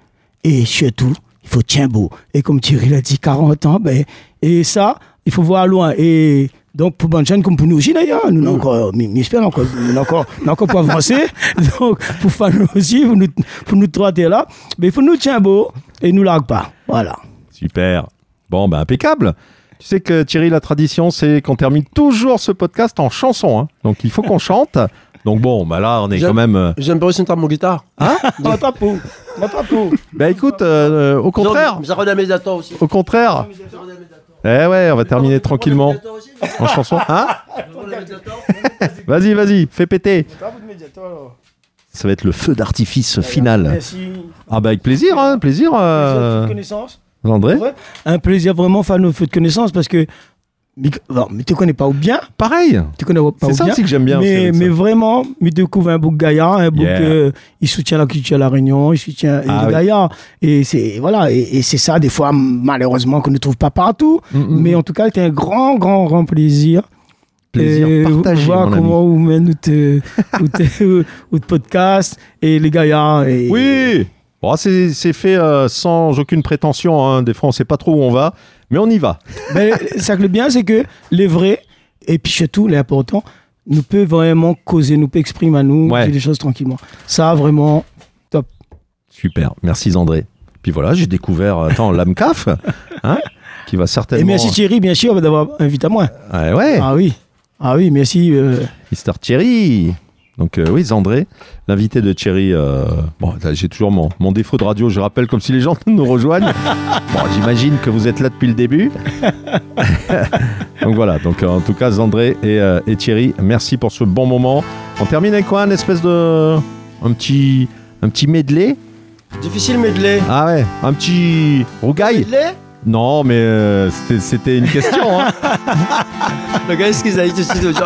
Et surtout, il faut tiens beau. Et comme Thierry l'a dit, 40 ans, ben, et ça, il faut voir loin. Et donc, pour bonne jeune comme pour nous aussi d'ailleurs, nous n'avons encore, j'espère encore, encore, encore pas avancé. Donc, pour nous aussi, pour nous, pour nous trois terres là, mais il faut nous tiens beau et nous largue pas. Voilà. super. Bon, ben impeccable. Tu sais que Thierry, la tradition, c'est qu'on termine toujours ce podcast en chanson. hein. Donc il faut qu'on chante. Donc bon, bah là, on est quand même. euh, J'aime pas aussi mon guitare. Moi, pas pour. Pas pour. Bah écoute, euh, au contraire, Ça redonne mes attentes aussi. au contraire. Eh ouais, on va terminer tranquillement en chanson. Hein Vas-y, vas-y, fais péter. Ça va être le feu d'artifice final. Merci. Ah bah avec plaisir, hein, plaisir, euh, connaissance. André. Ouais. Un plaisir vraiment faire nos feux de connaissance parce que. Mais, bon, mais tu connais pas ou bien? Pareil. Tu connais pas C'est ou ça bien? aussi que j'aime bien. Mais, ça. mais vraiment, il découvre un bouc gaillard, un bouc Yeah. euh, il soutient la culture à la Réunion, il soutient Ah oui. gaillard. Et c'est voilà, et, et c'est ça des fois malheureusement qu'on ne trouve pas partout. Mm, mm, Mais mm. en tout cas, c'était un grand, grand, grand plaisir. Plaisir Et partagé, voir mon ami. comment vous mène votre podcast et les gaillards. Et, Oui. Bon, c'est c'est fait euh, sans aucune prétention. hein. Des fois, on sait pas trop où on va, mais on y va. Ben, ça que le bien, c'est que les vrais, et puis surtout, l'important, nous peut vraiment causer, nous peut exprimer à nous, Ouais. des choses tranquillement. Ça, vraiment, top. Super. Merci André. Puis voilà, j'ai découvert attends l'AMCAF, hein, qui va certainement. Et merci Thierry, bien sûr, d'avoir invité à moi. Ouais, ouais. Ah oui. Ah oui, merci. euh, Mister Thierry. Donc euh, oui, André, l'invité de Thierry. euh, bon, j'ai toujours mon, mon défaut de radio. Je rappelle comme si les gens nous rejoignent. Bon, j'imagine que vous êtes là depuis le début. donc voilà. Donc euh, en tout cas, André et, euh, et Thierry, merci pour ce bon moment. On termine avec quoi? Une espèce de un petit un petit medley? Difficile medley. Ah ouais, un petit rougaille. Medley? Non, mais euh, c'était- c'était une question. Hein. Le gars, est-ce qu'ils a été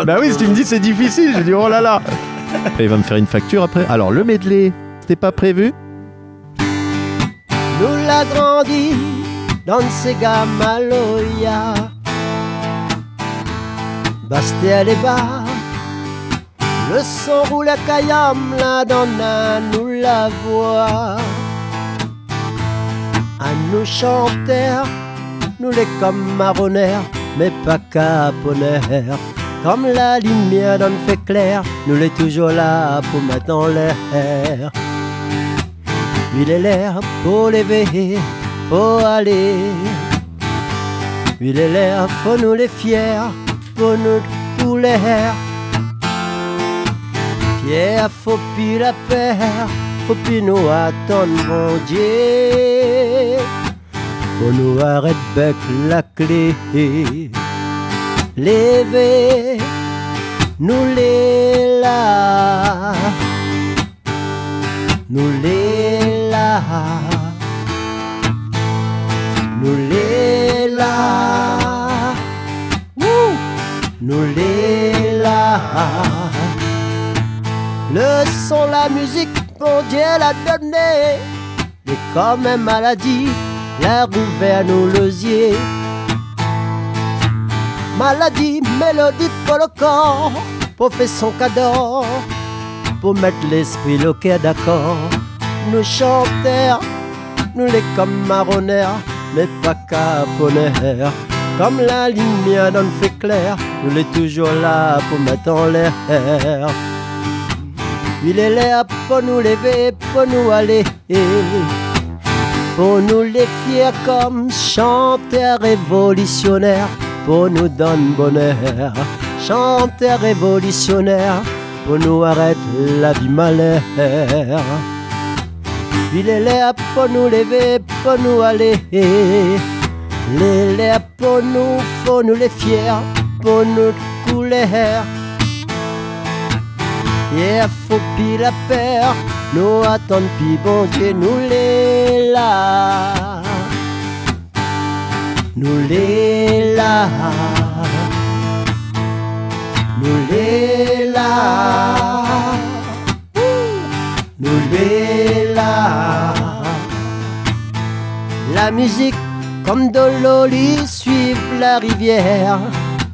bah oui, si tu me dis c'est difficile, je dis oh là là. Après, il va me faire une facture après. Alors le medley, c'était pas prévu Nous l'a grandi dans Sega Maloya. Basté les bas. Le son roule à Kayam, la donna nous la voix. À nous chanter, nous les comme mais pas caponnaires. Comme la lumière donne fait clair, nous les toujours là pour mettre en l'air. Il est l'air pour lever, faut aller. Il est l'air, faut nous les fiers, pour nous tous les airs. Fier, faut plus la paire, faut plus nous attendre, mon Dieu. Faut nous arrêter bec la clé. Lever, nous les là, nous les là, nous les là, nous les là. Le son, la musique, mon Dieu l'a donné. Et comme une maladie, l'a rouvert nos losiers. Maladie, mélodie pour le corps, pour faire son cadeau, pour mettre l'esprit le cœur d'accord. Nous chanteurs, nous les comme marronnaires, mais pas caponnaires. Comme la lumière dans le fait clair, nous les toujours là pour mettre en l'air. Il est là pour nous lever, pour nous aller. Pour nous les fiers comme chanteurs révolutionnaires, pour nous donner bonheur. Chanteurs révolutionnaires, pour nous arrêter la vie malheur. Il est là pour nous lever, pour nous aller. Les l'air pour nous, pour nous les fiers, pour nous couleurs. Yeah, faut pis la peur, nous attendons pis bon Dieu, nous les là. Nous les là. Nous les là. Nous les là. La musique comme de lui suivre la rivière.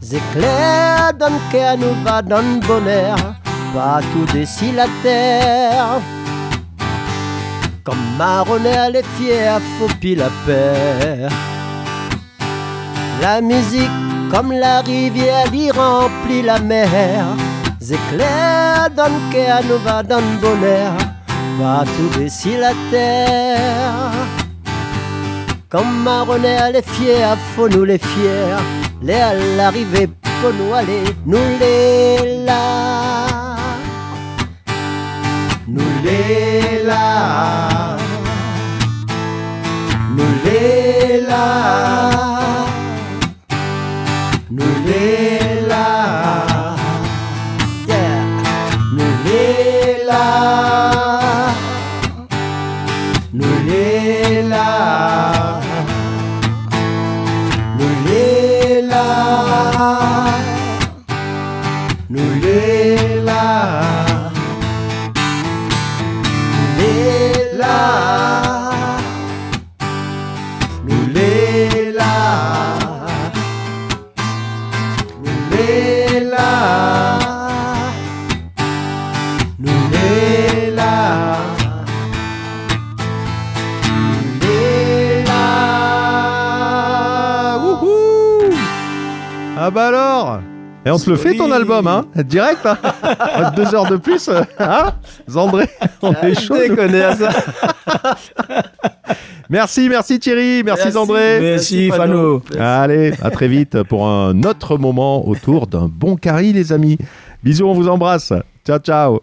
Éclairs donne cœur nous va dans le bonheur, partout d'ici la terre. Comme marronnier les fiers, faut pis la paix. La musique comme la rivière lui remplit la mer. Éclairs donne cœur nous va dans bonheur, partout d'ici la terre. Comme marronnier les fiers, faut nous les fiers. Les à l'arrivée, faut nous aller, nous les là. Nous les là. Nous les là. Today Et on te le fait ton album, hein Direct, hein Deux heures de plus, euh, hein Zandré, on est chaud. à ça. Merci, merci Thierry, merci, Zandré. Merci, Fano. Allez, à très vite pour un autre moment autour d'un bon carry, les amis. Bisous, on vous embrasse. Ciao, ciao.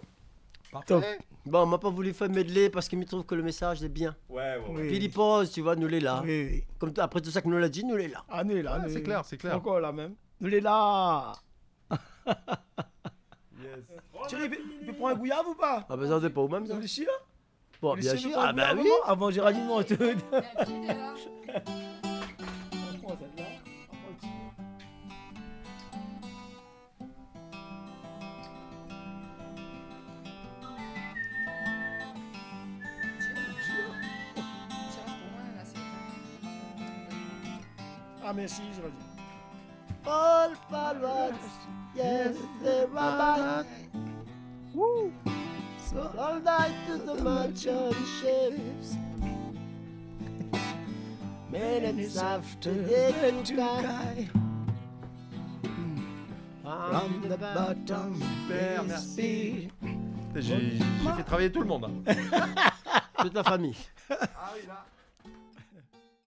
Bon, on m'a pas voulu faire medley parce qu'il me trouve que le message est bien. Oui. Puis il pose, tu vois, nous les là. Oui, oui. Comme après tout ça que nous l'a dit, nous les là. Ah, nous est là. c'est est- clair, c'est clair. Encore là même. Nous est là. Yes. Thierry, tu peux prendre un gouillave ou pas? Ah, bah ça c'est pas au même ça. Vous chiens Bon, bien sûr. Ah, bah oui. Avant, Géraldine, non, je te. Ah, merci, Géraldine. Paul Palmas yes, the rabbi. Woo. So all night to the merchant ships. Minutes after they took I from the bottom Super, merci. J'ai j'ai fait travailler tout le monde. hein. Toute la famille. Ah oui, là.